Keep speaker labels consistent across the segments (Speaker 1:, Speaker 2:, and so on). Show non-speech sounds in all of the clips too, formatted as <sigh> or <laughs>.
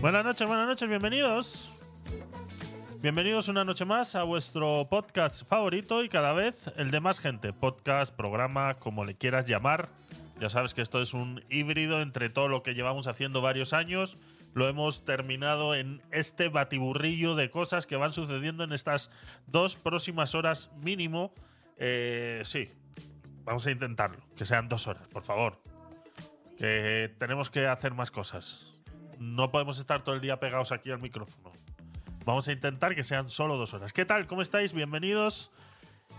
Speaker 1: Buenas noches, buenas noches, bienvenidos. Bienvenidos una noche más a vuestro podcast favorito y cada vez el de más gente. Podcast, programa, como le quieras llamar. Ya sabes que esto es un híbrido entre todo lo que llevamos haciendo varios años. Lo hemos terminado en este batiburrillo de cosas que van sucediendo en estas dos próximas horas mínimo. Eh, sí, vamos a intentarlo. Que sean dos horas, por favor. Que tenemos que hacer más cosas no podemos estar todo el día pegados aquí al micrófono. Vamos a intentar que sean solo dos horas. ¿Qué tal? ¿Cómo estáis? Bienvenidos.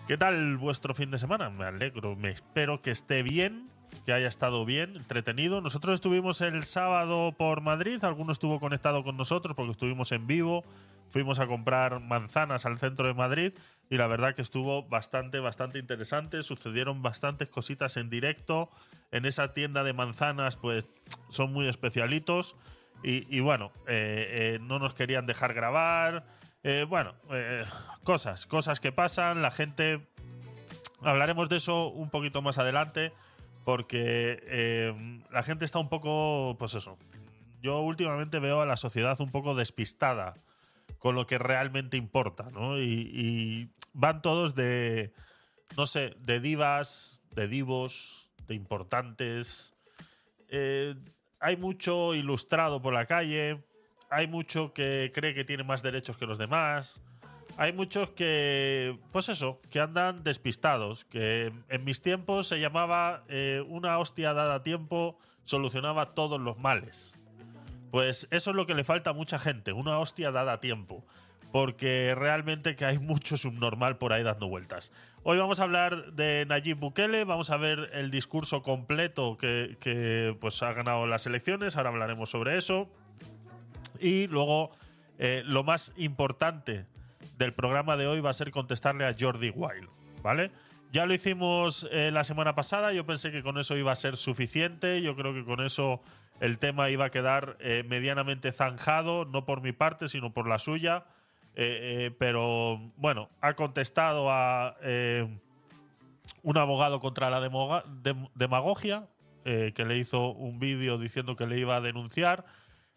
Speaker 1: ¿Qué tal vuestro fin de semana? Me alegro, me espero que esté bien, que haya estado bien, entretenido. Nosotros estuvimos el sábado por Madrid, alguno estuvo conectado con nosotros porque estuvimos en vivo, fuimos a comprar manzanas al centro de Madrid y la verdad que estuvo bastante, bastante interesante. Sucedieron bastantes cositas en directo. En esa tienda de manzanas, pues son muy especialitos. Y, bueno, eh, eh, no nos querían dejar grabar. Eh, bueno, cosas, cosas que pasan. La gente. Hablaremos de eso un poquito más adelante. Porque la gente está un poco. Pues eso. Yo últimamente veo a la sociedad un poco despistada con lo que realmente importa, ¿no? Y, y van todos de. No sé, de divas, de divos, de importantes. Eh, hay mucho ilustrado por la calle, hay mucho que cree que tiene más derechos que los demás, hay muchos que, pues eso, que andan despistados, que en mis tiempos se llamaba eh, una hostia dada a tiempo solucionaba todos los males. Pues eso es lo que le falta a mucha gente, una hostia dada a tiempo porque realmente que hay mucho subnormal por ahí dando vueltas. Hoy vamos a hablar de Nayib Bukele, vamos a ver el discurso completo que, pues, ha ganado las elecciones, ahora hablaremos sobre eso. Y luego, eh, lo más importante del programa de hoy va a ser contestarle a Jordi Wild, ¿vale? Ya lo hicimos eh, la semana pasada, yo pensé que con eso iba a ser suficiente, yo creo que con eso el tema iba a quedar eh, medianamente zanjado, no por mi parte, sino por la suya. Eh, eh, pero bueno, ha contestado a eh, un abogado contra la demagogia que le hizo un vídeo diciendo que le iba a denunciar.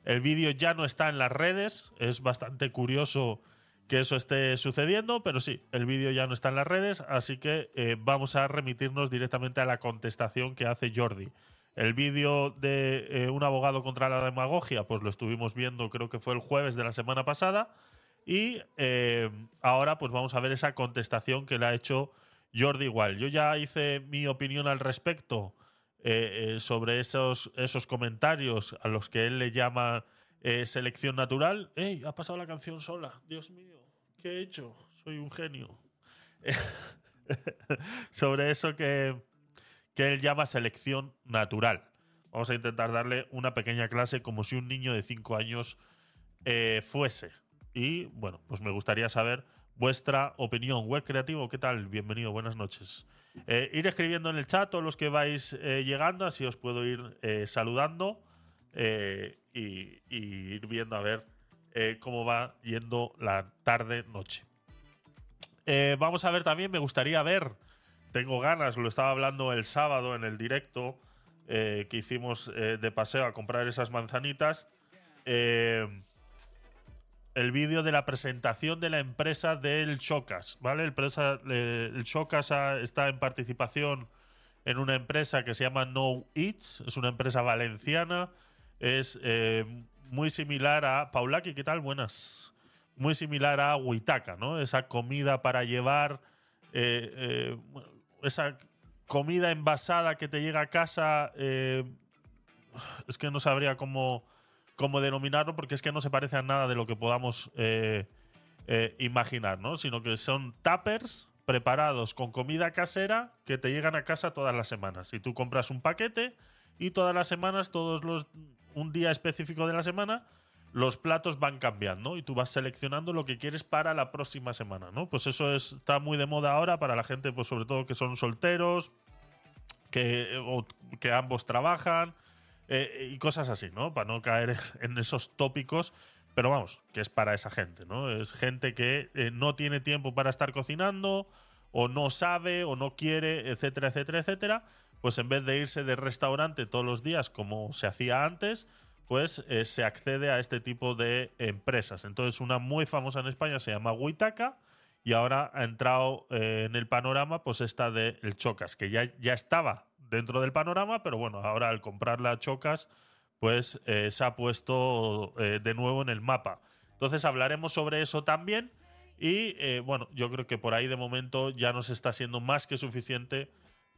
Speaker 1: El vídeo ya no está en las redes, es bastante curioso que eso esté sucediendo, pero sí, el vídeo ya no está en las redes, así que vamos a remitirnos directamente a la contestación que hace Jordi. El vídeo de un abogado contra la demagogia, pues lo estuvimos viendo, creo que fue el jueves de la semana pasada. Y eh, ahora pues vamos a ver esa contestación que le ha hecho Jordi igual. Yo ya hice mi opinión al respecto eh, eh, sobre esos, esos comentarios a los que él le llama selección natural. ¡Ey! Ha pasado la canción sola. Dios mío, ¿qué he hecho? Soy un genio. <laughs> sobre eso que, que él llama selección natural. Vamos a intentar darle una pequeña clase como si un niño de 5 años fuese. Y bueno, pues me gustaría saber vuestra opinión. Web Creativo, ¿qué tal? Bienvenido, buenas noches. Eh, ir escribiendo en el chat todos los que vais eh, llegando, así os puedo ir eh, saludando y, ir viendo a ver cómo va yendo la tarde-noche. vamos a ver también, me gustaría ver, tengo ganas, lo estaba hablando el sábado en el directo que hicimos de paseo a comprar esas manzanitas. Eh, el vídeo de la presentación de la empresa del Chocas, ¿vale? El, el Chocas está en participación en una empresa que se llama No Eats, es una empresa valenciana, es eh, muy similar a Paulaki, ¿qué tal? Buenas. Muy similar a Huitaca, ¿no? Esa comida para llevar, eh, eh, esa comida envasada que te llega a casa, es que no sabría cómo como denominarlo porque es que no se parece a nada de lo que podamos eh, eh, imaginar, ¿no? Sino que son tuppers preparados con comida casera que te llegan a casa todas las semanas. Y tú compras un paquete y todas las semanas, todos los un día específico de la semana, los platos van cambiando y tú vas seleccionando lo que quieres para la próxima semana, ¿no? Pues eso está muy de moda ahora para la gente, pues sobre todo que son solteros, que, que ambos trabajan, eh, y cosas así, ¿no? Para no caer en esos tópicos. Pero vamos, que es para esa gente, ¿no? Es gente que eh, no tiene tiempo para estar cocinando, o no sabe, o no quiere, etcétera, etcétera, etcétera. Pues en vez de irse de restaurante todos los días como se hacía antes, pues eh, se accede a este tipo de empresas. Entonces, una muy famosa en España se llama Huitaca y ahora ha entrado en el panorama pues esta de el Chocas, que ya, ya estaba dentro del panorama, pero bueno, ahora al comprarla Chocas, pues eh, se ha puesto de nuevo en el mapa. Entonces hablaremos sobre eso también y bueno, yo creo que por ahí de momento ya nos está siendo más que suficiente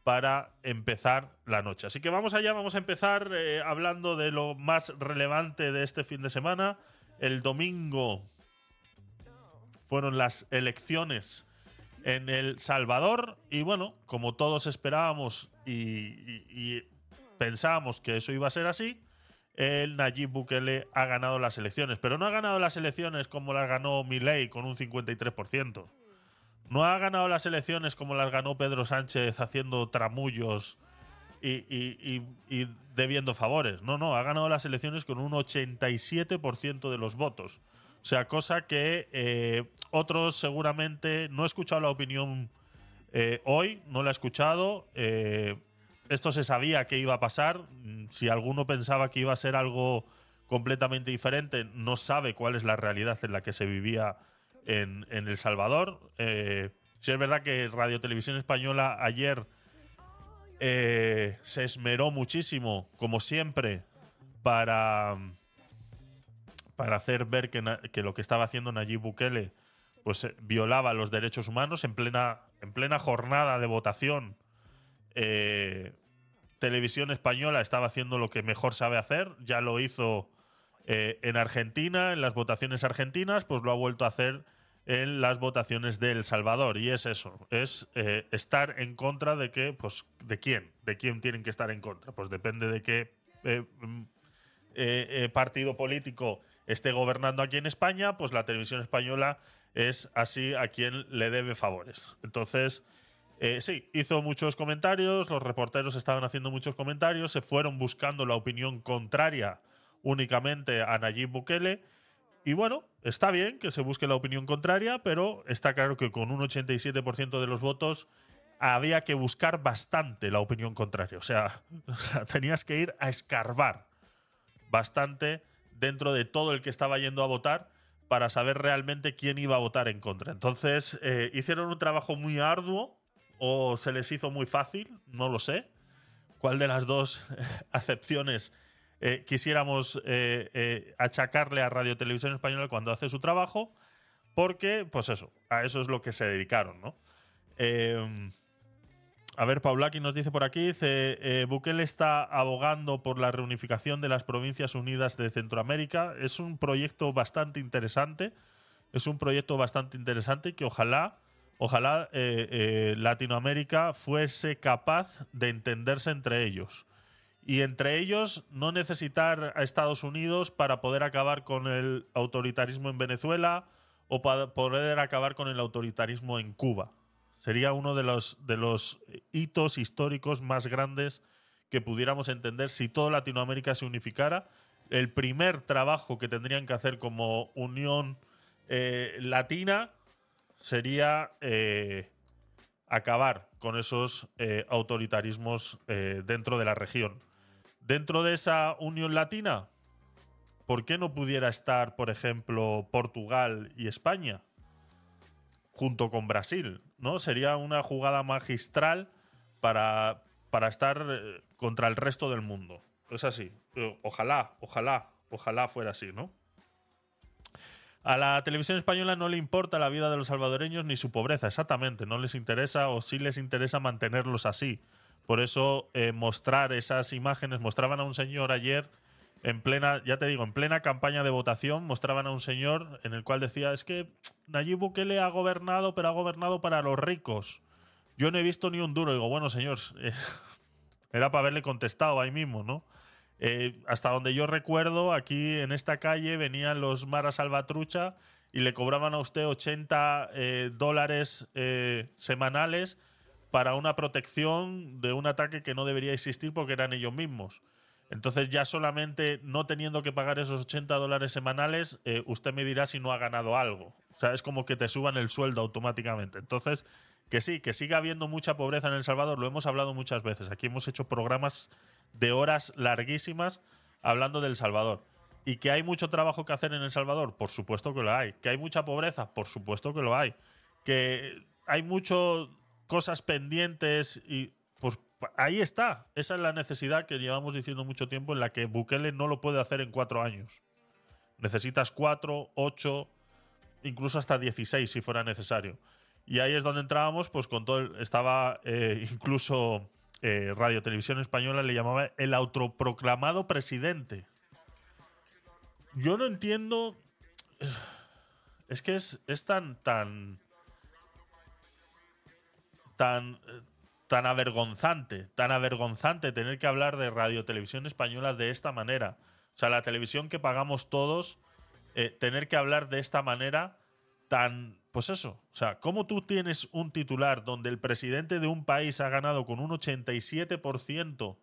Speaker 1: para empezar la noche. Así que vamos allá, vamos a empezar eh, hablando de lo más relevante de este fin de semana. El domingo fueron las elecciones en El Salvador y bueno, como todos esperábamos y, pensábamos que eso iba a ser así, el Nayib Bukele ha ganado las elecciones, pero no ha ganado las elecciones como las ganó Milei con un 53%. No ha ganado las elecciones como las ganó Pedro Sánchez haciendo tramullos y, debiendo favores. No, no, ha ganado las elecciones con un 87% de los votos. O sea, cosa que eh, otros seguramente no he escuchado la opinión eh, hoy, no la he escuchado. Eh, esto se sabía que iba a pasar. Si alguno pensaba que iba a ser algo completamente diferente, no sabe cuál es la realidad en la que se vivía en, El Salvador. Eh, si es verdad que Radio Televisión Española ayer se esmeró muchísimo, como siempre, para, para hacer ver que, que, lo que estaba haciendo Nayib Bukele pues eh, violaba los derechos humanos en plena, en plena jornada de votación. Televisión Española estaba haciendo lo que mejor sabe hacer, ya lo hizo en Argentina, en las votaciones argentinas, pues lo ha vuelto a hacer en las votaciones de El Salvador. Y es eso, es eh, estar en contra de qué, pues, de quién, de quién tienen que estar en contra. Pues depende de qué eh, mm, eh, partido político esté gobernando aquí en España, pues la televisión española es así a quien le debe favores. Entonces, sí, hizo muchos comentarios, los reporteros estaban haciendo muchos comentarios, se fueron buscando la opinión contraria únicamente a Nayib Bukele y bueno, está bien que se busque la opinión contraria, pero está claro que con un 87% de los votos había que buscar bastante la opinión contraria. <laughs> O sea, tenías que ir a escarbar bastante dentro de todo el que estaba yendo a votar para saber realmente quién iba a votar en contra. Entonces, eh, hicieron un trabajo muy arduo o se les hizo muy fácil, no lo sé. ¿Cuál de las dos <laughs> acepciones eh, quisiéramos eh, eh, achacarle a Radio Televisión Española cuando hace su trabajo, porque, pues eso, a eso es lo que se dedicaron, ¿no? A ver, Paulaki nos dice por aquí, dice, Bukele está abogando por la reunificación de las Provincias Unidas de Centroamérica. Es un proyecto bastante interesante, es un proyecto bastante interesante que ojalá, ojalá Latinoamérica fuese capaz de entenderse entre ellos y entre ellos no necesitar a Estados Unidos para poder acabar con el autoritarismo en Venezuela o para poder acabar con el autoritarismo en Cuba. Sería uno de los, de los hitos históricos más grandes que pudiéramos entender si toda Latinoamérica se unificara. El primer trabajo que tendrían que hacer como Unión eh, Latina sería eh, acabar con esos eh, autoritarismos dentro de la región dentro de esa Unión Latina, ¿por qué no pudiera estar, por ejemplo, Portugal y España? Junto con Brasil, ¿no? Sería una jugada magistral para, para estar eh, contra el resto del mundo. Es así. Ojalá, ojalá, ojalá fuera así, ¿no? A la televisión española no le importa la vida de los salvadoreños ni su pobreza, exactamente. No les interesa o sí les interesa mantenerlos así. Por eso eh, mostrar esas imágenes, mostraban a un señor ayer en plena, ya te digo, en plena campaña de votación, mostraban a un señor en el cual decía, es que Nayib Bukele ha gobernado, pero ha gobernado para los ricos. Yo no he visto ni un duro. digo, bueno, señor, eh, <laughs> era para haberle contestado ahí mismo, ¿no? Eh, hasta donde yo recuerdo, aquí en esta calle venían los Mara Salvatrucha y le cobraban a usted 80 dólares semanales para una protección de un ataque que no debería existir porque eran ellos mismos. Entonces ya solamente no teniendo que pagar esos 80 dólares semanales, eh, usted me dirá si no ha ganado algo. O sea, es como que te suban el sueldo automáticamente. Entonces, que sí, que siga habiendo mucha pobreza en El Salvador, lo hemos hablado muchas veces. Aquí hemos hecho programas de horas larguísimas hablando del Salvador. ¿Y que hay mucho trabajo que hacer en El Salvador? Por supuesto que lo hay. ¿Que hay mucha pobreza? Por supuesto que lo hay. ¿Que hay muchas cosas pendientes? y ahí está. Esa es la necesidad que llevamos diciendo mucho tiempo en la que Bukele no lo puede hacer en cuatro años. Necesitas cuatro, ocho, incluso hasta dieciséis si fuera necesario. Y ahí es donde entrábamos, pues con todo. estaba eh, <laughs> incluso eh, Radio Televisión Española le llamaba el autoproclamado presidente. Yo no entiendo. <sighs> Es que es, es tan, tan. tan. Tan avergonzante. Tan avergonzante tener que hablar de Radio Televisión Española de esta manera. O sea, la televisión que pagamos todos, eh, tener que hablar de esta manera tan. Pues eso. O sea, ¿cómo tú tienes un titular donde el presidente de un país ha ganado con un 87%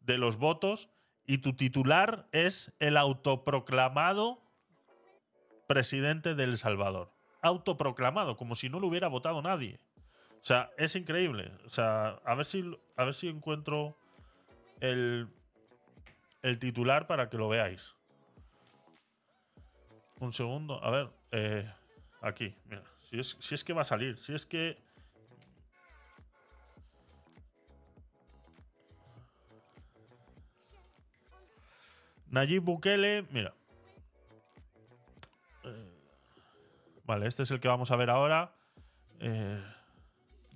Speaker 1: de los votos y tu titular es el autoproclamado presidente de El Salvador? Autoproclamado, como si no lo hubiera votado nadie. O sea, es increíble. O sea, a ver si, a ver si encuentro el, el titular para que lo veáis. Un segundo, a ver. Eh, Aquí, mira. Si es, si es que va a salir, si es que. Nayib Bukele, mira. Eh, vale, este es el que vamos a ver ahora. Eh,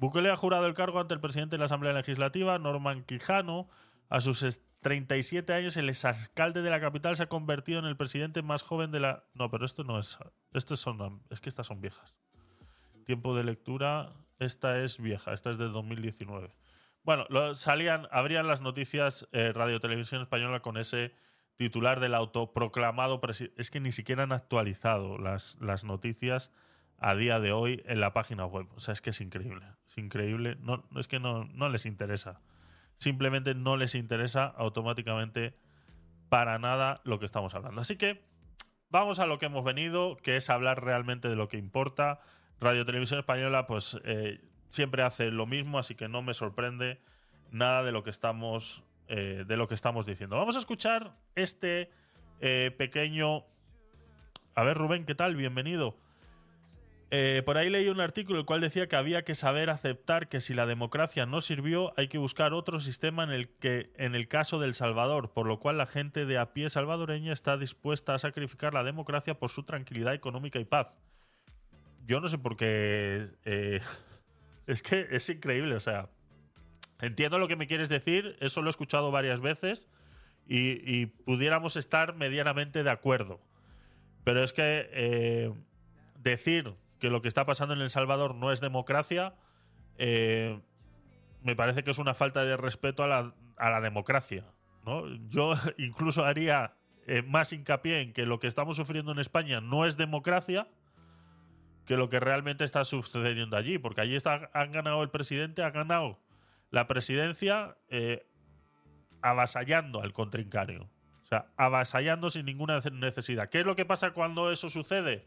Speaker 1: Bukele ha jurado el cargo ante el presidente de la Asamblea Legislativa, Norman Quijano, a sus 37 años, el exalcalde de la capital se ha convertido en el presidente más joven de la. No, pero esto no es. Estos son. Es que estas son viejas. Tiempo de lectura. Esta es vieja. Esta es de 2019. Bueno, salían, abrían las noticias eh, Radio Televisión Española con ese titular del autoproclamado presidente. Es que ni siquiera han actualizado las, las noticias a día de hoy en la página web. O sea, es que es increíble. Es increíble. No, es que no, no les interesa simplemente no les interesa automáticamente para nada lo que estamos hablando. Así que vamos a lo que hemos venido, que es hablar realmente de lo que importa. Radio Televisión Española, pues eh, siempre hace lo mismo, así que no me sorprende nada de lo que estamos, eh, de lo que estamos diciendo. Vamos a escuchar este eh, pequeño. A ver, Rubén, ¿qué tal? Bienvenido. Eh, por ahí leí un artículo el cual decía que había que saber aceptar que si la democracia no sirvió, hay que buscar otro sistema en el que, en el caso del Salvador, por lo cual la gente de a pie salvadoreña está dispuesta a sacrificar la democracia por su tranquilidad económica y paz. Yo no sé por qué. Eh, <laughs> es que es increíble, o sea. Entiendo lo que me quieres decir, eso lo he escuchado varias veces y, pudiéramos estar medianamente de acuerdo. Pero es que eh, decir que lo que está pasando en El Salvador no es democracia, eh, me parece que es una falta de respeto a la, democracia. ¿no? Yo <laughs> incluso haría eh, más hincapié en que lo que estamos sufriendo en España no es democracia que lo que realmente está sucediendo allí, porque allí está, han ganado el presidente, ha ganado la presidencia eh, avasallando al contrincario. O sea, avasallando sin ninguna necesidad. ¿Qué es lo que pasa cuando eso sucede?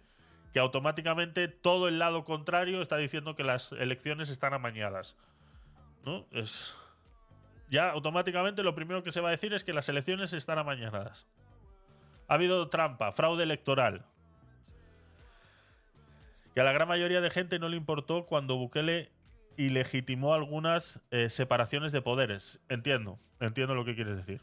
Speaker 1: Que automáticamente todo el lado contrario está diciendo que las elecciones están amañadas. ¿No? Es. Ya automáticamente lo primero que se va a decir es que las elecciones están amañadas. Ha habido trampa, fraude electoral. Que a la gran mayoría de gente no le importó cuando Bukele ilegitimó algunas eh, separaciones de poderes. Entiendo, entiendo lo que quieres decir.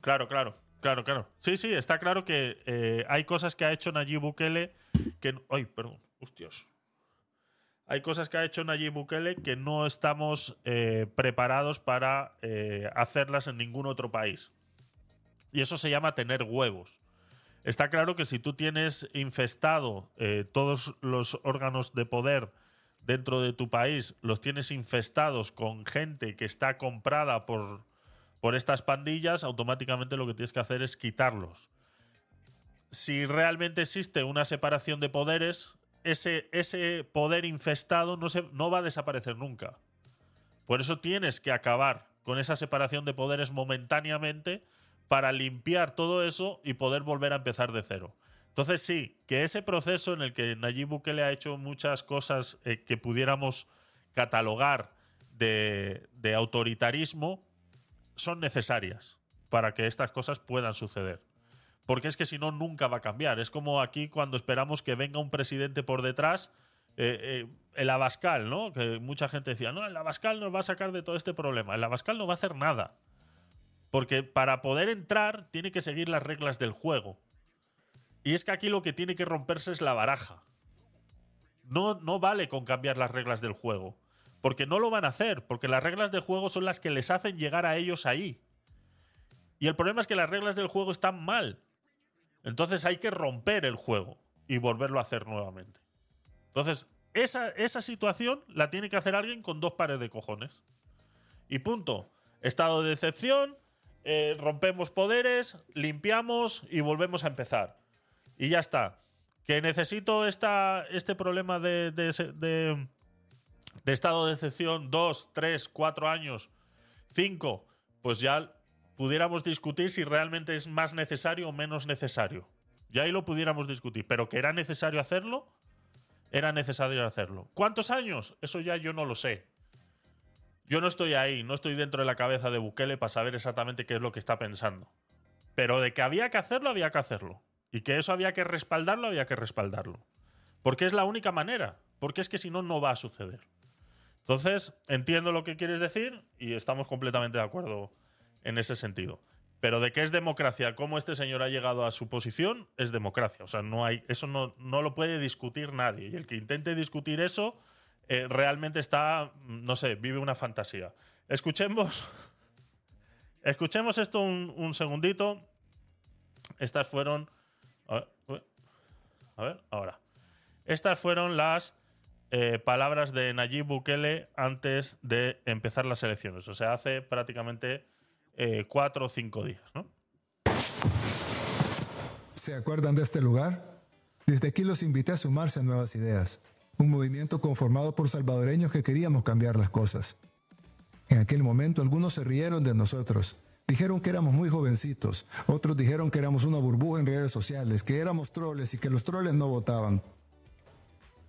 Speaker 1: Claro, claro. Claro, claro. Sí, sí, está claro que eh, hay cosas que ha hecho Nayib Bukele que. Ay, perdón, hostias. Hay cosas que ha hecho Nayib Bukele que no estamos eh, preparados para eh, hacerlas en ningún otro país. Y eso se llama tener huevos. Está claro que si tú tienes infestado todos los órganos de poder dentro de tu país, los tienes infestados con gente que está comprada por por estas pandillas, automáticamente lo que tienes que hacer es quitarlos. Si realmente existe una separación de poderes, ese, ese poder infestado no, se, no va a desaparecer nunca. Por eso tienes que acabar con esa separación de poderes momentáneamente para limpiar todo eso y poder volver a empezar de cero. Entonces sí, que ese proceso en el que Nayib Bukele ha hecho muchas cosas eh, que pudiéramos catalogar de, de autoritarismo, son necesarias. para que estas cosas puedan suceder. Porque es que si no, nunca va a cambiar. Es como aquí cuando esperamos que venga un presidente por detrás, eh, eh, el Abascal, ¿no? Que mucha gente decía, no, el Abascal nos va a sacar de todo este problema. El Abascal no va a hacer nada. Porque para poder entrar tiene que seguir las reglas del juego. Y es que aquí lo que tiene que romperse es la baraja. No, no vale con cambiar las reglas del juego. Porque no lo van a hacer, porque las reglas del juego son las que les hacen llegar a ellos ahí. Y el problema es que las reglas del juego están mal. Entonces hay que romper el juego y volverlo a hacer nuevamente. Entonces, esa, esa situación la tiene que hacer alguien con dos pares de cojones. Y punto. Estado de decepción, eh, rompemos poderes, limpiamos y volvemos a empezar. Y ya está. Que necesito esta, este problema de estado de decepción dos, tres, cuatro años, cinco, pues ya pudiéramos discutir si realmente es más necesario o menos necesario. Ya ahí lo pudiéramos discutir, pero que era necesario hacerlo, era necesario hacerlo. ¿Cuántos años? Eso ya yo no lo sé. Yo no estoy ahí, no estoy dentro de la cabeza de Bukele para saber exactamente qué es lo que está pensando. Pero de que había que hacerlo, había que hacerlo. Y que eso había que respaldarlo, había que respaldarlo. Porque es la única manera. Porque es que si no, no va a suceder. Entonces, entiendo lo que quieres decir y estamos completamente de acuerdo en ese sentido. Pero de qué es democracia, cómo este señor ha llegado a su posición, es democracia. O sea, no hay, eso no, no lo puede discutir nadie. Y el que intente discutir eso eh, realmente está, no sé, vive una fantasía. Escuchemos, escuchemos esto un, segundito. Estas fueron... A ver, ahora. Estas fueron las eh, palabras de Nayib Bukele antes de empezar las elecciones. O sea, hace prácticamente eh, cuatro o cinco días, ¿no?
Speaker 2: ¿Se acuerdan de este lugar? Desde aquí los invité a sumarse a nuevas ideas, un movimiento conformado por salvadoreños que queríamos cambiar las cosas. En aquel momento algunos se rieron de nosotros, dijeron que éramos muy jovencitos, otros dijeron que éramos una burbuja en redes sociales, que éramos troles y que los troles no votaban.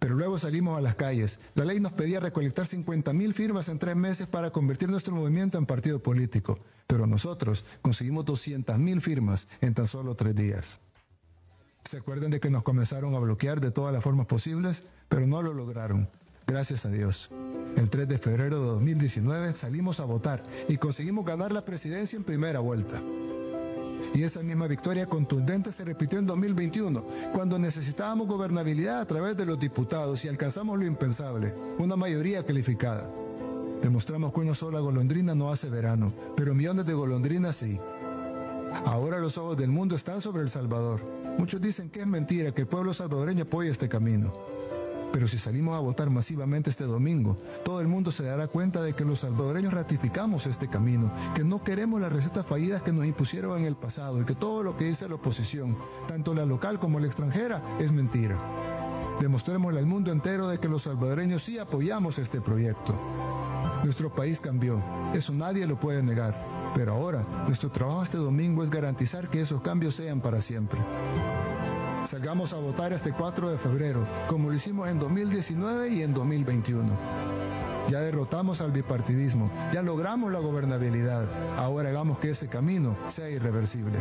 Speaker 2: Pero luego salimos a las calles. La ley nos pedía recolectar 50.000 firmas en tres meses para convertir nuestro movimiento en partido político. Pero nosotros conseguimos 200.000 firmas en tan solo tres días. ¿Se acuerdan de que nos comenzaron a bloquear de todas las formas posibles? Pero no lo lograron. Gracias a Dios. El 3 de febrero de 2019 salimos a votar y conseguimos ganar la presidencia en primera vuelta. Y esa misma victoria contundente se repitió en 2021, cuando necesitábamos gobernabilidad a través de los diputados y alcanzamos lo impensable, una mayoría calificada. Demostramos que una sola golondrina no hace verano, pero millones de golondrinas sí. Ahora los ojos del mundo están sobre El Salvador. Muchos dicen que es mentira que el pueblo salvadoreño apoye este camino. Pero si salimos a votar masivamente este domingo, todo el mundo se dará cuenta de que los salvadoreños ratificamos este camino, que no queremos las recetas fallidas que nos impusieron en el pasado y que todo lo que dice la oposición, tanto la local como la extranjera, es mentira. Demostrémosle al mundo entero de que los salvadoreños sí apoyamos este proyecto. Nuestro país cambió, eso nadie lo puede negar, pero ahora nuestro trabajo este domingo es garantizar que esos cambios sean para siempre. Salgamos a votar este 4 de febrero, como lo hicimos en 2019 y en 2021. Ya derrotamos al bipartidismo, ya logramos la gobernabilidad. Ahora hagamos que ese camino sea irreversible.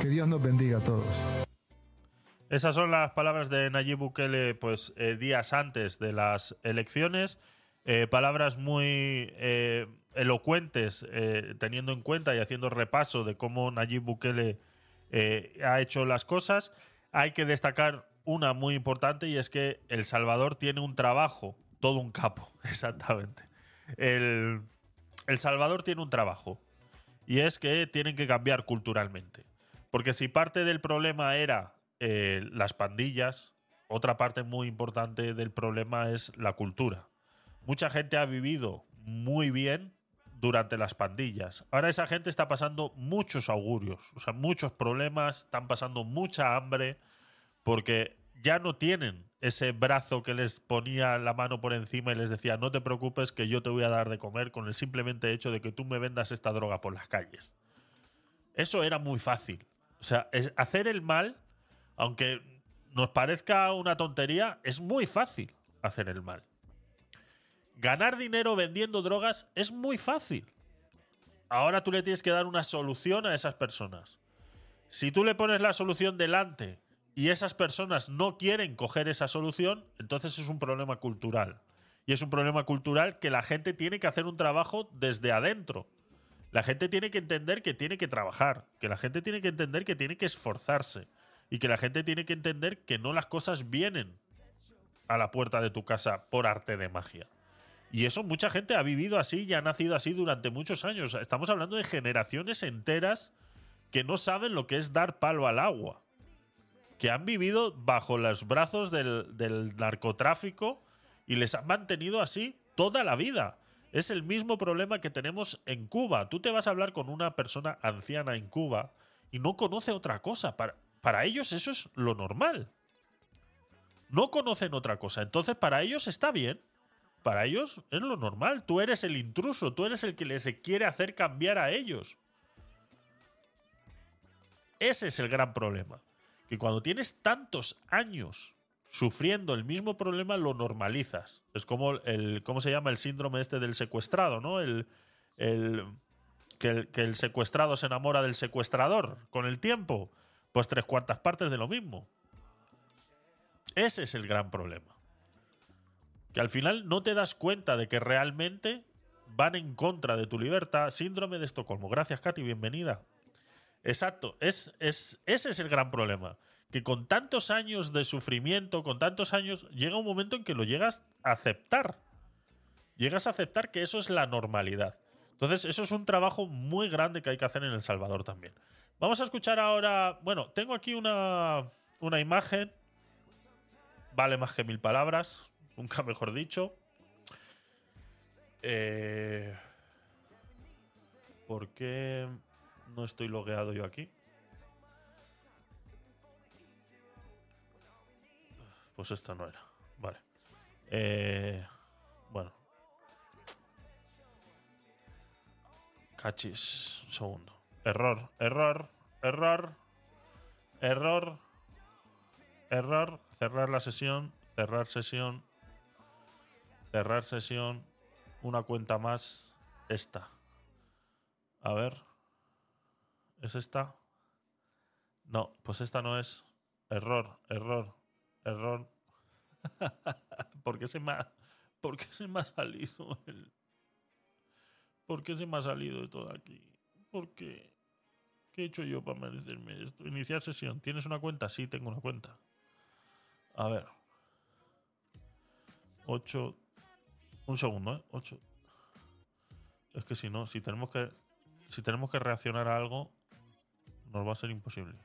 Speaker 2: Que Dios nos bendiga a todos.
Speaker 1: Esas son las palabras de Nayib Bukele pues, eh, días antes de las elecciones. Eh, palabras muy eh, elocuentes, teniendo en cuenta y haciendo repaso de cómo Nayib Bukele ha hecho las cosas hay que destacar una muy importante y es que El Salvador tiene un trabajo, todo un capo, <laughs> exactamente. El, Salvador tiene un trabajo y es que tienen que cambiar culturalmente. Porque si parte del problema era eh, las pandillas, otra parte muy importante del problema es la cultura. Mucha gente ha vivido muy bien durante las pandillas. Ahora esa gente está pasando muchos augurios, o sea, muchos problemas, están pasando mucha hambre porque ya no tienen ese brazo que les ponía la mano por encima y les decía, no te preocupes que yo te voy a dar de comer con el simplemente hecho de que tú me vendas esta droga por las calles. Eso era muy fácil. O sea, hacer el mal, aunque nos parezca una tontería, es muy fácil hacer el mal. Ganar dinero vendiendo drogas es muy fácil. ahora tú le tienes que dar una solución a esas personas. Si tú le pones la solución delante y esas personas no quieren coger esa solución, entonces es un problema cultural. Y es un problema cultural que la gente tiene que hacer un trabajo desde adentro. La gente tiene que entender que tiene que trabajar, que la gente tiene que entender que tiene que esforzarse y que la gente tiene que entender que no las cosas vienen a la puerta de tu casa por arte de magia. Y eso mucha gente ha vivido así y ha nacido así durante muchos años. Estamos hablando de generaciones enteras que no saben lo que es dar palo al agua. Que han vivido bajo los brazos del, del narcotráfico y les han mantenido así toda la vida. Es el mismo problema que tenemos en Cuba. Tú te vas a hablar con una persona anciana en Cuba y no conoce otra cosa. Para, para ellos eso es lo normal. No conocen otra cosa. Entonces para ellos está bien. Para ellos es lo normal. Tú eres el intruso, tú eres el que les quiere hacer cambiar a ellos. Ese es el gran problema. Que cuando tienes tantos años sufriendo el mismo problema, lo normalizas. Es como el, ¿cómo se llama? El síndrome este del secuestrado, ¿no? El, el, que, el, que el secuestrado se enamora del secuestrador con el tiempo. Pues tres cuartas partes de lo mismo. Ese es el gran problema. Que al final no te das cuenta de que realmente van en contra de tu libertad. Síndrome de Estocolmo. Gracias, Katy, bienvenida. Exacto, es, es, ese es el gran problema. Que con tantos años de sufrimiento, con tantos años, llega un momento en que lo llegas a aceptar. Llegas a aceptar que eso es la normalidad. Entonces, eso es un trabajo muy grande que hay que hacer en El Salvador también. Vamos a escuchar ahora. Bueno, tengo aquí una, una imagen. Vale más que mil palabras. Nunca mejor dicho. Eh, ¿Por qué no estoy logueado yo aquí? Pues esta no era. Vale. Eh, bueno. Cachis. Un segundo. Error, error, error, error, error. Cerrar la sesión, cerrar sesión, cerrar sesión. Una cuenta más. Esta. A ver. ¿Es esta? No, pues esta no es. Error, error, error. <laughs> ¿Por qué se me ha, ¿por se me ha salido el... ¿Por qué se me ha salido esto de aquí? ¿Por qué? ¿Qué he hecho yo para merecerme esto? Iniciar sesión. ¿Tienes una cuenta? Sí, tengo una cuenta. A ver. 8. Un segundo, ¿eh? 8. Es que si no, si tenemos que. Si tenemos que reaccionar a algo, nos va a ser imposible.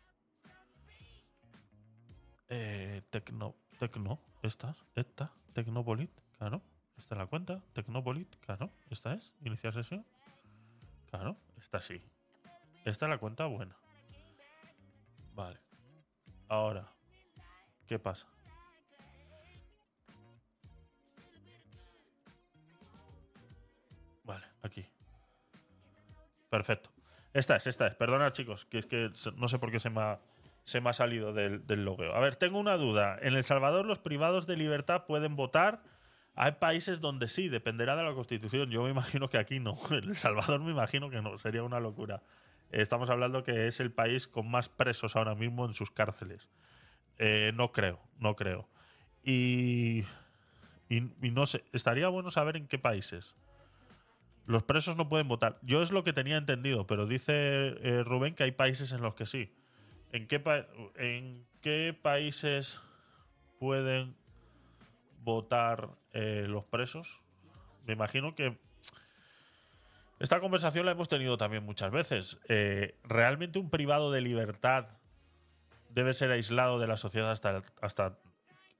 Speaker 1: Eh, tecno. Tecno. Estas. Esta. Tecnopolit. Claro. Esta es la cuenta. Tecnopolit. Claro. Esta es. Iniciar sesión. Claro. Esta sí. Esta es la cuenta buena. Vale. Ahora. ¿Qué pasa? Aquí. Perfecto. Esta es, esta es. Perdona, chicos, que es que no sé por qué se me ha, se me ha salido del, del logueo. A ver, tengo una duda. En El Salvador los privados de libertad pueden votar. Hay países donde sí, dependerá de la Constitución. Yo me imagino que aquí no. <laughs> En El Salvador me imagino que no. Sería una locura. Estamos hablando que es el país con más presos ahora mismo en sus cárceles. Eh, no creo, no creo. Y, y, y no sé, estaría bueno saber en qué países. Los presos no pueden votar. Yo es lo que tenía entendido, pero dice eh, Rubén que hay países en los que sí. ¿En qué, países pueden votar eh, los presos? Me imagino que esta conversación la hemos tenido también muchas veces. Eh, ¿Realmente un privado de libertad debe ser aislado de la sociedad hasta, hasta...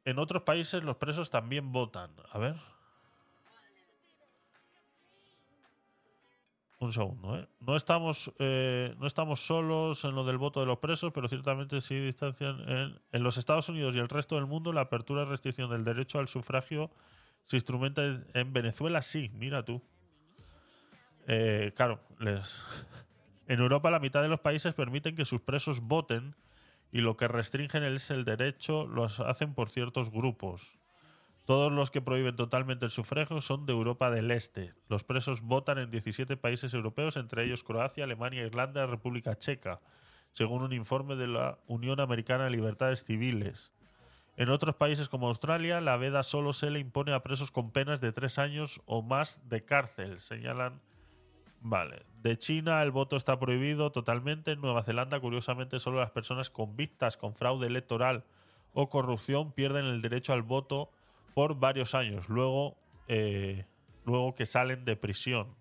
Speaker 1: En otros países los presos también votan. A ver. Un segundo, ¿eh? No estamos, eh, no estamos solos en lo del voto de los presos, pero ciertamente sí distancian. En, los Estados Unidos y el resto del mundo, la apertura y restricción del derecho al sufragio se instrumenta en- en Venezuela, sí, mira tú. Eh, claro, les... en Europa la mitad de los países permiten que sus presos voten y lo que restringen es el derecho, los hacen por ciertos grupos. Todos los que prohíben totalmente el sufragio son de Europa del Este. Los presos votan en 17 países europeos, entre ellos Croacia, Alemania, Irlanda República Checa, según un informe de la Unión Americana de Libertades Civiles. En otros países como Australia, la veda solo se le impone a presos con penas de tres años o más de cárcel, señalan. Vale. De China el voto está prohibido totalmente. En Nueva Zelanda, curiosamente, solo las personas convictas con fraude electoral o corrupción pierden el derecho al voto por varios años, luego, eh, luego que salen de prisión.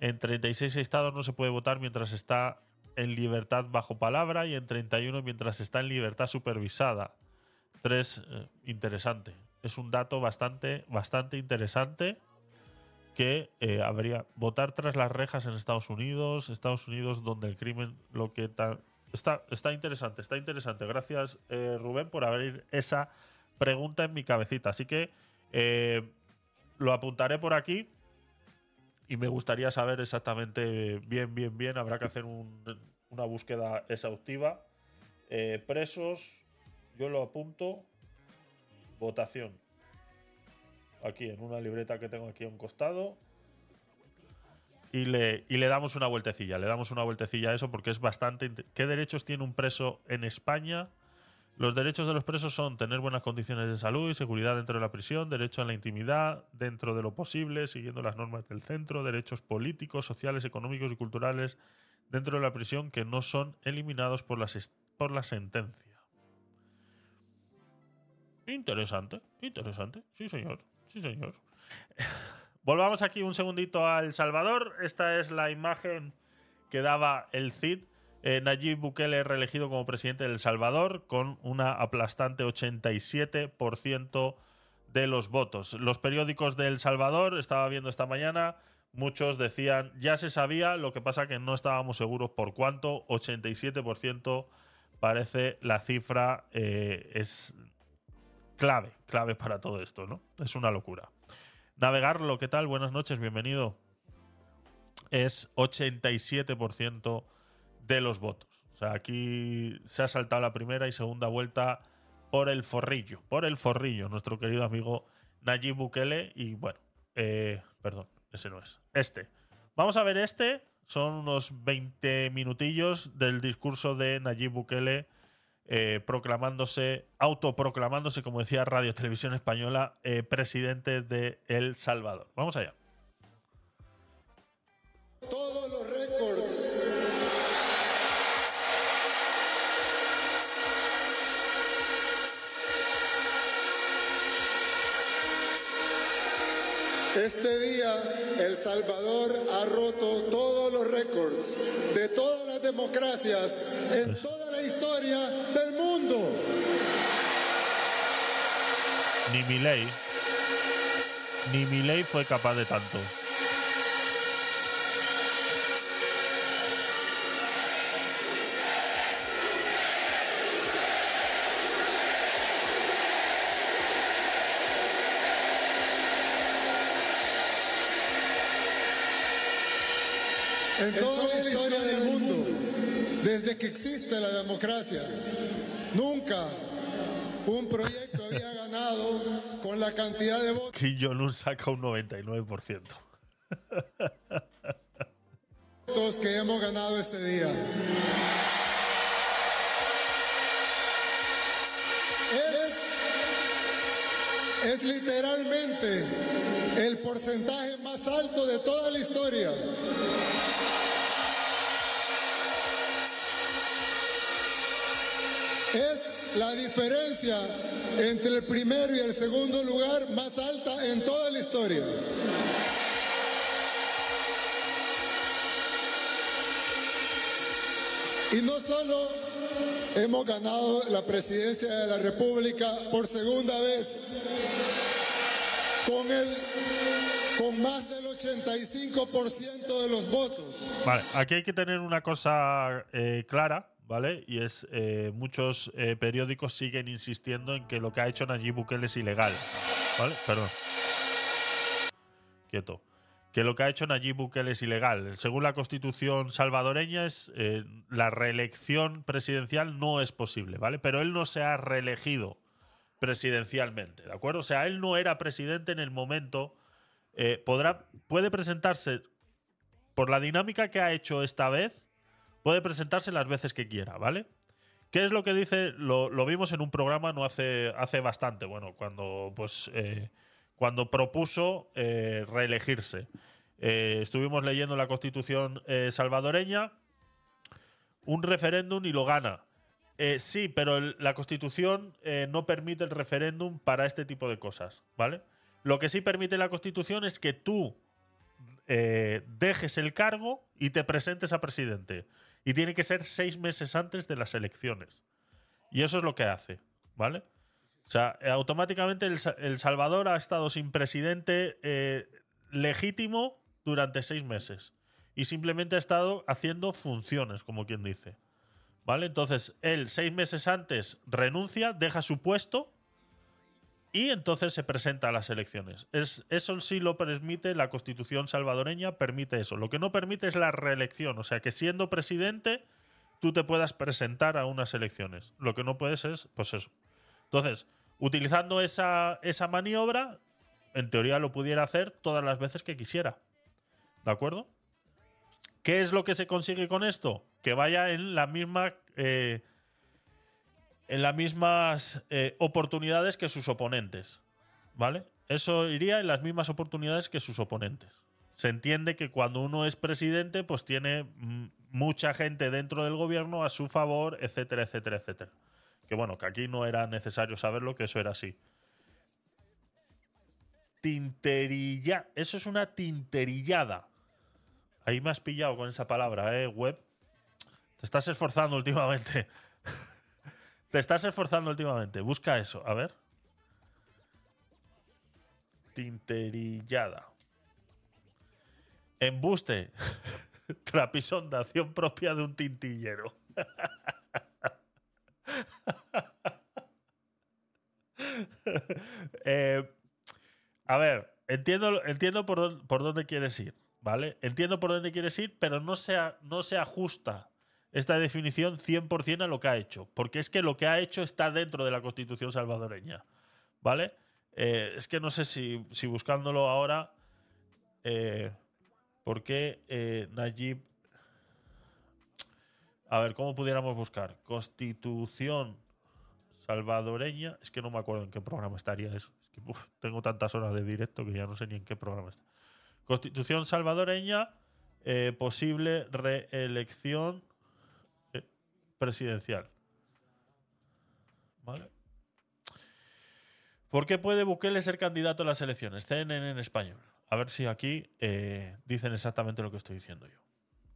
Speaker 1: En 36 estados no se puede votar mientras está en libertad bajo palabra y en 31 mientras está en libertad supervisada. Tres, eh, interesante. Es un dato bastante, bastante interesante que eh, habría votar tras las rejas en Estados Unidos, Estados Unidos donde el crimen lo que tal está está interesante, está interesante. Gracias Rubén por abrir esa pregunta en mi cabecita. Así que eh, lo apuntaré por aquí y me gustaría saber exactamente bien, bien, bien. Habrá que hacer una búsqueda exhaustiva. Eh, presos, yo lo apunto. Votación. Aquí en una libreta que tengo aquí a un costado. Y le, y le damos una vueltecilla. Le damos una vueltecilla a eso porque es bastante. ¿Qué derechos tiene un preso en España? Los derechos de los presos son tener buenas condiciones de salud y seguridad dentro de la prisión, derecho a la intimidad dentro de lo posible, siguiendo las normas del centro, derechos políticos, sociales, económicos y culturales dentro de la prisión que no son eliminados por la, por la sentencia. Interesante, interesante. Sí, señor. Sí, señor. <laughs> Volvamos aquí un segundito a El Salvador. Esta es la imagen que daba el CID eh, Nayib Bukele reelegido como presidente de El Salvador con una aplastante 87% de los votos. Los periódicos de El Salvador, estaba viendo esta mañana, muchos decían, ya se sabía, lo que pasa que no estábamos seguros por cuánto, 87% parece la cifra eh, es clave, clave para todo esto, ¿no? Es una locura. Navegarlo, ¿qué tal? Buenas noches, bienvenido. Es 87% de los votos. O sea, aquí se ha saltado la primera y segunda vuelta por el forrillo, por el forrillo, nuestro querido amigo Nayib Bukele. Y bueno, eh, perdón, ese no es. Este. Vamos a ver este. Son unos 20 minutillos del discurso de Nayib Bukele eh, proclamándose, autoproclamándose, como decía Radio Televisión Española, eh, presidente de El Salvador. Vamos allá.
Speaker 3: Este día El Salvador ha roto todos los récords de todas las democracias en toda la historia del mundo.
Speaker 1: Ni Milei, ni Milei fue capaz de tanto.
Speaker 3: En toda la historia del mundo, desde que existe la democracia, nunca un proyecto había ganado con la cantidad de votos.
Speaker 1: Kim Jong-un saca un 99%.
Speaker 3: que hemos ganado este día. Es, es literalmente el porcentaje más alto de toda la historia. Es la diferencia entre el primero y el segundo lugar más alta en toda la historia. Y no solo hemos ganado la presidencia de la República por segunda vez, con, el, con más del 85% de los votos.
Speaker 1: Vale, aquí hay que tener una cosa eh, clara ¿vale? Y es eh, muchos eh, periódicos siguen insistiendo en que lo que ha hecho Nayib Bukele es ilegal, ¿vale? Perdón. Quieto. Que lo que ha hecho Nayib Bukele es ilegal. Según la Constitución salvadoreña, es eh, la reelección presidencial no es posible, ¿vale? Pero él no se ha reelegido. presidencialmente, ¿de acuerdo? O sea, él no era presidente en el momento. podrá, puede presentarse por la dinámica que ha hecho esta vez, puede presentarse las veces que quiera, ¿vale? ¿Qué es lo que dice? Lo, vimos en un programa no hace, hace bastante, bueno, cuando pues eh, cuando propuso eh, reelegirse. Eh, estuvimos leyendo la constitución salvadoreña, un referéndum y lo gana. Sí, pero la constitución no permite el referéndum para este tipo de cosas, ¿vale? Lo que sí permite la constitución es que tú dejes el cargo y te presentes a presidente. Y tiene que ser seis meses antes de las elecciones. Y eso es lo que hace, ¿vale? O sea, eh, automáticamente el, Sa- El Salvador ha estado sin presidente eh, legítimo durante seis meses. Y simplemente ha estado haciendo funciones, como quien dice. ¿Vale? Entonces, él seis meses antes renuncia, deja su puesto y entonces se presenta a las elecciones. Es, eso sí lo permite la constitución salvadoreña, permite eso. Lo que no permite es la reelección. O sea, que siendo presidente, tú te puedas presentar a unas elecciones. Lo que no puedes es, pues eso. Entonces, utilizando esa, esa maniobra, en teoría lo pudiera hacer todas las veces que quisiera. ¿De acuerdo? ¿Qué es lo que se consigue con esto? Que vaya en la misma. eh, en las mismas eh, oportunidades que sus oponentes. ¿Vale? Eso iría en las mismas oportunidades que sus oponentes. Se entiende que cuando uno es presidente, pues tiene mm, mucha gente dentro del gobierno a su favor, etcétera, etcétera, etcétera. Que bueno, que aquí no era necesario saberlo, que eso era así. Tinterilla. Eso es una tinterillada. Ahí me has pillado con esa palabra, ¿eh, web? Te estás esforzando últimamente. <laughs> Te estás esforzando últimamente. Busca eso, a ver. Tinterillada. Embuste. <laughs> Trapisondación propia de un tintillero. <laughs> Eh, a ver, entiendo, entiendo por, dónde, por dónde quieres ir, ¿vale? Entiendo por dónde quieres ir, pero no se, no se ajusta esta definición 100% a lo que ha hecho, porque es que lo que ha hecho está dentro de la constitución salvadoreña, ¿vale? Eh, es que no sé si, si buscándolo ahora, eh, ¿por qué eh, Nayib... A ver, ¿cómo pudiéramos buscar? Constitución salvadoreña. Es que no me acuerdo en qué programa estaría eso. Es que tengo tantas horas de directo que ya no sé ni en qué programa está. Constitución salvadoreña, eh, posible reelección presidencial. ¿Vale? ¿Por qué puede Bukele ser candidato a las elecciones? CNN en español. A ver si aquí eh, dicen exactamente lo que estoy diciendo yo.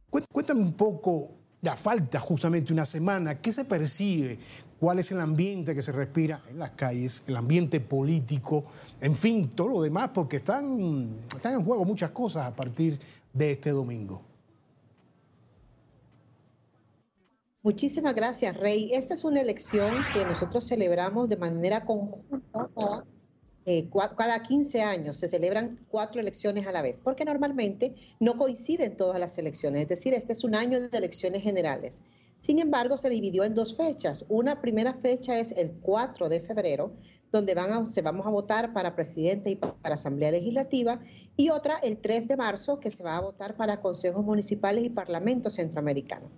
Speaker 4: Cué- Cuéntame un poco, ya falta justamente una semana, ¿qué se percibe? ¿Cuál es el ambiente que se respira en las calles, el ambiente político, en fin, todo lo demás? Porque están, están en juego muchas cosas a partir de este domingo.
Speaker 5: Muchísimas gracias, Rey. Esta es una elección que nosotros celebramos de manera conjunta cada, eh, cada 15 años. Se celebran cuatro elecciones a la vez, porque normalmente no coinciden todas las elecciones. Es decir, este es un año de elecciones generales. Sin embargo, se dividió en dos fechas. Una primera fecha es el 4 de febrero, donde van se vamos a votar para presidente y pa- para asamblea legislativa, y otra el 3 de marzo, que se va a votar para consejos municipales y parlamentos centroamericanos.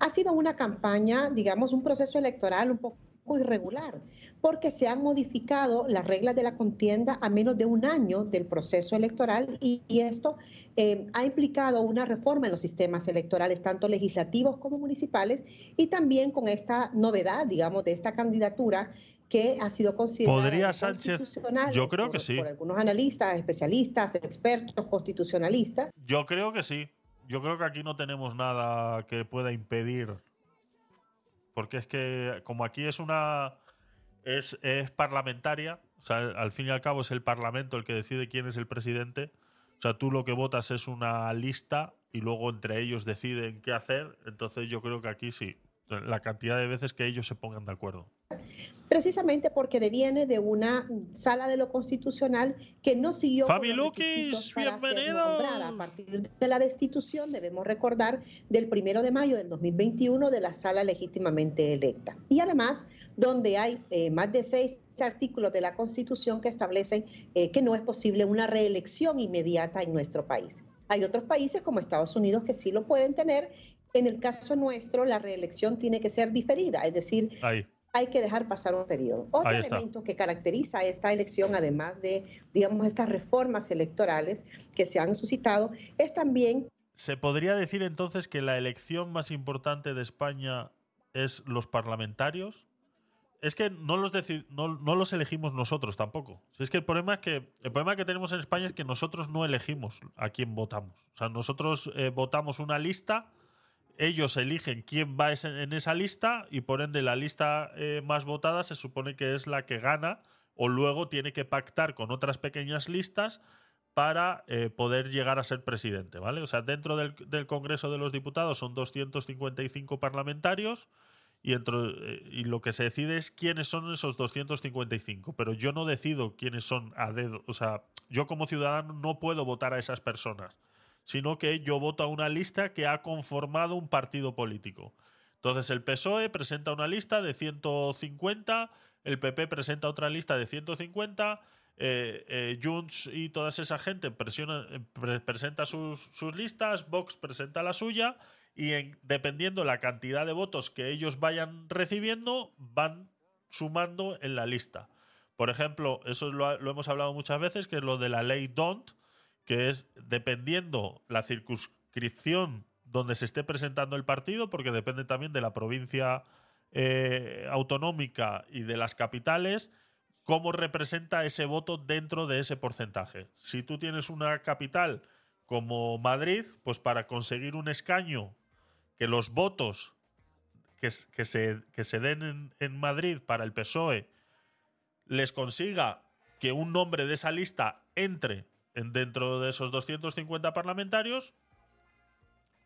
Speaker 5: Ha sido una campaña, digamos, un proceso electoral un poco irregular, porque se han modificado las reglas de la contienda a menos de un año del proceso electoral y, y esto eh, ha implicado una reforma en los sistemas electorales, tanto legislativos como municipales, y también con esta novedad, digamos, de esta candidatura que ha sido considerada
Speaker 1: ¿Podría Sánchez? Yo creo
Speaker 5: por-
Speaker 1: que sí.
Speaker 5: por algunos analistas, especialistas, expertos, constitucionalistas.
Speaker 1: Yo creo que sí. Yo creo que aquí no tenemos nada que pueda impedir. Porque es que, como aquí es una. Es, es parlamentaria, o sea, al fin y al cabo es el parlamento el que decide quién es el presidente. O sea, tú lo que votas es una lista y luego entre ellos deciden qué hacer. Entonces, yo creo que aquí sí. La cantidad de veces que ellos se pongan de acuerdo.
Speaker 5: precisamente porque deviene de una sala de lo constitucional que no siguió
Speaker 1: Fabi Lukis,
Speaker 5: nombrada. A partir de la destitución, debemos recordar, del primero de mayo del 2021 de la sala legítimamente electa. Y además, donde hay eh, más de seis artículos de la Constitución que establecen eh, que no es posible una reelección inmediata en nuestro país. Hay otros países como Estados Unidos que sí lo pueden tener. En el caso nuestro, la reelección tiene que ser diferida, es decir, hay que dejar pasar un periodo. Otro elemento que caracteriza esta elección, además de, digamos, estas reformas electorales que se han suscitado, es también...
Speaker 1: ¿Se podría decir entonces que la elección más importante de España es los parlamentarios? Es que no los, no, no, los elegimos nosotros tampoco. Es que el problema es que el problema que tenemos en España es que nosotros no elegimos a quién votamos. O sea, nosotros eh, votamos una lista ellos eligen quién va en esa lista y por ende la lista eh, más votada se supone que es la que gana o luego tiene que pactar con otras pequeñas listas para eh, poder llegar a ser presidente, ¿vale? O sea, dentro del, Congreso de los Diputados son 255 parlamentarios y, eh, y lo que se decide es quiénes son esos 255, pero yo no decido quiénes son a dedo, o sea, yo como ciudadano no puedo votar a esas personas sino que yo voto a una lista que ha conformado un partido político. Entonces el PSOE presenta una lista de 150, el PP presenta otra lista de 150, eh, eh, Junts y toda esa gente eh, presenta sus, listas, Vox presenta la suya y dependiendo la cantidad de votos que ellos vayan recibiendo, van sumando en la lista. Por ejemplo, eso lo, lo hemos hablado muchas veces, que es lo de la ley DONT, que es dependiendo la circunscripción donde se esté presentando el partido, porque depende también de la provincia eh, autonómica y de las capitales, cómo representa ese voto dentro de ese porcentaje. Si tú tienes una capital como Madrid, pues para conseguir un escaño, que los votos que, se, que se, den en, en Madrid para el PSOE les consiga que un nombre de esa lista entre dentro de esos 250 parlamentarios,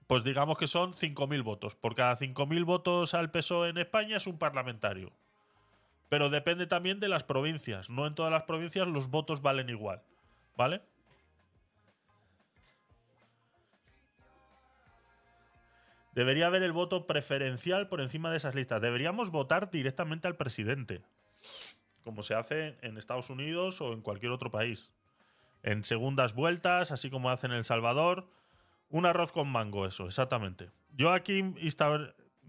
Speaker 1: pues digamos que son 5.000 votos. Por cada 5.000 votos al PSOE en España es un parlamentario. Pero depende también de las provincias. No en todas las provincias los votos valen igual. ¿Vale? Debería haber el voto preferencial por encima de esas listas. Deberíamos votar directamente al presidente. Como se hace en Estados Unidos o en cualquier otro país en segundas vueltas, así como hacen en El Salvador. Un arroz con mango, eso, exactamente. Yo aquí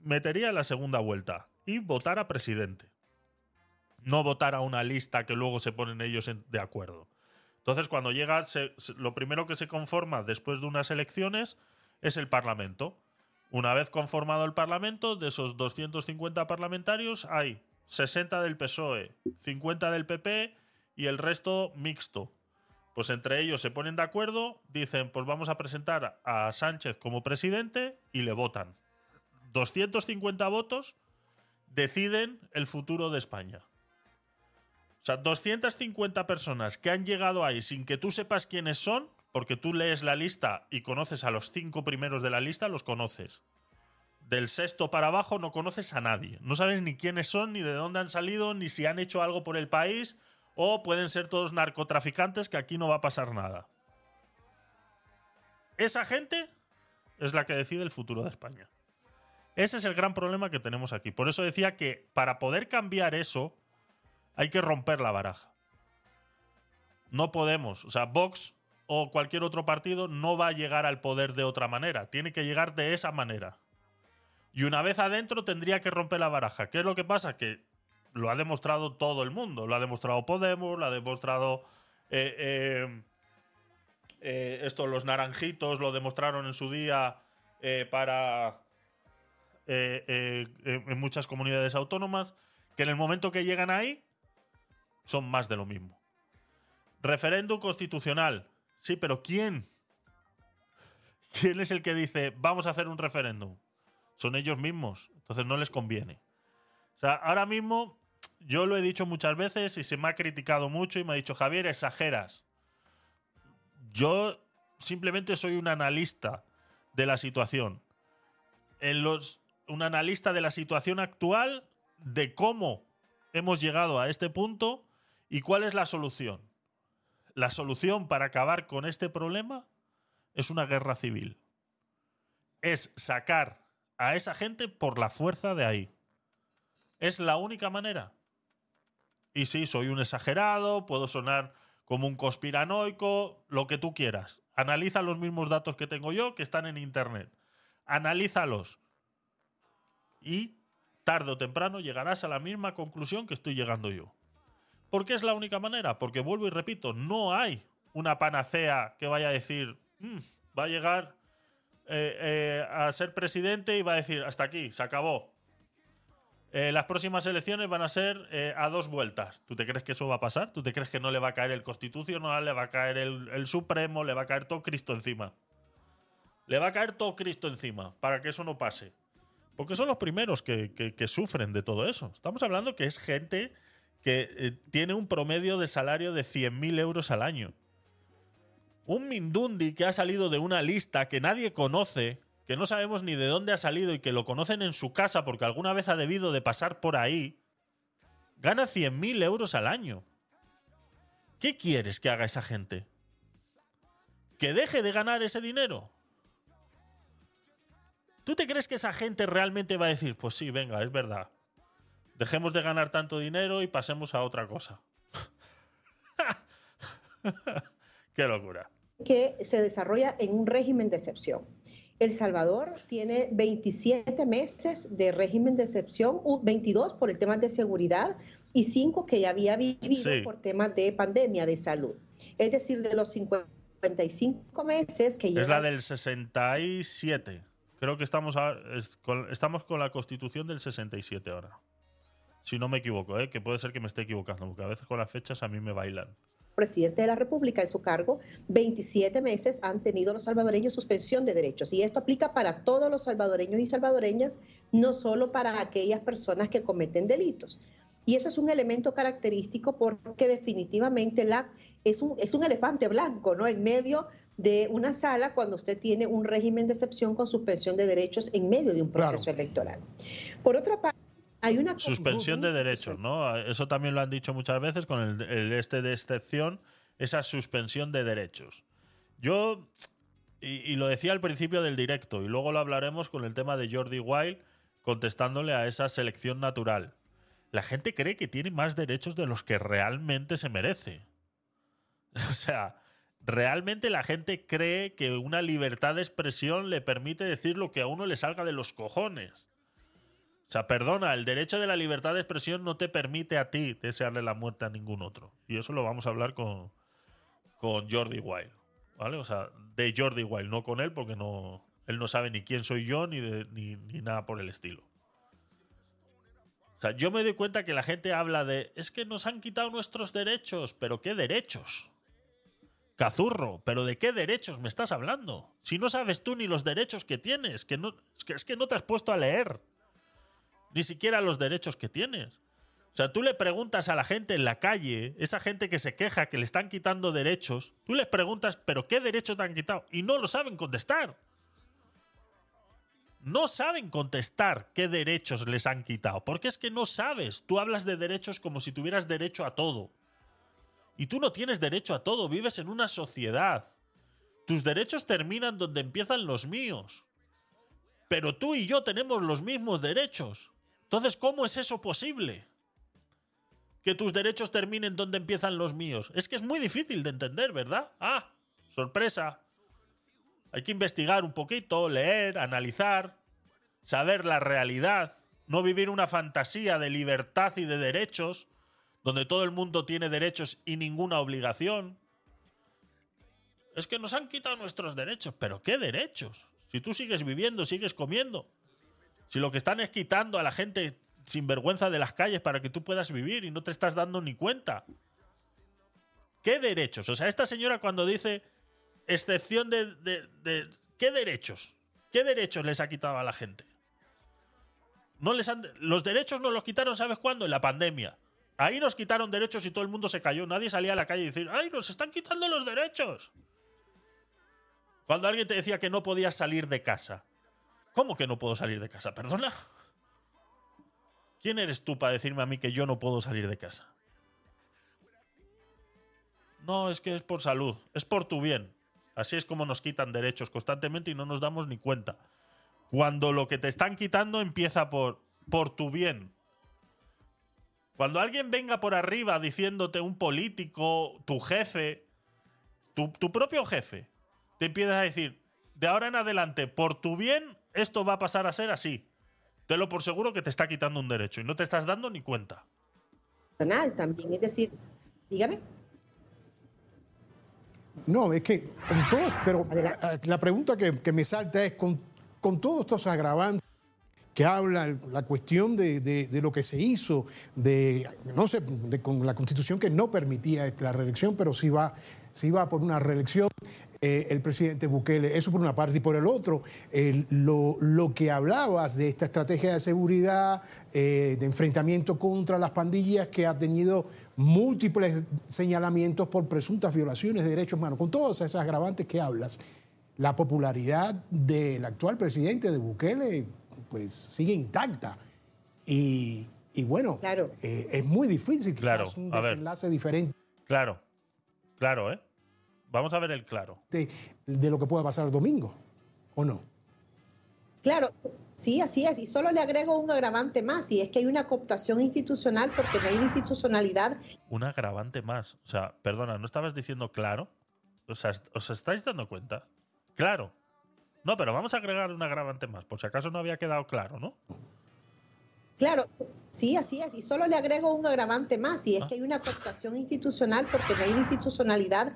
Speaker 1: metería la segunda vuelta y votar a presidente. No votar a una lista que luego se ponen ellos de acuerdo. Entonces, cuando llega, lo primero que se conforma después de unas elecciones es el Parlamento. Una vez conformado el Parlamento, de esos 250 parlamentarios hay 60 del PSOE, 50 del PP y el resto mixto. Pues entre ellos se ponen de acuerdo, dicen, pues vamos a presentar a Sánchez como presidente y le votan. 250 votos deciden el futuro de España. O sea, 250 personas que han llegado ahí sin que tú sepas quiénes son, porque tú lees la lista y conoces a los cinco primeros de la lista, los conoces. Del sexto para abajo no conoces a nadie. No sabes ni quiénes son, ni de dónde han salido, ni si han hecho algo por el país, o pueden ser todos narcotraficantes que aquí no va a pasar nada. Esa gente es la que decide el futuro de España. Ese es el gran problema que tenemos aquí. Por eso decía que para poder cambiar eso hay que romper la baraja. No podemos. O sea, Vox o cualquier otro partido no va a llegar al poder de otra manera. Tiene que llegar de esa manera. Y una vez adentro tendría que romper la baraja. ¿Qué es lo que pasa? Que lo ha demostrado todo el mundo. Lo ha demostrado Podemos, lo ha demostrado. Eh, eh, eh, esto, los naranjitos lo demostraron en su día para. en muchas comunidades autónomas. Que en el momento que llegan ahí. Son más de lo mismo. Referéndum constitucional. Sí, pero ¿quién? ¿Quién es el que dice vamos a hacer un referéndum? Son ellos mismos. Entonces no les conviene. O sea, ahora mismo yo lo he dicho muchas veces y se me ha criticado mucho y me ha dicho, Javier, exageras. Yo simplemente soy un analista de la situación. Un analista de la situación actual, de cómo hemos llegado a este punto y cuál es la solución. La solución para acabar con este problema es una guerra civil. Es sacar a esa gente por la fuerza de ahí. Es la única manera. Y sí, soy un exagerado, puedo sonar como un conspiranoico, lo que tú quieras. Analiza los mismos datos que tengo yo que están en Internet. Analízalos. Y tarde o temprano llegarás a la misma conclusión que estoy llegando yo. ¿Por qué es la única manera? Porque vuelvo y repito, no hay una panacea que vaya a decir, "Mm, va a llegar eh, eh, a ser presidente y va a decir, hasta aquí, se acabó. Eh, las próximas elecciones van a ser eh, a dos vueltas. ¿Tú te crees que eso va a pasar? ¿Tú te crees que no le va a caer el Constitucional, le va a caer el, Supremo, le va a caer todo Cristo encima? Le va a caer todo Cristo encima para que eso no pase. Porque son los primeros que sufren de todo eso. Estamos hablando que es gente que eh, tiene un promedio de salario de 100.000 euros al año. Un Mindundi que ha salido de una lista que nadie conoce, que no sabemos ni de dónde ha salido y que lo conocen en su casa porque alguna vez ha debido de pasar por ahí, gana 100.000 euros al año. ¿Qué quieres que haga esa gente? ¿Que deje de ganar ese dinero? ¿Tú te crees que esa gente realmente va a decir, pues sí, venga, es verdad. Dejemos de ganar tanto dinero y pasemos a otra cosa? <laughs> Qué locura.
Speaker 5: que se desarrolla en un régimen de excepción. El Salvador tiene 27 meses de régimen de excepción, u- 22 por el tema de seguridad y 5 que ya había vivido
Speaker 1: Sí.
Speaker 5: por temas de pandemia de salud. Es decir, de los 55 meses que
Speaker 1: Es
Speaker 5: lleva
Speaker 1: la del 67. Creo que estamos, a- es con, estamos con la constitución del 67 ahora. Si no me equivoco, ¿eh? que puede ser que me esté equivocando, porque a veces con las fechas a mí me bailan.
Speaker 5: Presidente de la República en su cargo, 27 meses han tenido los salvadoreños suspensión de derechos. Y esto aplica para todos los salvadoreños y salvadoreñas, no solo para aquellas personas que cometen delitos. Y eso es un elemento característico porque definitivamente la, es, un, es un elefante blanco, ¿no? En medio de una sala cuando usted tiene un régimen de excepción con suspensión de derechos en medio de un
Speaker 4: Claro.
Speaker 5: proceso electoral. Por otra parte, hay una
Speaker 1: Suspensión de derechos, ¿no? Eso también lo han dicho muchas veces con el, el este de excepción, esa suspensión de derechos. Yo, y, y lo decía al principio del directo, y luego lo hablaremos con el tema de Jordi Wild contestándole a esa selección natural. La gente cree que tiene más derechos de los que realmente se merece. <laughs> O sea, realmente la gente cree que una libertad de expresión le permite decir lo que a uno le salga de los cojones. O sea, perdona, el derecho de la libertad de expresión no te permite a ti desearle la muerte a ningún otro. Y eso lo vamos a hablar con, con Jordi Wild. ¿Vale? O sea, de Jordi Wild, no con él, porque no, él no sabe ni quién soy yo ni, de- ni, ni nada por el estilo. O sea, yo me doy cuenta que la gente habla de es que nos han quitado nuestros derechos, pero ¿qué derechos? Cazurro, pero ¿de qué derechos me estás hablando? Si no sabes tú ni los derechos que tienes, que no, es que, es que no te has puesto a leer ni siquiera los derechos que tienes. O sea, tú le preguntas a la gente en la calle, esa gente que se queja que le están quitando derechos, tú les preguntas, ¿pero qué derechos te han quitado? Y no lo saben contestar. No saben contestar qué derechos les han quitado, porque es que no sabes. Tú hablas de derechos como si tuvieras derecho a todo. Y tú no tienes derecho a todo, vives en una sociedad. Tus derechos terminan donde empiezan los míos. Pero tú y yo tenemos los mismos derechos. Entonces, ¿cómo es eso posible? Que tus derechos terminen donde empiezan los míos. Es que es muy difícil de entender, ¿verdad? Ah, sorpresa. Hay que investigar un poquito, leer, analizar, saber la realidad, no vivir una fantasía de libertad y de derechos, donde todo el mundo tiene derechos y ninguna obligación. Es que nos han quitado nuestros derechos. ¿Pero qué derechos? Si tú sigues viviendo, sigues comiendo. Si lo que están es quitando a la gente sin vergüenza de las calles para que tú puedas vivir y no te estás dando ni cuenta. ¿Qué derechos? O sea, esta señora cuando dice excepción de, de- ¿Qué derechos? ¿Qué derechos les ha quitado a la gente? No les han, los derechos nos los quitaron, ¿sabes cuándo? En la pandemia. Ahí nos quitaron derechos y todo el mundo se cayó. Nadie salía a la calle y decir, ¡ay, nos están quitando los derechos! Cuando alguien te decía que no podías salir de casa. ¿Cómo que no puedo salir de casa? ¿Perdona? ¿Quién eres tú para decirme a mí que yo no puedo salir de casa? No, es que es por salud, es por tu bien. Así es como nos quitan derechos constantemente y no nos damos ni cuenta. Cuando lo que te están quitando empieza por, por tu bien. Cuando alguien venga por arriba diciéndote un político, tu jefe, tu, tu propio jefe, te empiezas a decir, de ahora en adelante, por tu bien, esto va a pasar a ser así. Te lo por seguro que te está quitando un derecho y no te estás dando ni cuenta.
Speaker 5: También, es decir, dígame.
Speaker 4: No, es que con todo, pero la pregunta que, me salta es con, con todos estos agravantes que habla la cuestión de, lo que se hizo, de, no sé, de, con la constitución que no permitía la reelección, pero sí va, sí va por una reelección. Eh, el presidente Bukele, eso por una parte y por el otro, lo, que hablabas de esta estrategia de seguridad, eh, de enfrentamiento contra las pandillas que ha tenido múltiples señalamientos por presuntas violaciones de derechos humanos, con todas esas agravantes que hablas, la popularidad del actual presidente de Bukele pues sigue intacta. Y, bueno,
Speaker 5: claro.
Speaker 4: Eh, es muy difícil
Speaker 1: claro.
Speaker 4: un desenlace diferente.
Speaker 1: Claro, claro, ¿eh? Vamos a ver el claro.
Speaker 4: De, lo que pueda pasar el domingo, ¿o no?
Speaker 5: Claro, sí, así es. Y solo le agrego un agravante más, y es que hay una cooptación institucional porque no hay una institucionalidad.
Speaker 1: Un agravante más. O sea, perdona, ¿no estabas diciendo claro? O sea, ¿os estáis dando cuenta? Claro. No, pero vamos a agregar un agravante más, por si acaso no había quedado claro, ¿no?
Speaker 5: Claro, sí, así es. Y solo le agrego un agravante más, y es ah. que hay una cooptación institucional porque no hay una institucionalidad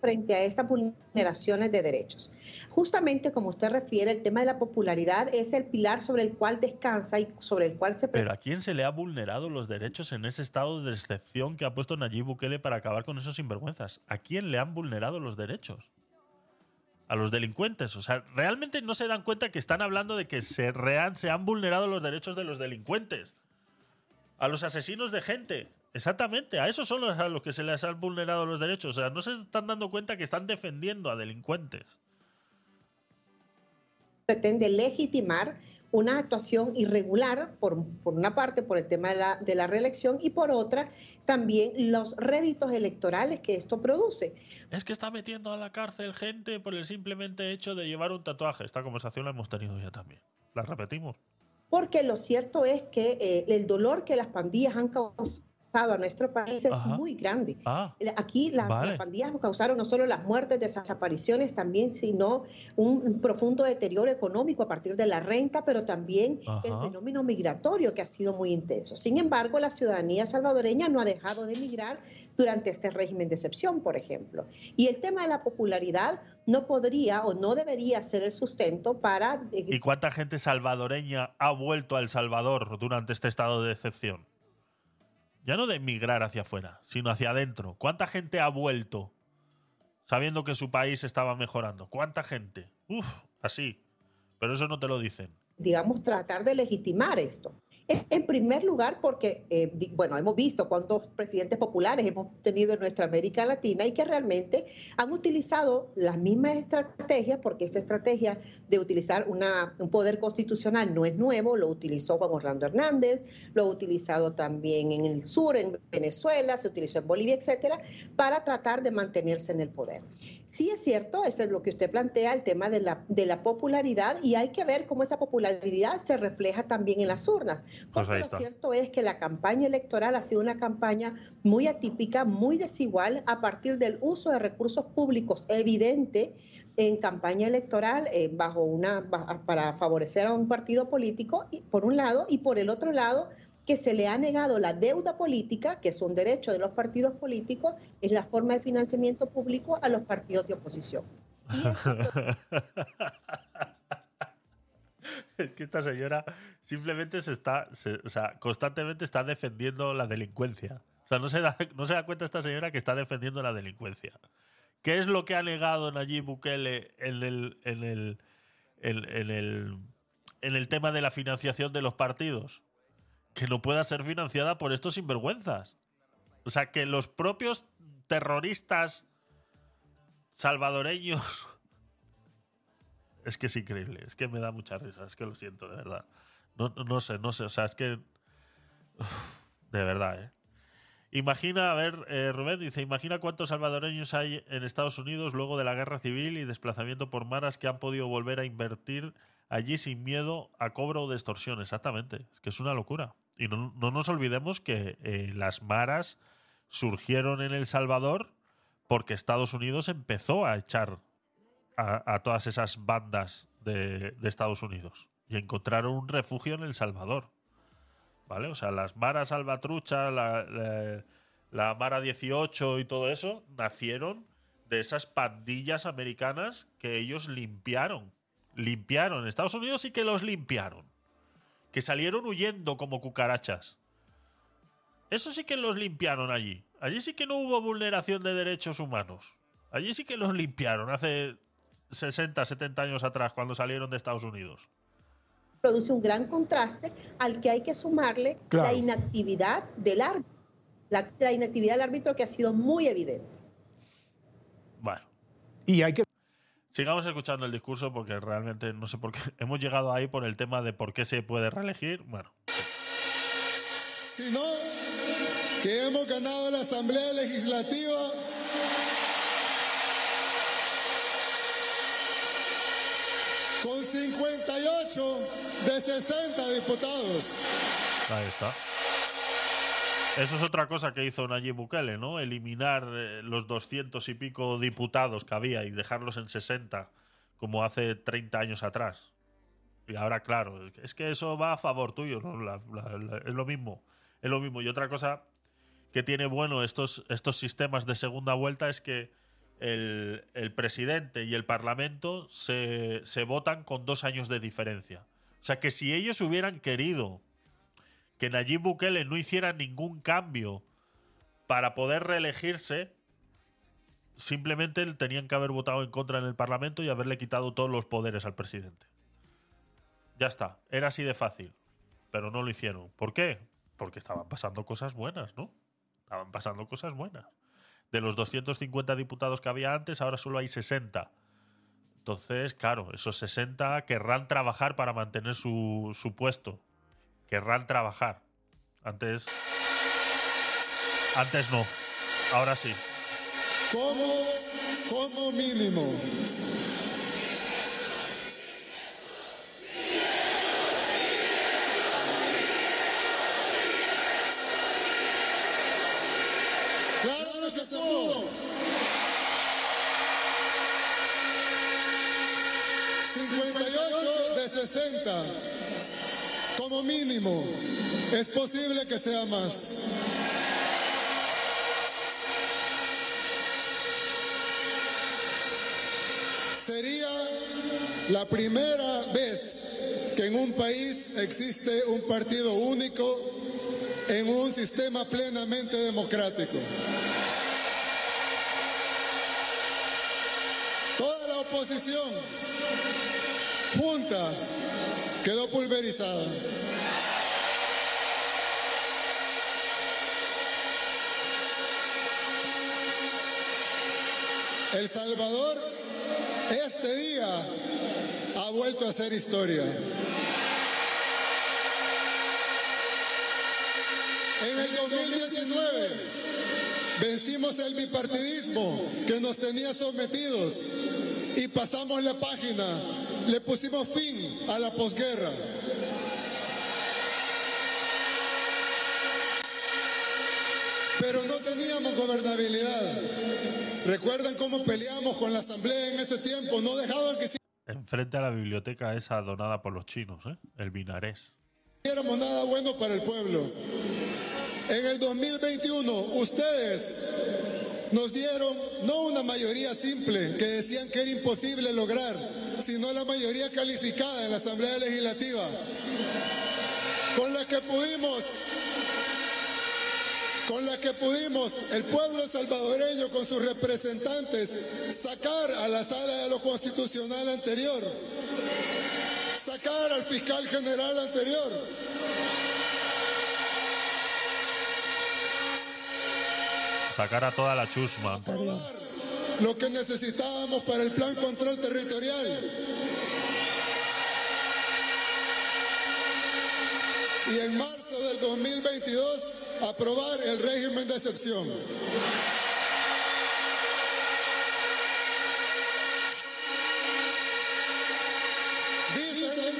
Speaker 5: frente a estas vulneraciones de derechos. Justamente como usted refiere, el tema de la popularidad es el pilar sobre el cual descansa y sobre el cual se...
Speaker 1: Pero ¿a quién se le ha vulnerado los derechos en ese estado de excepción que ha puesto Nayib Bukele para acabar con esos sinvergüenzas? ¿A quién le han vulnerado los derechos? A los delincuentes. O sea, realmente no se dan cuenta que están hablando de que se, se han vulnerado los derechos de los delincuentes. A los asesinos de gente. Exactamente, a esos son los a los que se les han vulnerado los derechos. O sea, no se están dando cuenta que están defendiendo a delincuentes.
Speaker 5: Pretende legitimar una actuación irregular, por, una parte, por el tema de la, de la, reelección, y por otra, también los réditos electorales que esto produce.
Speaker 1: Es que está metiendo a la cárcel gente por el simplemente hecho de llevar un tatuaje. Esta conversación la hemos tenido ya también. ¿La repetimos?
Speaker 5: Porque lo cierto es que eh, el dolor que las pandillas han causado a nuestro país es muy grande. Ah, Aquí las, pandillas causaron no solo las muertes, desapariciones también, sino un profundo deterioro económico a partir de la renta, pero también el fenómeno migratorio que ha sido muy intenso. Sin embargo, la ciudadanía salvadoreña no ha dejado de migrar durante este régimen de excepción, por ejemplo. Y el tema de la popularidad no podría o no debería ser el sustento para...
Speaker 1: Eh, ¿Y cuánta gente salvadoreña ha vuelto a El Salvador durante este estado de excepción? Ya no de emigrar hacia afuera, sino hacia adentro. ¿Cuánta gente ha vuelto sabiendo que su país estaba mejorando? ¿Cuánta gente? Uf, así. Pero eso no te lo dicen.
Speaker 5: Digamos, tratar de legitimar esto. En primer lugar, porque, eh, bueno, hemos visto cuántos presidentes populares hemos tenido en nuestra América Latina y que realmente han utilizado las mismas estrategias, porque esta estrategia de utilizar una, un poder constitucional no es nuevo, lo utilizó Juan Orlando Hernández, lo ha utilizado también en el sur, en Venezuela, se utilizó en Bolivia, etcétera, para tratar de mantenerse en el poder. Sí es cierto, eso es lo que usted plantea, el tema de la, de la popularidad, y hay que ver cómo esa popularidad se refleja también en las urnas. Pues Porque lo cierto es que la campaña electoral ha sido una campaña muy atípica, muy desigual, a partir del uso de recursos públicos evidente en campaña electoral eh, bajo una para favorecer a un partido político por un lado y por el otro lado que se le ha negado la deuda política, que es un derecho de los partidos políticos, es la forma de financiamiento público a los partidos de oposición. <laughs> <laughs>
Speaker 1: es que esta señora simplemente se está, o sea, constantemente está defendiendo la delincuencia. O sea, no se, da, no se da cuenta esta señora que está defendiendo la delincuencia. ¿Qué es lo que ha negado Nayib Bukele en el, en el, en el, en el tema de la financiación de los partidos? que no pueda ser financiada por estos sinvergüenzas. O sea, que los propios terroristas salvadoreños... Es que es increíble, es que me da mucha risa, es que lo siento, de verdad. No, sé, no sé, o sea, es que... de verdad, ¿eh? Imagina, a ver, eh, Rubén dice, imagina cuántos salvadoreños hay en Estados Unidos luego de la guerra civil y desplazamiento por maras que han podido volver a invertir allí sin miedo a cobro o de extorsión. Exactamente, es que es una locura. Y no, no nos olvidemos que eh, las maras surgieron en El Salvador porque Estados Unidos empezó a echar a, todas esas bandas de, de Estados Unidos y encontraron un refugio en El Salvador. ¿Vale? O sea, las maras salvatrucha, la, la, la Mara 18 y todo eso, nacieron de esas pandillas americanas que ellos limpiaron. Limpiaron. Estados Unidos sí que los limpiaron. Que salieron huyendo como cucarachas. Eso sí que los limpiaron allí. Allí sí que no hubo vulneración de derechos humanos. Allí sí que los limpiaron hace 60, 70 años atrás cuando salieron de Estados Unidos.
Speaker 5: Produce un gran contraste al que hay que sumarle
Speaker 4: Claro.
Speaker 5: la inactividad del árbitro. La, la inactividad del árbitro que ha sido muy evidente.
Speaker 1: Bueno,
Speaker 4: Y hay que
Speaker 1: sigamos escuchando el discurso porque realmente no sé por qué. <laughs> Hemos llegado ahí por el tema de por qué se puede reelegir. Bueno,
Speaker 3: sino que hemos ganado la Asamblea Legislativa con 58 de 60 diputados.
Speaker 1: ahí está. Eso es otra cosa que hizo Nayib Bukele, ¿no? Eliminar eh, los 200 y pico diputados que había y dejarlos en 60, como hace 30 años atrás. Y ahora, claro, es que eso va a favor tuyo, ¿no? Es lo mismo. Es lo mismo. Y otra cosa que tiene bueno estos, estos sistemas de segunda vuelta es que el, presidente y el parlamento se, se votan con dos años de diferencia. O sea que si ellos hubieran querido que Nayib Bukele no hiciera ningún cambio para poder reelegirse, simplemente tenían que haber votado en contra en el Parlamento y haberle quitado todos los poderes al presidente. Ya está, era así de fácil, pero no lo hicieron. ¿Por qué? Porque estaban pasando cosas buenas, ¿no? Estaban pasando cosas buenas. De los 250 diputados que había antes, ahora solo hay 60. Entonces, claro, esos 60 querrán trabajar para mantener su, puesto querrán trabajar. Antes. Antes no. Ahora sí.
Speaker 3: Como, como mínimo. Claro que se pudo. 58 de 60. Como mínimo. Es posible que sea más. Sería la primera vez que en un país existe un partido único en un sistema plenamente democrático. Toda la oposición junta quedó pulverizada. El Salvador este día ha vuelto a ser historia. En el 2019 vencimos el bipartidismo que nos tenía sometidos y pasamos la página, le pusimos fin a la posguerra. Pero no teníamos gobernabilidad. ¿Recuerdan cómo peleamos con la asamblea en ese tiempo? No dejaban que
Speaker 1: Enfrente a la biblioteca esa donada por los chinos, ¿eh? El Binarés.
Speaker 3: hiciéramos nada bueno para el pueblo. En el 2021 ustedes nos dieron no una mayoría simple que decían que era imposible lograr, sino la mayoría calificada en la Asamblea Legislativa, con la que pudimos, con la que pudimos el pueblo salvadoreño con sus representantes sacar a la sala de lo constitucional anterior, sacar al fiscal general anterior,
Speaker 1: Sacar a toda la chusma.
Speaker 3: lo que necesitábamos para el plan control territorial. Y en marzo del 2022 aprobar el régimen de excepción. Dicen,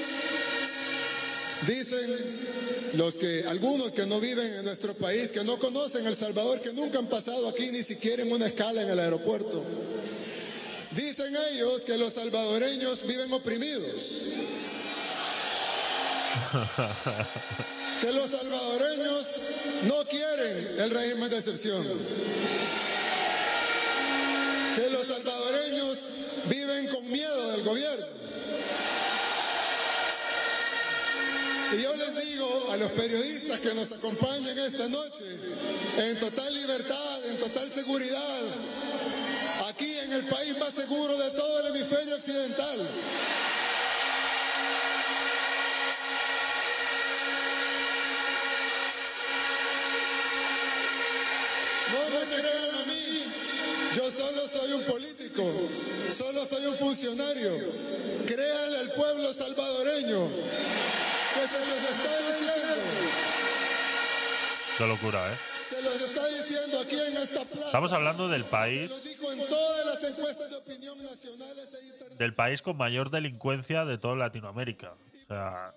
Speaker 3: Dicen los que, algunos que no viven en nuestro país, que no conocen El Salvador, que nunca han pasado aquí ni siquiera en una escala en el aeropuerto. Dicen ellos que los salvadoreños viven oprimidos. que los salvadoreños no quieren el régimen de excepción. Que los salvadoreños viven con miedo del gobierno. Y yo les digo a los periodistas que nos acompañan esta noche, en total libertad, en total seguridad, aquí en el país más seguro de todo el hemisferio occidental, No me crean a mí. Yo solo soy un político, solo soy un funcionario. Créanle al pueblo salvadoreño que se los está diciendo.
Speaker 1: Qué locura, ¿eh?
Speaker 3: Se los está diciendo aquí en esta plaza.
Speaker 1: Estamos hablando del
Speaker 3: Se
Speaker 1: país,
Speaker 3: los dijo en todas las encuestas de opinión nacionales e internacionales.
Speaker 1: del país con mayor delincuencia de toda Latinoamérica. O sea,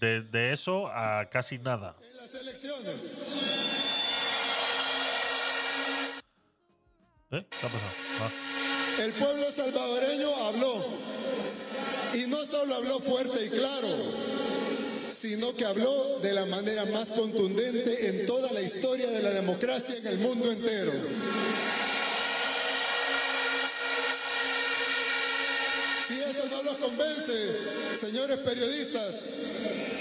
Speaker 1: de, de eso a casi nada.
Speaker 3: En las elecciones.
Speaker 1: ¿Eh? ¿Qué ha pasado? Ah.
Speaker 3: El pueblo salvadoreño habló. Y no solo habló fuerte y claro, sino que habló de la manera más contundente en toda la historia de la democracia en el mundo entero. Si eso no los convence, señores periodistas,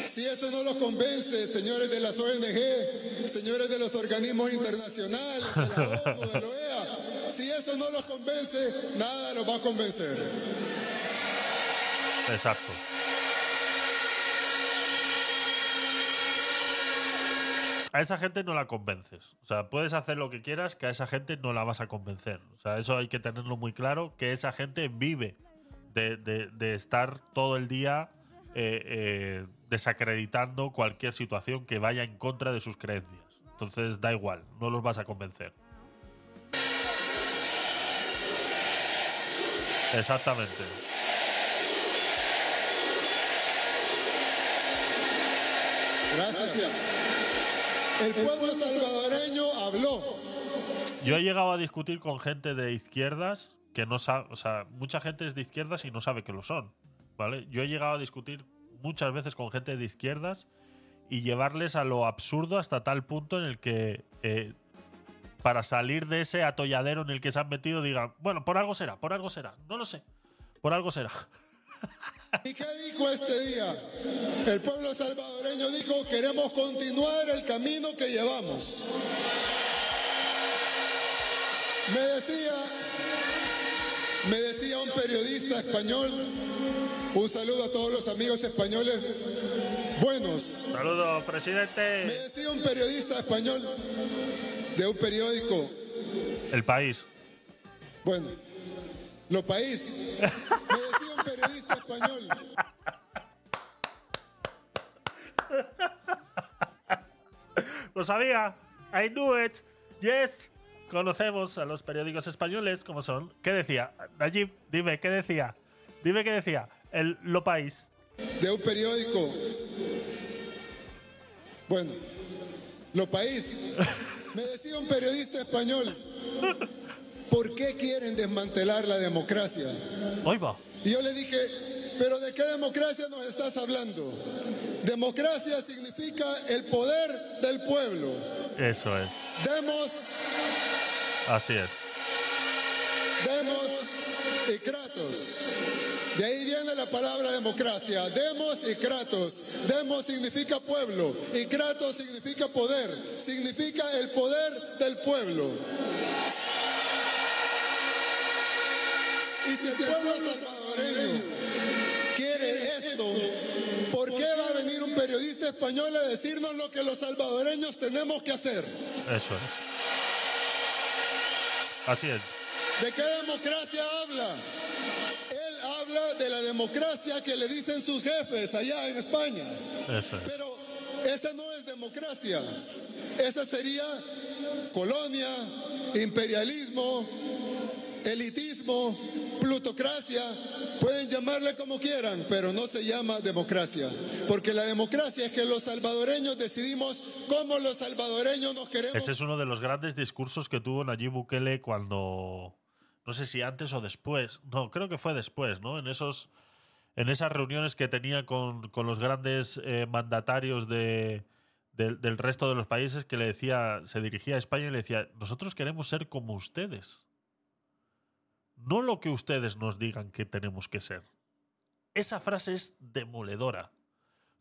Speaker 3: si eso no los convence, señores de las ONG, señores de los organismos internacionales, OEA, si eso no los convence, nada los va a convencer.
Speaker 1: Exacto. A esa gente no la convences. O sea, puedes hacer lo que quieras, que a esa gente no la vas a convencer. O sea, eso hay que tenerlo muy claro, que esa gente vive de, de- estar todo el día eh, eh, desacreditando cualquier situación que vaya en contra de sus creencias. Entonces, da igual, no los vas a convencer. Exactamente.
Speaker 3: Gracias. El pueblo salvadoreño habló.
Speaker 1: Yo he llegado a discutir con gente de izquierdas que no sabe, o sea, mucha gente es de izquierdas y no sabe que lo son, ¿vale? Yo he llegado a discutir muchas veces con gente de izquierdas y llevarles a lo absurdo hasta tal punto en el que eh, para salir de ese atolladero en el que se han metido digan, bueno, por algo será, por algo será, no lo sé, por algo será. <laughs> <laughs>
Speaker 3: ¿Y qué dijo este día? El pueblo salvadoreño dijo, queremos continuar el camino que llevamos. Me decía, me decía un periodista español, un saludo a todos los amigos españoles buenos.
Speaker 1: Saludos,
Speaker 3: Me
Speaker 1: presidente.
Speaker 3: decía un periodista español de un periódico,
Speaker 1: El país.
Speaker 3: bueno, Lo País. Me decía periodista español. <laughs>
Speaker 1: Lo sabía. I knew it. Yes. Conocemos a los periódicos españoles como son. ¿Qué decía? Najib, dime, ¿qué decía? Dime qué decía. El Lo País.
Speaker 3: de un periódico. Bueno, Lo País. <laughs> Me decía un periodista español, ¿por qué quieren desmantelar la democracia?
Speaker 1: Hoy va.
Speaker 3: Y yo le dije, ¿pero de qué democracia nos estás hablando? Democracia significa el poder del pueblo.
Speaker 1: Eso es.
Speaker 3: Demos,
Speaker 1: Así es.
Speaker 3: demos y kratos. De ahí viene la palabra democracia. Demos y kratos. Demos significa pueblo y kratos significa poder. Significa el poder del pueblo. Y si el pueblo salvadoreño quiere esto, ¿por qué va a venir un periodista español a decirnos lo que los salvadoreños tenemos que hacer?
Speaker 1: Eso es. Así es.
Speaker 3: ¿De qué democracia habla? Él habla de la democracia que le dicen sus jefes allá en España.
Speaker 1: Eso es.
Speaker 3: Pero esa no es democracia. Esa sería colonia, imperialismo, elitismo, plutocracia, pueden llamarle como quieran, pero no se llama democracia. Porque la democracia es que los salvadoreños decidimos cómo los salvadoreños nos queremos.
Speaker 1: Ese es uno de los grandes discursos que tuvo Nayib Bukele cuando. No sé si antes o después. No, creo que fue después, ¿no? En esos. En esas reuniones que tenía con, los grandes eh, mandatarios de, del, del resto de los países que le decía, se dirigía a España y le decía, nosotros queremos ser como ustedes. No lo que ustedes nos digan que tenemos que ser. Esa frase es demoledora.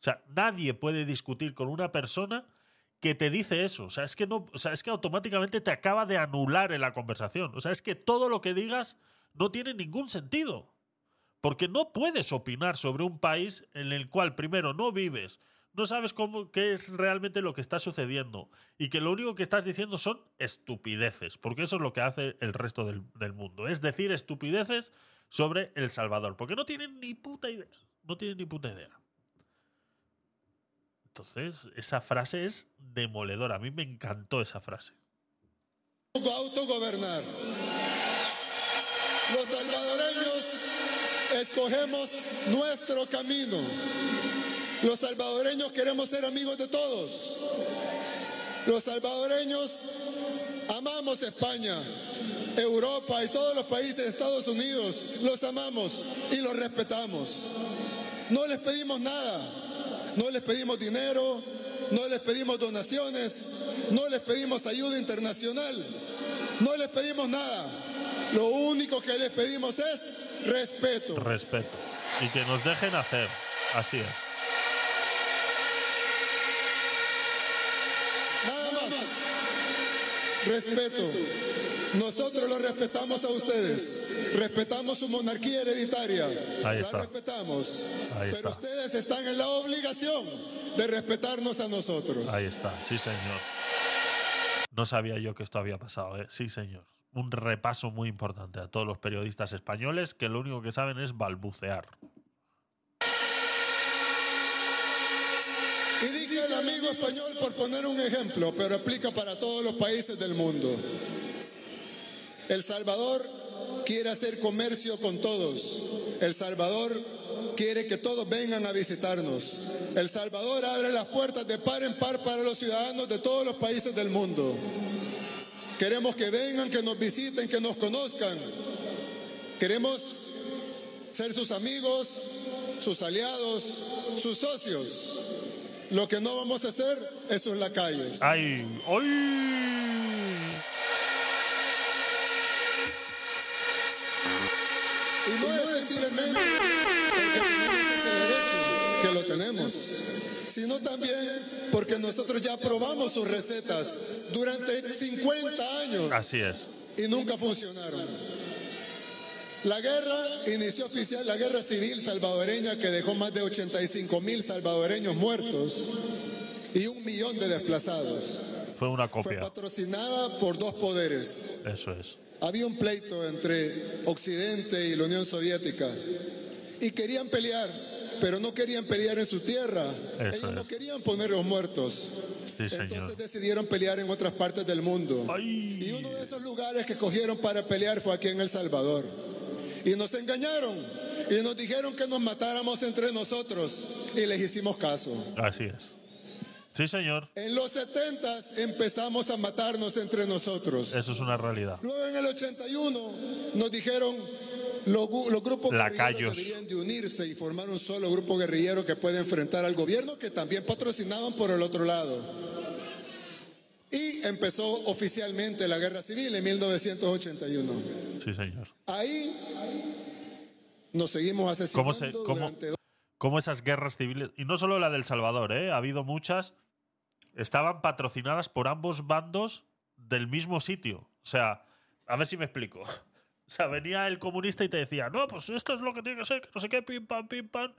Speaker 1: O sea, nadie puede discutir con una persona que te dice eso. O sea, es que no, o sea, es que automáticamente te acaba de anular en la conversación. O sea, es que todo lo que digas no tiene ningún sentido. Porque no puedes opinar sobre un país en el cual primero no vives, no sabes cómo, qué es realmente lo que está sucediendo y que lo único que estás diciendo son estupideces, porque eso es lo que hace el resto del, del mundo, es decir estupideces sobre El Salvador, porque no tienen ni puta idea, no tienen ni puta idea. Entonces, esa frase es demoledora, a mí me encantó esa frase.
Speaker 3: autogobernar. Los salvadoreños escogemos nuestro camino. Los salvadoreños queremos ser amigos de todos. Los salvadoreños amamos España, Europa y todos los países de Estados Unidos. Los amamos y los respetamos. No les pedimos nada. No les pedimos dinero, no les pedimos donaciones, no les pedimos ayuda internacional, no les pedimos nada. Lo único que les pedimos es respeto.
Speaker 1: Respeto. Y que nos dejen hacer. Así es.
Speaker 3: Respeto. Nosotros lo respetamos a ustedes. Respetamos su monarquía hereditaria.
Speaker 1: Ahí está.
Speaker 3: La respetamos.
Speaker 1: Ahí
Speaker 3: Pero
Speaker 1: está.
Speaker 3: ustedes están en la obligación de respetarnos a nosotros.
Speaker 1: Ahí está, sí señor. No sabía yo que esto había pasado, ¿eh? Sí señor. Un repaso muy importante a todos los periodistas españoles que lo único que saben es balbucear.
Speaker 3: Y dije el amigo español por poner un ejemplo, pero aplica para todos los países del mundo. El Salvador quiere hacer comercio con todos. El Salvador quiere que todos vengan a visitarnos. El Salvador abre las puertas de par en par para los ciudadanos de todos los países del mundo. Queremos que vengan, que nos visiten, que nos conozcan. Queremos ser sus amigos, sus aliados, sus socios. Lo que no vamos a hacer es sus lacayos.
Speaker 1: ¡Ay! ¡Ay!
Speaker 3: Y no es simplemente porque tenemos ese derecho, que lo tenemos, sino también porque nosotros ya probamos sus recetas durante 50 años
Speaker 1: Así es.
Speaker 3: y nunca funcionaron. La guerra inició oficial, la guerra civil salvadoreña que dejó más de 85 mil salvadoreños muertos y un millón de desplazados.
Speaker 1: Fue una
Speaker 3: Fue
Speaker 1: copia.
Speaker 3: patrocinada por dos poderes,
Speaker 1: Eso es.
Speaker 3: había un pleito entre Occidente y la Unión Soviética y querían pelear, pero no querían pelear en su tierra.
Speaker 1: Eso
Speaker 3: Ellos no
Speaker 1: es.
Speaker 3: querían poner los muertos.
Speaker 1: Sí, señor.
Speaker 3: Entonces decidieron pelear en otras partes del mundo.
Speaker 1: Ay.
Speaker 3: Y uno de esos lugares que cogieron para pelear fue aquí en El Salvador. Y nos engañaron y nos dijeron que nos matáramos entre nosotros y les hicimos caso.
Speaker 1: Así es. Sí, señor.
Speaker 3: En los 70 empezamos a matarnos entre nosotros.
Speaker 1: Eso es una realidad.
Speaker 3: Luego en el 81 nos dijeron los, los grupos
Speaker 1: Lacayos.
Speaker 3: guerrilleros deberían de unirse y formar un solo grupo guerrillero que pueda enfrentar al gobierno que también patrocinaban por el otro lado. Y empezó oficialmente la guerra civil en 1981.
Speaker 1: Sí, señor.
Speaker 3: Ahí nos seguimos asesinando
Speaker 1: ¿Cómo, se, cómo,
Speaker 3: durante dos
Speaker 1: cómo esas guerras civiles, y no solo la del Salvador, ¿eh? ha habido muchas, estaban patrocinadas por ambos bandos del mismo sitio. O sea, a ver si me explico. <laughs> O sea, venía el comunista y te decía, no, pues esto es lo que tiene que ser, que no sé qué, pim, pam, pim, pam.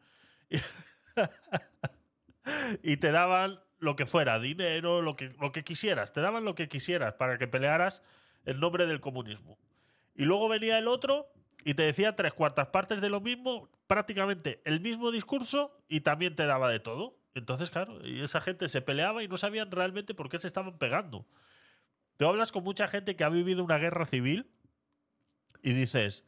Speaker 1: Y, <laughs> y te daban lo que fuera, dinero, lo que, lo que quisieras. Te daban lo que quisieras para que pelearas en nombre del comunismo. Y luego venía el otro y te decía tres cuartas partes de lo mismo, prácticamente el mismo discurso y también te daba de todo. Entonces, claro, y esa gente se peleaba y no sabían realmente por qué se estaban pegando. Tú hablas con mucha gente que ha vivido una guerra civil Y dices,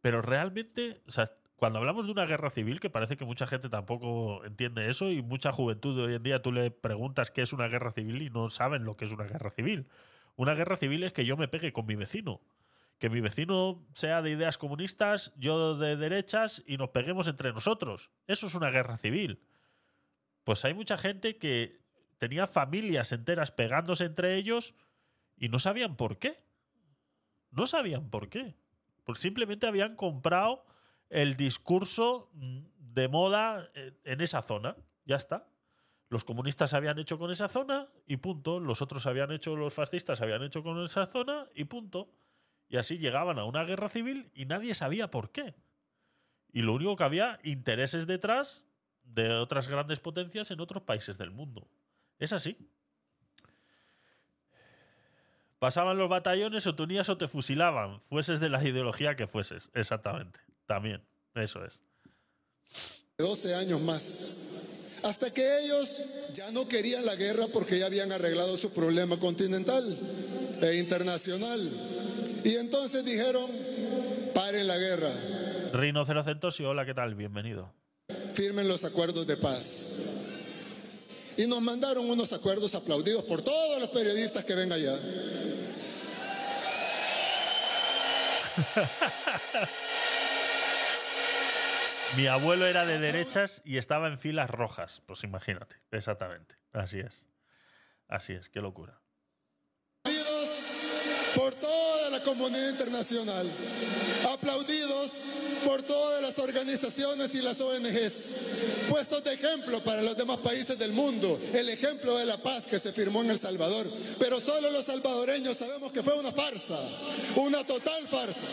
Speaker 1: pero realmente, o sea, cuando hablamos de una guerra civil, que parece que mucha gente tampoco entiende eso y mucha juventud de hoy en día tú le preguntas qué es una guerra civil y no saben lo que es una guerra civil. Una guerra civil es que yo me pegue con mi vecino. Que mi vecino sea de ideas comunistas, yo de derechas y nos peguemos entre nosotros. Eso es una guerra civil. Pues hay mucha gente que tenía familias enteras pegándose entre ellos y no sabían por qué. No sabían por qué. Pues simplemente habían comprado el discurso de moda en esa zona. Ya está. Los comunistas habían hecho con esa zona y punto. Los otros habían hecho, los fascistas habían hecho con esa zona y punto. Y así llegaban a una guerra civil y nadie sabía por qué. Y lo único que había, intereses detrás de otras grandes potencias en otros países del mundo. Es así. Pasaban los batallones o te unías o te fusilaban, fueses de la ideología que fueses. Exactamente. También. Eso es.
Speaker 3: 12 años más. Hasta que ellos ya no querían la guerra porque ya habían arreglado su problema continental e internacional. Y entonces dijeron, paren la guerra.
Speaker 1: Rino Centosio, hola, ¿qué tal? Bienvenido.
Speaker 3: Firmen los acuerdos de paz. Y nos mandaron unos acuerdos aplaudidos por todos los periodistas que ven allá. <laughs>
Speaker 1: Mi abuelo era de derechas y estaba en filas rojas. Pues imagínate, exactamente. Así es. Así es, qué locura.
Speaker 3: Por toda la comunidad internacional, aplaudidos por todas las organizaciones y las ONGs, puestos de ejemplo para los demás países del mundo, el ejemplo de la paz que se firmó en El Salvador. Pero solo los salvadoreños sabemos que fue una farsa, una total farsa.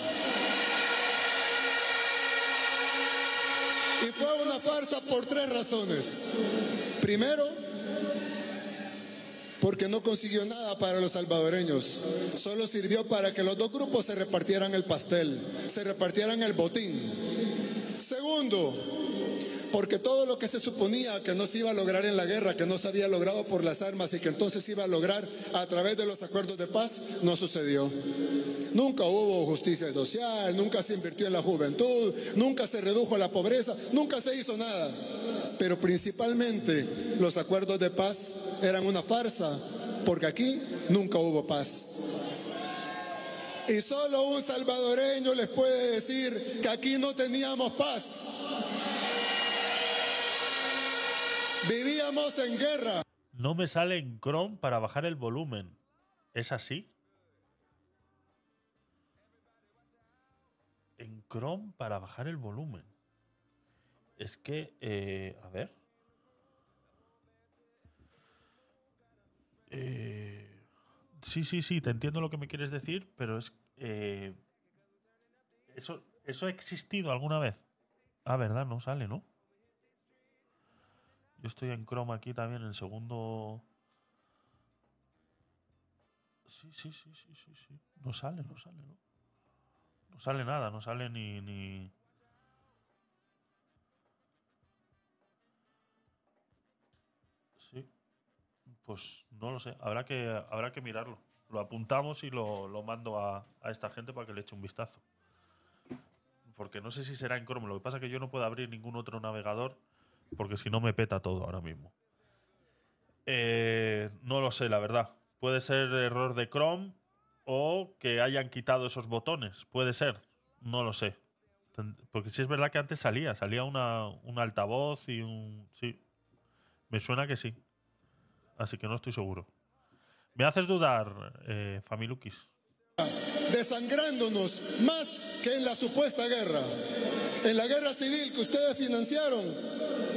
Speaker 3: Y fue una farsa por tres razones. Primero, porque no consiguió nada para los salvadoreños. Solo sirvió para que los dos grupos se repartieran el pastel, se repartieran el botín. Segundo, porque todo lo que se suponía que no se iba a lograr en la guerra, que no se había logrado por las armas y que entonces se iba a lograr a través de los acuerdos de paz, no sucedió. Nunca hubo justicia social, nunca se invirtió en la juventud, nunca se redujo la pobreza, nunca se hizo nada. Pero principalmente los acuerdos de paz eran una farsa, porque aquí nunca hubo paz. Y solo un salvadoreño les puede decir que aquí no teníamos paz. Vivíamos en guerra.
Speaker 1: No me sale en Chrome para bajar el volumen. ¿Es así? En Chrome para bajar el volumen. Es que, eh, a ver. Eh, sí, sí, sí, te entiendo lo que me quieres decir, pero es... Eh, eso, ¿Eso ha existido alguna vez? Ah, ¿verdad? No sale, ¿no? Yo estoy en Chrome aquí también en segundo. Sí, sí, sí, sí, sí, sí. No sale, no sale, ¿no? No sale nada, no sale ni. ni... Sí. Pues no lo sé. Habrá que, habrá que mirarlo. Lo apuntamos y lo, lo mando a, a esta gente para que le eche un vistazo. Porque no sé si será en Chrome. Lo que pasa es que yo no puedo abrir ningún otro navegador porque si no me peta todo ahora mismo. Eh, no lo sé, la verdad. Puede ser error de Chrome o que hayan quitado esos botones. Puede ser. No lo sé. Porque sí es verdad que antes salía. Salía una, un altavoz y un... Sí. Me suena que sí. Así que no estoy seguro. Me haces dudar, eh, Familukis.
Speaker 3: Desangrándonos más que en la supuesta guerra. En la guerra civil que ustedes financiaron,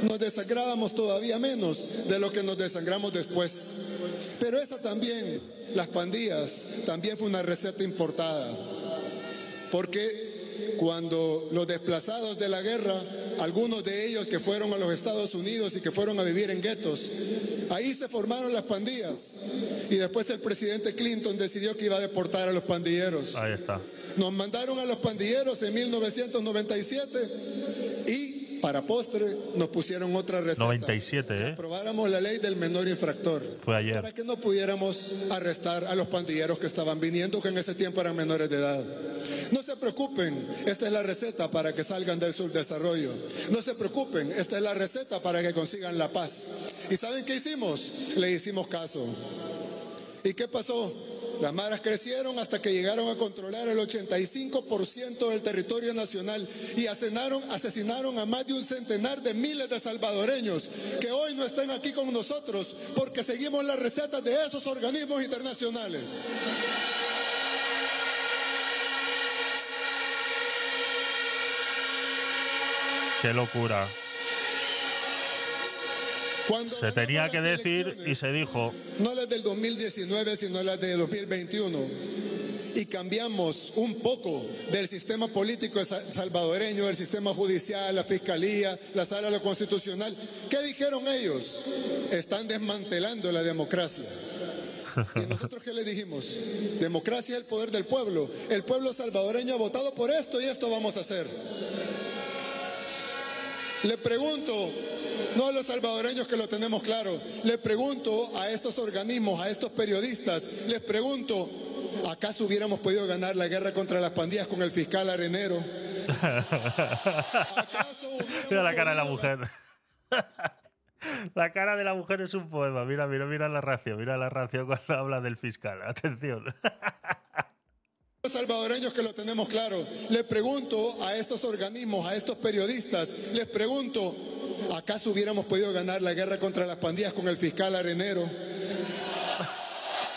Speaker 3: nos desangrábamos todavía menos de lo que nos desangramos después. Pero esa también, las pandillas, también fue una receta importada. Porque cuando los desplazados de la guerra, algunos de ellos que fueron a los Estados Unidos y que fueron a vivir en guetos, ahí se formaron las pandillas. Y después el presidente Clinton decidió que iba a deportar a los pandilleros.
Speaker 1: Ahí está.
Speaker 3: Nos mandaron a los pandilleros en 1997 y para postre nos pusieron otra receta.
Speaker 1: 97, ¿eh?
Speaker 3: Aprobáramos la ley del menor infractor.
Speaker 1: Fue ayer.
Speaker 3: Para que no pudiéramos arrestar a los pandilleros que estaban viniendo, que en ese tiempo eran menores de edad. No se preocupen, esta es la receta para que salgan del subdesarrollo. No se preocupen, esta es la receta para que consigan la paz. ¿Y saben qué hicimos? Le hicimos caso. ¿Y qué pasó? Las maras crecieron hasta que llegaron a controlar el 85% del territorio nacional y asesinaron, asesinaron a más de un centenar de miles de salvadoreños que hoy no están aquí con nosotros porque seguimos las recetas de esos organismos internacionales.
Speaker 1: Qué locura.
Speaker 3: Cuando
Speaker 1: Se tenía que decir y se dijo.
Speaker 3: No las del 2019, sino las del 2021. Y cambiamos un poco del sistema político sa- salvadoreño, el sistema judicial, la fiscalía, la sala de lo constitucional. ¿Qué dijeron ellos? Están desmantelando la democracia. ¿Y nosotros qué le dijimos? Democracia es el poder del pueblo. El pueblo salvadoreño ha votado por esto y esto vamos a hacer. Le pregunto, no a los salvadoreños que lo tenemos claro, le pregunto a estos organismos, a estos periodistas, les pregunto, ¿acaso hubiéramos podido ganar la guerra contra las pandillas con el fiscal Arenero? ¿Acaso <laughs>
Speaker 1: Mira la cara de la mujer. <laughs> La cara de la mujer es un poema. Mira, mira, mira la ración. Mira la ración cuando habla del fiscal. Atención. <laughs>
Speaker 3: Los salvadoreños que lo tenemos claro, le pregunto a estos organismos, a estos periodistas, les pregunto, ¿acaso hubiéramos podido ganar la guerra contra las pandillas con el fiscal Arenero?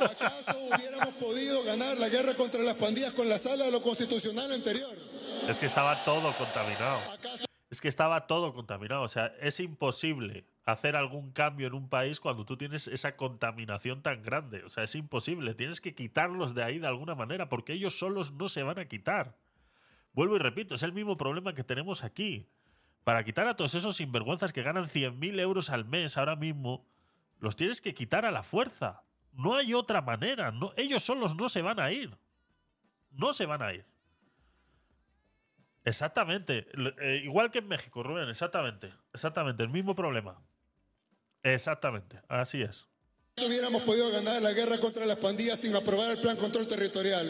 Speaker 3: ¿Acaso hubiéramos podido ganar la guerra contra las pandillas con la sala de lo constitucional anterior?
Speaker 1: Es que estaba todo contaminado.
Speaker 3: ¿Acaso
Speaker 1: Es que estaba todo contaminado. O sea, es imposible hacer algún cambio en un país cuando tú tienes esa contaminación tan grande. O sea, es imposible. Tienes que quitarlos de ahí de alguna manera porque ellos solos no se van a quitar. Vuelvo y repito, es el mismo problema que tenemos aquí. Para quitar a todos esos sinvergüenzas que ganan 100.000 euros al mes ahora mismo, los tienes que quitar a la fuerza. No hay otra manera. No, ellos solos no se van a ir. No se van a ir. Exactamente. Eh, igual que en México, Rubén, exactamente. Exactamente, el mismo problema. Exactamente, así es.
Speaker 3: hubiéramos podido ganar la guerra contra las pandillas sin aprobar el plan control territorial?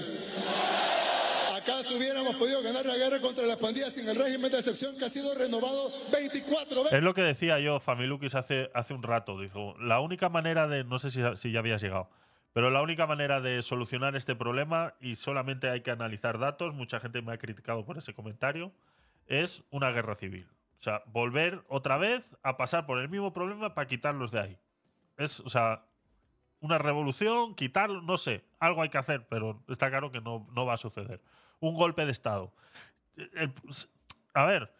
Speaker 3: ¿Acaso hubiéramos podido ganar la guerra contra las pandillas sin el régimen de excepción que ha sido renovado 24 veces?
Speaker 1: Es lo que decía yo, Familukis, hace, hace un rato. Dijo, la única manera de, no sé si, si ya habías llegado, pero la única manera de solucionar este problema, y solamente hay que analizar datos, mucha gente me ha criticado por ese comentario, es una guerra civil. O sea, volver otra vez a pasar por el mismo problema para quitarlos de ahí. Es, o sea, una revolución, quitarlo, no sé, algo hay que hacer, pero está claro que no, no va a suceder. Un golpe de Estado. A ver,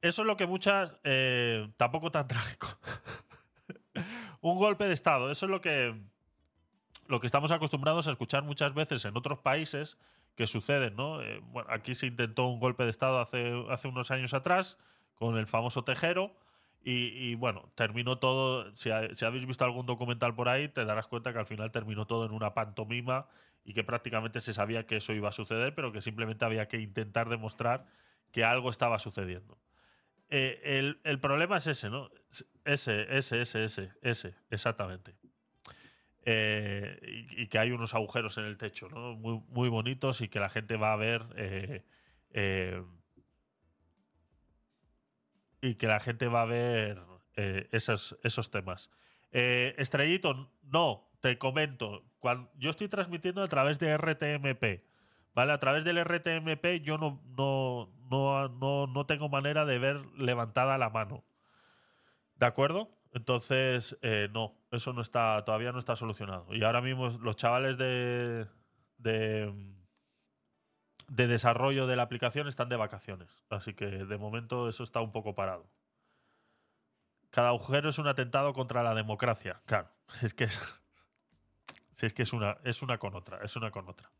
Speaker 1: eso es lo que muchas. eh, tampoco tan <laughs> trágico. Un golpe de Estado. Eso es lo que. Lo que estamos acostumbrados a escuchar muchas veces en otros países que suceden, ¿no? Eh, bueno, aquí se intentó un golpe de Estado hace, hace unos años atrás con el famoso Tejero. Y, y, bueno, terminó todo. Si, ha- si habéis visto algún documental por ahí, te darás cuenta que al final terminó todo en una pantomima y que prácticamente se sabía que eso iba a suceder, pero que simplemente había que intentar demostrar que algo estaba sucediendo. Eh, el, el problema es ese, ¿no? Ese, ese, ese, ese, ese, exactamente. Eh, y, y que hay unos agujeros en el techo, ¿no? Muy, muy bonitos y que la gente va a ver. eh, eh, y que la gente va a ver eh, esos, esos temas. Eh, Estrellito, no, te comento. Cuando, yo estoy transmitiendo a través de RTMP. ¿Vale? A través del RTMP yo no, no, no, no, no tengo manera de ver levantada la mano. ¿De acuerdo? Entonces, eh, no, eso no está, todavía no está solucionado. Y ahora mismo los chavales de, de, de desarrollo de la aplicación están de vacaciones. Así que de momento eso está un poco parado. Cada agujero es un atentado contra la democracia. Claro, <laughs> es que es, es que es una, es una con otra, es una con otra.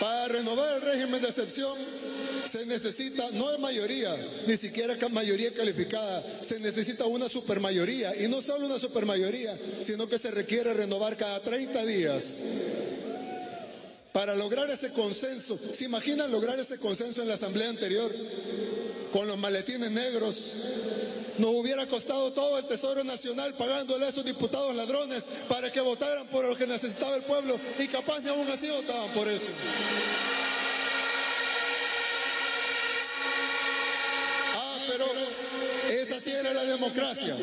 Speaker 3: Para renovar el régimen de excepción se necesita no mayoría, ni siquiera mayoría calificada, se necesita una supermayoría y no solo una supermayoría, sino que se requiere renovar cada 30 días. Para lograr ese consenso, ¿se imaginan lograr ese consenso en la asamblea anterior? Con los maletines negros, nos hubiera costado todo el Tesoro Nacional pagándole a esos diputados ladrones para que votaran por lo que necesitaba el pueblo y capaz ni aún así votaban por eso. Ah, pero esa sí era la democracia.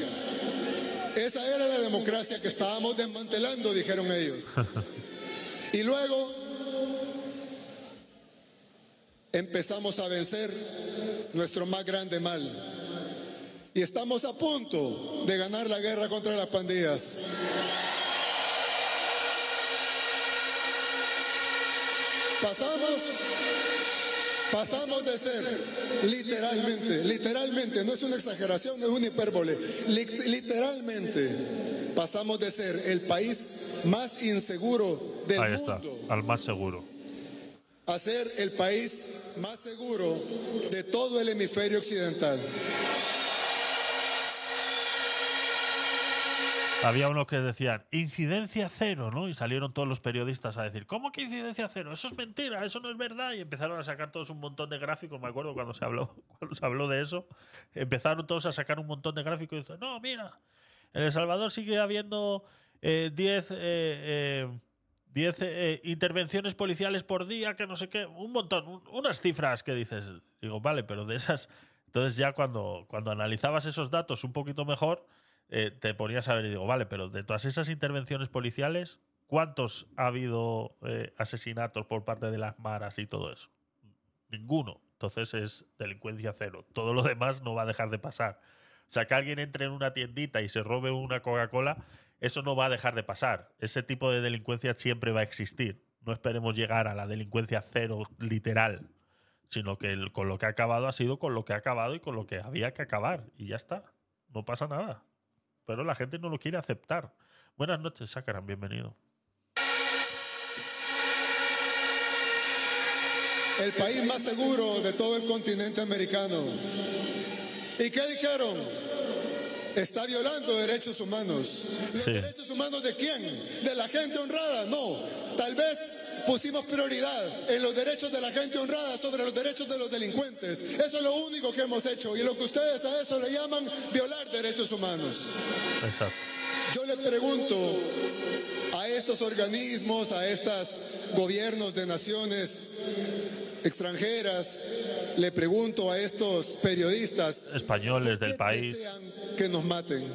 Speaker 3: Esa era la democracia que estábamos desmantelando, dijeron ellos. Y luego empezamos a vencer nuestro más grande mal. Y estamos a punto de ganar la guerra contra las pandillas. Pasamos, pasamos de ser literalmente, literalmente, no es una exageración, no es una hipérbole, li- literalmente pasamos de ser el país más inseguro del
Speaker 1: Ahí está,
Speaker 3: mundo
Speaker 1: al más seguro.
Speaker 3: a ser el país más seguro de todo el hemisferio occidental.
Speaker 1: Había uno que decían incidencia cero, ¿no? Y salieron todos los periodistas a decir, ¿cómo que incidencia cero? Eso es mentira, eso no es verdad. Y empezaron a sacar todos un montón de gráficos. Me acuerdo cuando se habló, <laughs> cuando se habló de eso. Empezaron todos a sacar un montón de gráficos y dicen, no, mira, en El Salvador sigue habiendo 10 eh, eh, 10 eh, intervenciones policiales por día, que no sé qué, un montón, un- unas cifras que dices, digo, vale, pero de esas, entonces ya cuando, cuando analizabas esos datos un poquito mejor, eh, te ponías a ver y digo, vale, pero de todas esas intervenciones policiales, ¿cuántos ha habido eh, asesinatos por parte de las maras y todo eso? Ninguno. Entonces es delincuencia cero. Todo lo demás no va a dejar de pasar. O sea, que alguien entre en una tiendita y se robe una Coca-Cola, eso no va a dejar de pasar. Ese tipo de delincuencia siempre va a existir. No esperemos llegar a la delincuencia cero literal, sino que con lo que ha acabado ha sido con lo que ha acabado y con lo que había que acabar. Y ya está. No pasa nada. Pero la gente no lo quiere aceptar. Buenas noches, Sakaran, bienvenido.
Speaker 3: El país más seguro de todo el continente americano. ¿Y qué dijeron? Está violando derechos humanos. ¿Los
Speaker 1: Sí.
Speaker 3: derechos humanos de quién? ¿De la gente honrada? No. Tal vez pusimos prioridad en los derechos de la gente honrada sobre los derechos de los delincuentes. Eso es lo único que hemos hecho. Y lo que ustedes a eso le llaman violar derechos humanos.
Speaker 1: Exacto.
Speaker 3: Yo le pregunto a estos organismos, a estos gobiernos de naciones extranjeras, le pregunto a estos periodistas
Speaker 1: Españoles del
Speaker 3: ¿qué
Speaker 1: país.
Speaker 3: que nos maten?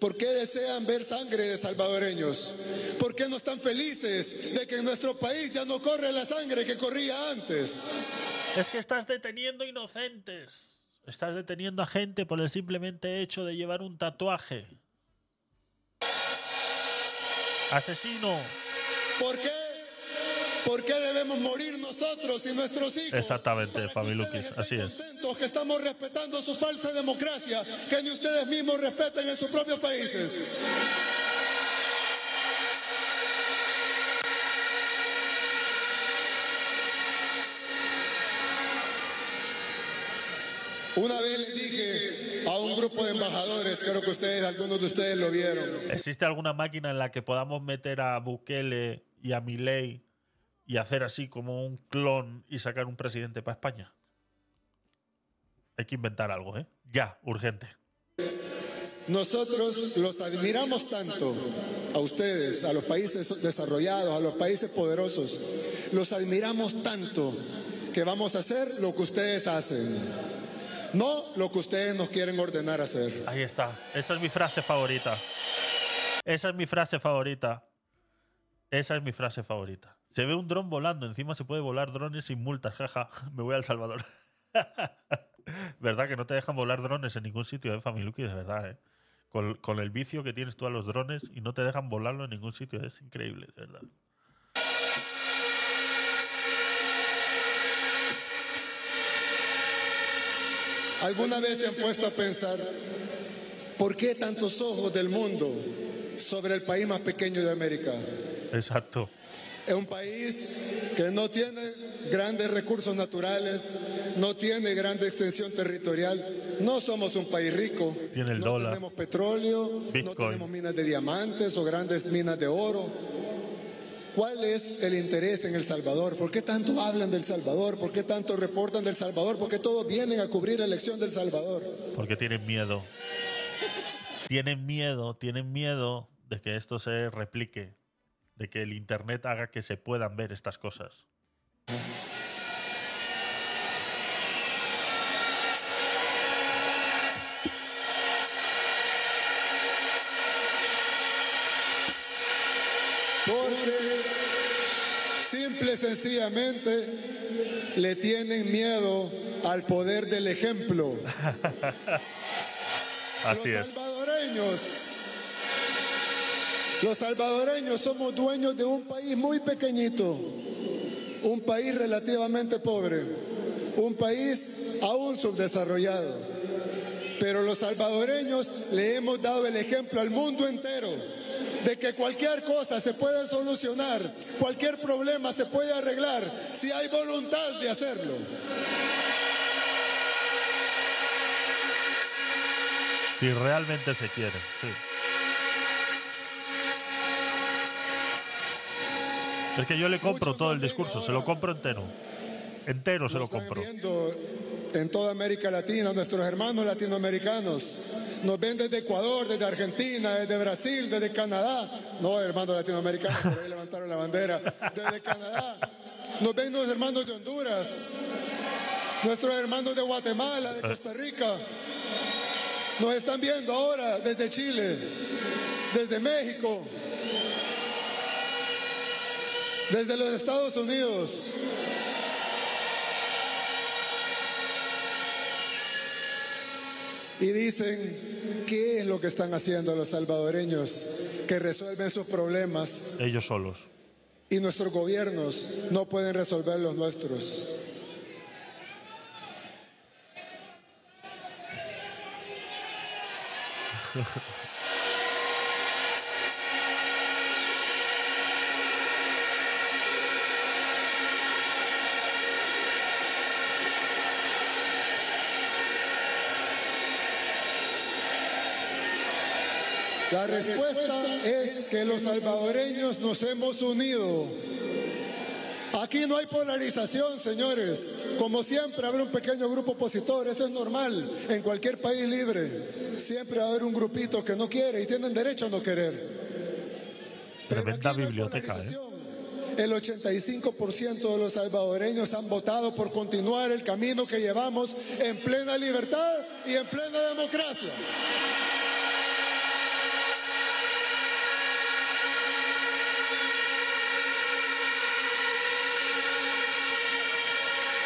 Speaker 3: ¿Por qué desean ver sangre de salvadoreños? ¿Por qué no están felices de que en nuestro país ya no corre la sangre que corría antes?
Speaker 1: Es que estás deteniendo inocentes. Estás deteniendo a gente por el simplemente hecho de llevar un tatuaje. Asesino.
Speaker 3: ¿Por qué? ¿Por qué debemos morir nosotros y nuestros hijos?
Speaker 1: Exactamente, Familukis,
Speaker 3: ustedes
Speaker 1: así es.
Speaker 3: que estamos respetando su falsa democracia, que ni ustedes mismos respeten en sus propios países. Una vez le dije a un grupo de embajadores, creo que ustedes, algunos de ustedes lo vieron,
Speaker 1: ¿Existe alguna máquina en la que podamos meter a Bukele y a Milei y hacer así como un clon y sacar un presidente para España? Hay que inventar algo, ¿eh? Ya, urgente.
Speaker 3: Nosotros los admiramos tanto a ustedes, a los países desarrollados, a los países poderosos. Los admiramos tanto que vamos a hacer lo que ustedes hacen, no lo que ustedes nos quieren ordenar hacer.
Speaker 1: Ahí está. Esa es mi frase favorita. Esa es mi frase favorita. Esa es mi frase favorita. Se ve un dron volando. Encima se puede volar drones sin multas. Jaja. <laughs> Me voy a El Salvador. <laughs> ¿Verdad que no te dejan volar drones en ningún sitio, eh, Familuki? De verdad, eh. Con, con el vicio que tienes tú a los drones y no te dejan volarlo en ningún sitio. Es increíble, de verdad.
Speaker 3: ¿Alguna vez se han puesto a pensar por qué tantos ojos del mundo sobre el país más pequeño de América?
Speaker 1: Exacto.
Speaker 3: Es un país que no tiene grandes recursos naturales, no tiene grande extensión territorial. No somos un país rico.
Speaker 1: Tiene el
Speaker 3: no
Speaker 1: dólar.
Speaker 3: tenemos petróleo, no
Speaker 1: Bitcoin.
Speaker 3: tenemos minas de diamantes o grandes minas de oro. ¿Cuál es el interés en El Salvador? ¿Por qué tanto hablan del Salvador? ¿Por qué tanto reportan del Salvador? ¿Por qué todos vienen a cubrir la elección del Salvador?
Speaker 1: Porque tienen miedo. Tienen miedo, tienen miedo de que esto se replique, de que el Internet haga que se puedan ver estas cosas.
Speaker 3: Porque simple y sencillamente le tienen miedo al poder del ejemplo. <laughs>
Speaker 1: Así
Speaker 3: los
Speaker 1: es.
Speaker 3: salvadoreños, los salvadoreños somos dueños de un país muy pequeñito, un país relativamente pobre, un país aún subdesarrollado. Pero los salvadoreños le hemos dado el ejemplo al mundo entero de que cualquier cosa se puede solucionar, cualquier problema se puede arreglar si hay voluntad de hacerlo.
Speaker 1: Si realmente se quiere, sí. Es que yo le compro todo el discurso, se lo compro entero. Entero se lo compro.
Speaker 3: viendo en toda América Latina, nuestros hermanos latinoamericanos. Nos ven desde Ecuador, desde Argentina, desde Brasil, desde Canadá. No, hermanos latinoamericanos, por ahí levantaron la bandera. Desde Canadá. Nos ven los hermanos de Honduras, nuestros hermanos de Guatemala, de Costa Rica. Nos están viendo ahora desde Chile, desde México, desde los Estados Unidos. y dicen qué es lo que están haciendo los salvadoreños que resuelven sus problemas
Speaker 1: Ellos solos.
Speaker 3: y nuestros gobiernos no pueden resolver los nuestros. <laughs> La respuesta es que los salvadoreños nos hemos unido. Aquí no hay polarización, señores. Como siempre habrá un pequeño grupo opositor, eso es normal en cualquier país libre. Siempre va a haber un grupito que no quiere y tienen derecho a no querer. Pero
Speaker 1: Tremenda
Speaker 3: no
Speaker 1: biblioteca, ¿eh?
Speaker 3: El 85% de los salvadoreños han votado por continuar el camino que llevamos en plena libertad y en plena democracia.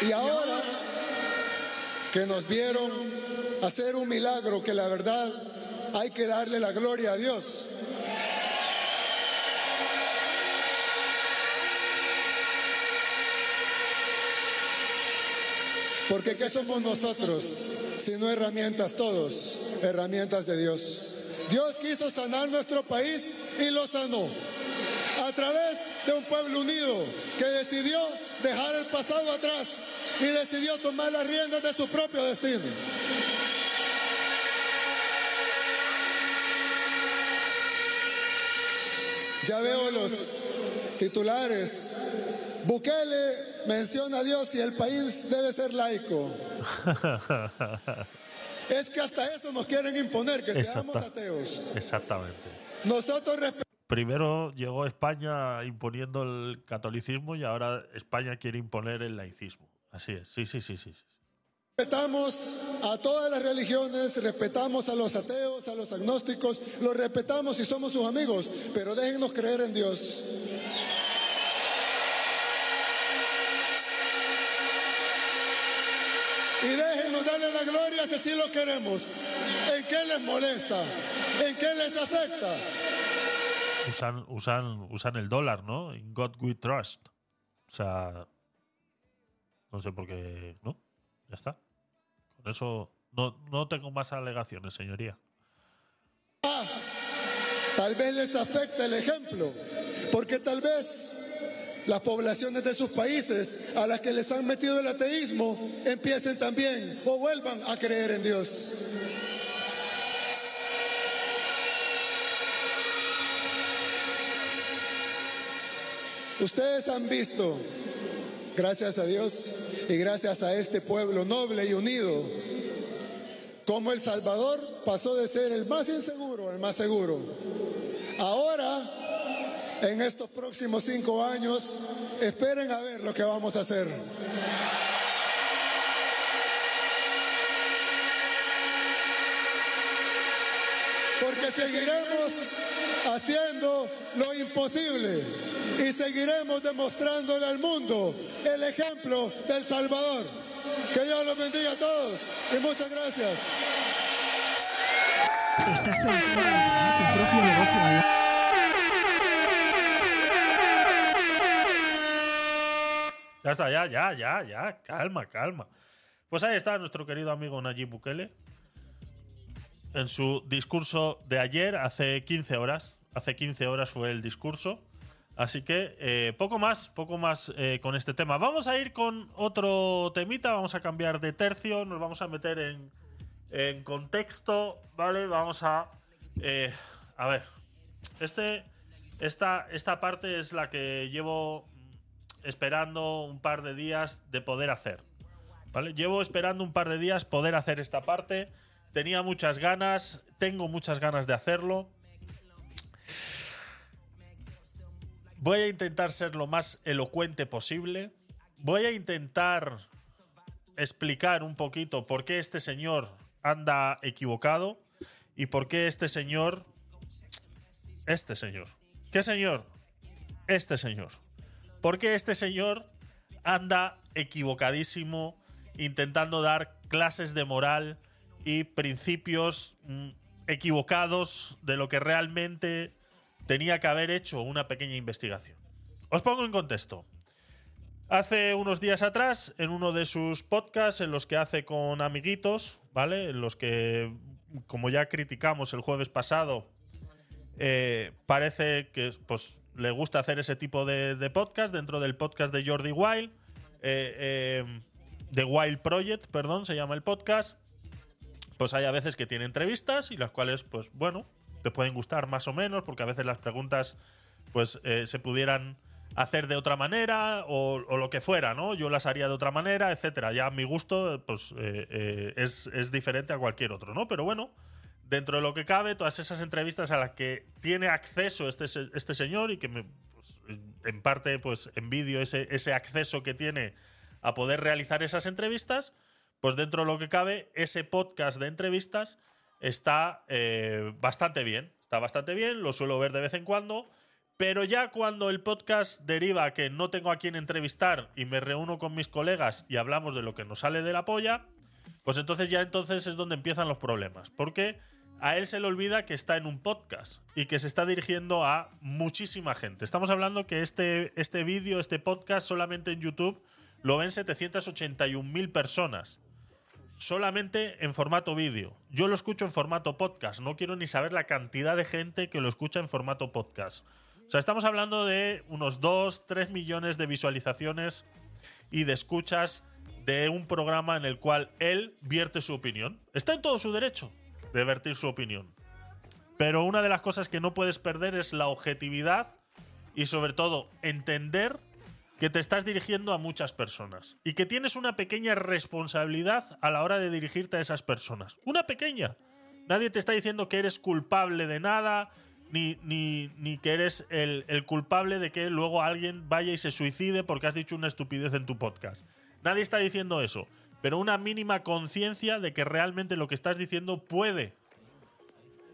Speaker 3: Y ahora que nos vieron hacer un milagro que la verdad hay que darle la gloria a Dios. Porque ¿qué somos nosotros? Sino herramientas todos, herramientas de Dios. Dios quiso sanar nuestro país y lo sanó a través de un pueblo unido que decidió dejar el pasado atrás y decidió tomar las riendas de su propio destino. Ya veo los titulares. Bukele menciona a Dios y el país debe ser laico. <laughs> Es que hasta eso nos quieren imponer, que seamos ateos.
Speaker 1: Exactamente.
Speaker 3: Nosotros respetamos.
Speaker 1: Primero llegó España imponiendo el catolicismo y ahora España quiere imponer el laicismo. Así es. Sí, sí, sí, sí.
Speaker 3: Respetamos a todas las religiones, respetamos a los ateos, a los agnósticos, los respetamos y somos sus amigos, pero déjennos creer en Dios. Y déjennos darle la gloria si así lo queremos. ¿En qué les molesta? ¿En qué les afecta?
Speaker 1: Usan, usan, usan el dólar, ¿no? In God we trust. O sea, no sé por qué. ¿No? Ya está. Con eso no, no tengo más alegaciones, señoría.
Speaker 3: Tal vez les afecta el ejemplo, porque tal vez las poblaciones de sus países a las que les han metido el ateísmo empiecen también o vuelvan a creer en Dios. Ustedes han visto, gracias a Dios y gracias a este pueblo noble y unido, cómo El Salvador pasó de ser el más inseguro al más seguro. Ahora, en estos próximos cinco años, esperen a ver lo que vamos a hacer. porque seguiremos haciendo lo imposible y seguiremos demostrándole al mundo el ejemplo del Salvador. Que Dios los bendiga a todos y muchas gracias.
Speaker 6: ¿Estás pensando en tu propio negocio online?
Speaker 1: Ya está, ya, ya, ya, ya. Calma, calma. Pues ahí está nuestro querido amigo Nayib Bukele. En su discurso de ayer, hace 15 horas. Hace 15 horas fue el discurso. Así que eh, poco más, poco más eh, con este tema. Vamos a ir con otro temita, vamos a cambiar de tercio, nos vamos a meter en, en contexto, ¿vale? Vamos a... eh, a ver, este, esta, esta parte es la que llevo esperando un par de días de poder hacer. ¿Vale? Llevo esperando un par de días poder hacer esta parte. Tenía muchas ganas, tengo muchas ganas de hacerlo. Voy a intentar ser lo más elocuente posible. Voy a intentar explicar un poquito por qué este señor anda equivocado y por qué este señor... Este señor. ¿Qué señor? Este señor. ¿Por qué este señor anda equivocadísimo intentando dar clases de moral y principios mm, equivocados de lo que realmente tenía que haber hecho una pequeña investigación? Os pongo en contexto. Hace unos días atrás, en uno de sus podcasts, en los que hace con amiguitos, ¿vale? En los que, como ya criticamos el jueves pasado, eh, parece que pues, le gusta hacer ese tipo de, de podcast dentro del podcast de Jordi Wild. eh, eh, The Wild Project, perdón, se llama el podcast. Pues hay a veces que tiene entrevistas y las cuales, pues bueno, te pueden gustar más o menos, porque a veces las preguntas, pues eh, se pudieran hacer de otra manera o, o lo que fuera, ¿no? Yo las haría de otra manera, etcétera. Ya mi gusto, pues eh, eh, es, es diferente a cualquier otro, ¿no? Pero bueno, dentro de lo que cabe, todas esas entrevistas a las que tiene acceso este, este señor y que me, pues, en parte pues envidio ese, ese acceso que tiene a poder realizar esas entrevistas, pues dentro de lo que cabe, ese podcast de entrevistas está eh, bastante bien. Está bastante bien, lo suelo ver de vez en cuando. Pero ya cuando el podcast deriva a que no tengo a quién entrevistar y me reúno con mis colegas y hablamos de lo que nos sale de la polla, pues entonces ya entonces es donde empiezan los problemas. Porque a él se le olvida que está en un podcast y que se está dirigiendo a muchísima gente. Estamos hablando que este, este vídeo, este podcast, solamente en YouTube lo ven 781.000 personas. Solamente en formato vídeo. Yo lo escucho en formato podcast. No quiero ni saber la cantidad de gente que lo escucha en formato podcast. O sea, estamos hablando de unos 2, 3 millones de visualizaciones y de escuchas de un programa en el cual él vierte su opinión. Está en todo su derecho de vertir su opinión. Pero una de las cosas que no puedes perder es la objetividad y sobre todo entender que te estás dirigiendo a muchas personas y que tienes una pequeña responsabilidad a la hora de dirigirte a esas personas. Una pequeña. Nadie te está diciendo que eres culpable de nada, ni, ni, ni que eres el, el culpable de que luego alguien vaya y se suicide porque has dicho una estupidez en tu podcast. Nadie está diciendo eso, pero una mínima conciencia de que realmente lo que estás diciendo puede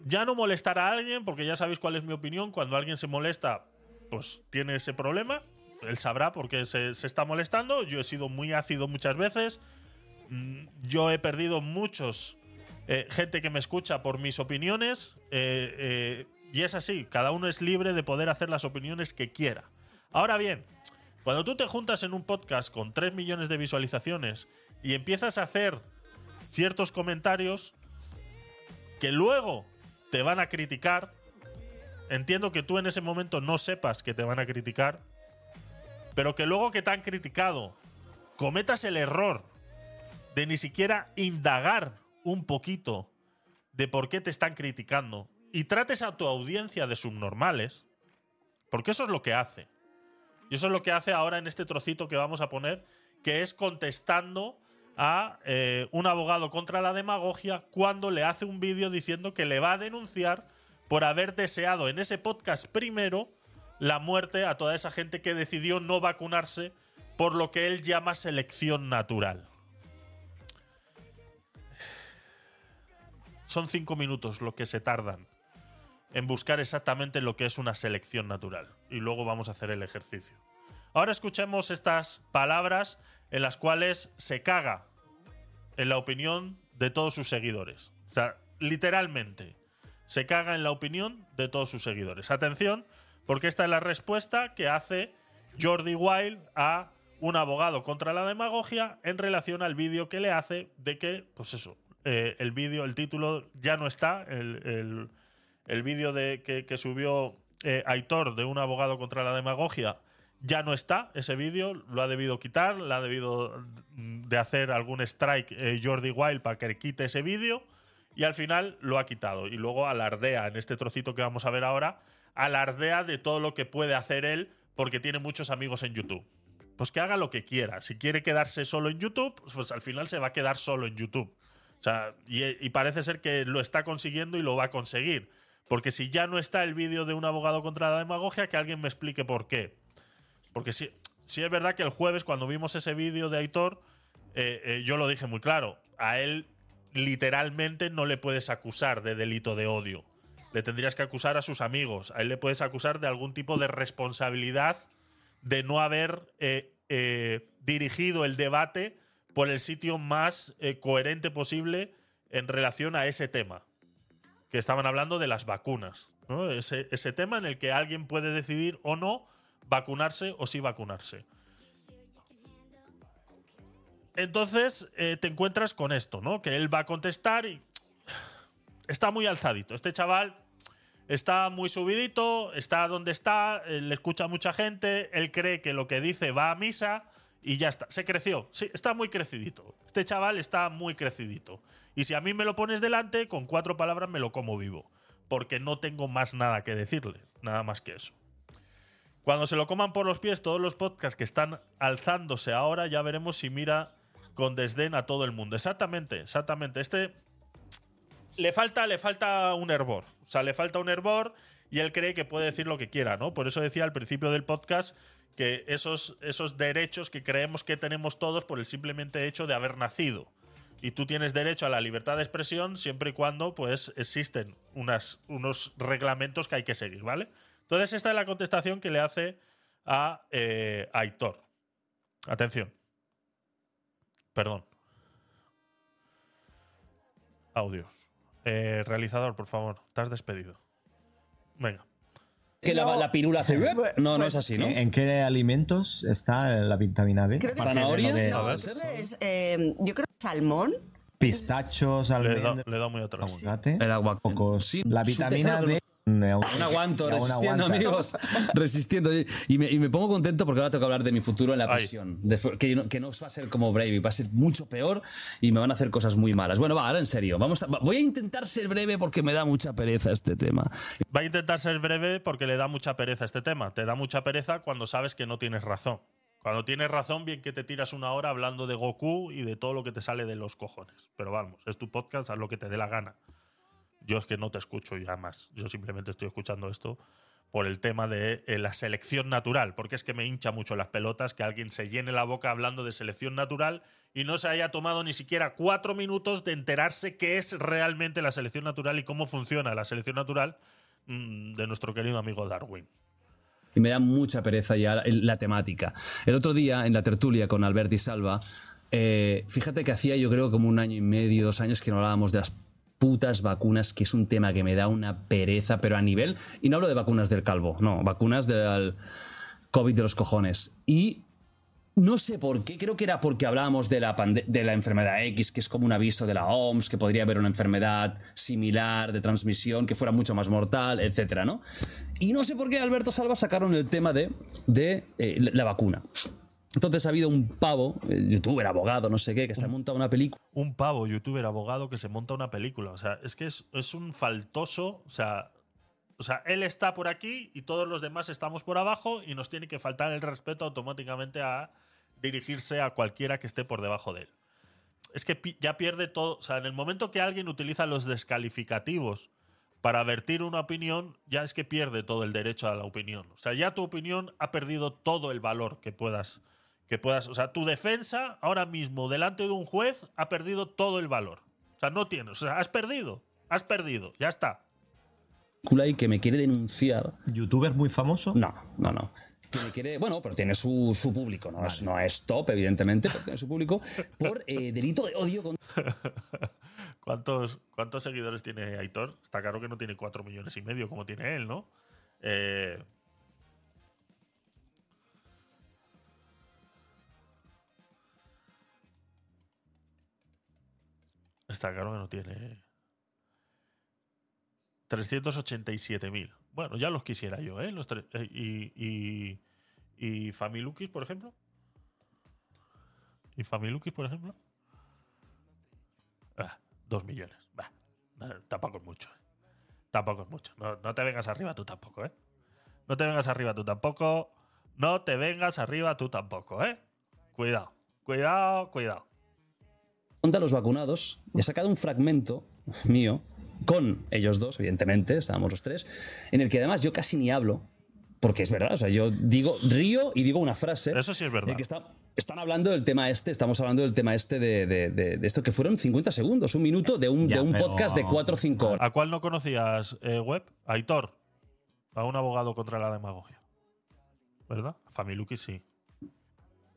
Speaker 1: ya no molestar a alguien, porque ya sabéis cuál es mi opinión, cuando alguien se molesta, pues tiene ese problema, él sabrá por qué se, se está molestando, yo he sido muy ácido muchas veces, Mm, yo he perdido muchos eh, gente que me escucha por mis opiniones, eh, eh, y es así, cada uno es libre de poder hacer las opiniones que quiera. Ahora bien, cuando tú te juntas en un podcast con 3 millones de visualizaciones y empiezas a hacer ciertos comentarios que luego te van a criticar, entiendo que tú en ese momento no sepas que te van a criticar, pero que luego que te han criticado cometas el error de ni siquiera indagar un poquito de por qué te están criticando y trates a tu audiencia de subnormales, porque eso es lo que hace. Y eso es lo que hace ahora en este trocito que vamos a poner, que es contestando a eh, un abogado contra la demagogia cuando le hace un vídeo diciendo que le va a denunciar por haber deseado en ese podcast primero la muerte a toda esa gente que decidió no vacunarse por lo que él llama selección natural. Son cinco minutos lo que se tardan en buscar exactamente lo que es una selección natural. Y luego vamos a hacer el ejercicio. Ahora escuchemos estas palabras en las cuales se caga en la opinión de todos sus seguidores. O sea, literalmente, se caga en la opinión de todos sus seguidores. Atención, porque esta es la respuesta que hace Jordi Wild a un abogado contra la demagogia en relación al vídeo que le hace de que, pues eso, eh, el vídeo, el título ya no está, el, el- el vídeo de que, que subió eh, Aitor de un abogado contra la demagogia ya no está ese vídeo, lo ha debido quitar, le ha debido de hacer algún strike eh, Jordi Wild para que quite ese vídeo y al final lo ha quitado. Y luego alardea en este trocito que vamos a ver ahora, alardea de todo lo que puede hacer él porque tiene muchos amigos en YouTube. Pues que haga lo que quiera. Si quiere quedarse solo en YouTube, pues al final se va a quedar solo en YouTube. O sea, y, y parece ser que lo está consiguiendo y lo va a conseguir. Porque si ya no está el vídeo de un abogado contra la demagogia, que alguien me explique por qué. Porque sí, sí es verdad que el jueves, cuando vimos ese vídeo de Aitor, eh, eh, yo lo dije muy claro. A él literalmente no le puedes acusar de delito de odio. Le tendrías que acusar a sus amigos. A él le puedes acusar de algún tipo de responsabilidad de no haber eh, eh, dirigido el debate por el sitio más eh, coherente posible en relación a ese tema. Que estaban hablando de las vacunas. ¿no? Ese, ese tema en el que alguien puede decidir o no vacunarse o sí vacunarse. Entonces te encuentras con esto, ¿no? Que él va a contestar y está muy alzadito. Este chaval está muy subidito, está donde está, eh, le escucha mucha gente, él cree que lo que dice va a misa y ya está. Se creció, sí, está muy crecidito. Este chaval está muy crecidito. Y si a mí me lo pones delante, con cuatro palabras me lo como vivo. Porque no tengo más nada que decirle, nada más que eso. Cuando se lo coman por los pies todos los podcasts que están alzándose ahora, ya veremos si mira con desdén a todo el mundo. Exactamente, exactamente. Este le falta, le falta un hervor. O sea, le falta un hervor y él cree que puede decir lo que quiera, ¿no? Por eso decía al principio del podcast que esos, esos derechos que creemos que tenemos todos por el simplemente hecho de haber nacido. Y tú tienes derecho a la libertad de expresión siempre y cuando pues existen unas, unos reglamentos que hay que seguir, ¿vale? Entonces esta es la contestación que le hace a eh, Aitor. Atención. Perdón. Audios. Eh, realizador, por favor, te has despedido. Venga.
Speaker 7: Que la, la pirula hace. No, no es así, ¿no?
Speaker 8: ¿En, en qué alimentos está la vitamina D?
Speaker 9: Creo que
Speaker 7: ¿Zanahoria?
Speaker 8: de
Speaker 1: ver.
Speaker 9: es, eh, yo creo que salmón.
Speaker 8: Pistachos,
Speaker 1: Le,
Speaker 8: almendras,
Speaker 1: da- le da muy atrás.
Speaker 8: aguacate.
Speaker 7: El agua.
Speaker 8: Pocos.
Speaker 7: Sí,
Speaker 8: la vitamina. D.
Speaker 7: Un aguanto, resistiendo, amigos. <laughs> Resistiendo. Y me, y me pongo contento porque ahora tengo que hablar de mi futuro en la prisión. De- que, no, que no va a ser como Brave, va a ser mucho peor y me van a hacer cosas muy malas. Bueno, va, ahora en serio. Vamos a- va- voy a intentar ser breve porque me da mucha pereza este tema.
Speaker 1: Va a intentar ser breve porque le da mucha pereza este tema. Te da mucha pereza cuando sabes que no tienes razón. Cuando tienes razón, bien que te tiras una hora hablando de Goku y de todo lo que te sale de los cojones. Pero vamos, es tu podcast, haz lo que te dé la gana. Yo es que no te escucho ya más. Yo simplemente estoy escuchando esto por el tema de eh, la selección natural, porque es que me hincha mucho las pelotas que alguien se llene la boca hablando de selección natural y no se haya tomado ni siquiera cuatro minutos de enterarse qué es realmente la selección natural y cómo funciona la selección natural mm, de nuestro querido amigo Darwin.
Speaker 7: Me da mucha pereza ya la, la temática. El otro día, en la tertulia con Alberti Salva, eh, fíjate que hacía yo creo como un año y medio, dos años que no hablábamos de las putas vacunas, que es un tema que me da una pereza, pero a nivel, y no hablo de vacunas del calvo, no, vacunas del COVID de los cojones. Y no sé por qué, creo que era porque hablábamos de la, de la enfermedad X, que es como un aviso de la OMS, que podría haber una enfermedad similar de transmisión, que fuera mucho más mortal, etcétera, ¿no? Y no sé por qué Alberto Salva sacaron el tema de, de eh, la la vacuna. Entonces ha habido un pavo, eh, youtuber, abogado, no sé qué, que se ha montado una película.
Speaker 1: Un pavo, youtuber, abogado que se monta una película. O sea, es que es, es un faltoso. O sea, O sea, él está por aquí y todos los demás estamos por abajo y nos tiene que faltar el respeto automáticamente a dirigirse a cualquiera que esté por debajo de él. Es que pi- ya pierde todo. O sea, en el momento que alguien utiliza los descalificativos para vertir una opinión, ya es que pierde todo el derecho a la opinión. O sea, ya tu opinión ha perdido todo el valor que puedas. Que puedas o sea, tu defensa ahora mismo delante de un juez ha perdido todo el valor. O sea, no tienes. O sea, has perdido. Has perdido. Ya está.
Speaker 7: y que me quiere denunciar.
Speaker 8: ¿Youtuber muy famoso?
Speaker 7: No, no, no. Que me quiere, bueno, pero tiene su, su público, ¿no? Es, no es top, evidentemente, pero tiene su público por eh, delito de odio con <laughs>
Speaker 1: ¿Cuántos, ¿Cuántos seguidores tiene Aitor? Está claro que no tiene 4 millones y medio como tiene él, ¿no? Eh, está claro que no tiene. 387.000. Bueno, ya los quisiera yo, ¿eh? Los tre- eh, y, y, y Familukis, por ejemplo. ¿Y Familukis, por ejemplo? Ah, dos millones. Bah, tampoco es mucho. eh. Tampoco es mucho. No, no te vengas arriba tú tampoco, ¿eh? No te vengas arriba tú tampoco. No te vengas arriba tú tampoco, ¿eh? Cuidado, cuidado, cuidado.
Speaker 7: contra los vacunados. He sacado un fragmento mío con ellos dos, evidentemente, estábamos los tres, en el que además yo casi ni hablo, porque es verdad, o sea, yo digo, río y digo una frase.
Speaker 1: Eso sí es verdad.
Speaker 7: que está- están hablando del tema este, estamos hablando del tema este de, de- de- de esto que fueron 50 segundos, un minuto de un,
Speaker 8: Ya,
Speaker 7: un
Speaker 8: pero-
Speaker 7: podcast de 4 o 5 horas.
Speaker 1: ¿A cuál no conocías, eh, Web? Aitor. A un abogado contra la demagogia. ¿Verdad? Familuki sí.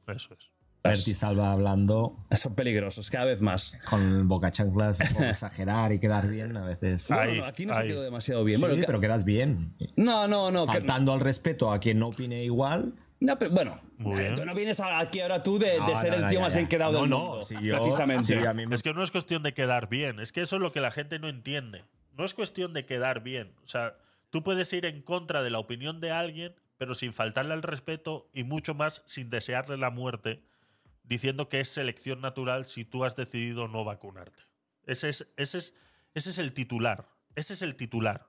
Speaker 1: Eso es.
Speaker 8: Berti Salva hablando
Speaker 7: Son peligrosos, cada vez más.
Speaker 8: con boca chanclas, exagerar y quedar bien a veces.
Speaker 7: No, no,
Speaker 1: Ahí,
Speaker 7: no, aquí no
Speaker 1: ahí.
Speaker 7: se quedó demasiado bien.
Speaker 8: Sí,
Speaker 7: Bueno, que-
Speaker 8: pero quedas bien.
Speaker 7: no, no, no. que-
Speaker 8: Faltando al respeto a quien no opine igual.
Speaker 7: no, pero bueno,
Speaker 1: Muy
Speaker 7: eh,
Speaker 1: bien.
Speaker 7: tú no vienes aquí ahora tú de, de
Speaker 8: No,
Speaker 7: ser
Speaker 8: no,
Speaker 7: el
Speaker 8: no,
Speaker 7: tío
Speaker 8: ya,
Speaker 7: más
Speaker 8: ya.
Speaker 7: bien quedado
Speaker 8: No,
Speaker 7: del
Speaker 8: no,
Speaker 7: mundo.
Speaker 8: si yo-
Speaker 7: precisamente.
Speaker 8: sí, a mí me-
Speaker 1: Es que no es cuestión de quedar bien, es que eso es lo que la gente no entiende. No es cuestión de quedar bien. O sea, tú puedes ir en contra de la opinión de alguien, pero sin faltarle al respeto y mucho más sin desearle la muerte, diciendo que es selección natural si tú has decidido no vacunarte. Ese es, ese es, ese es el titular. Ese es el titular.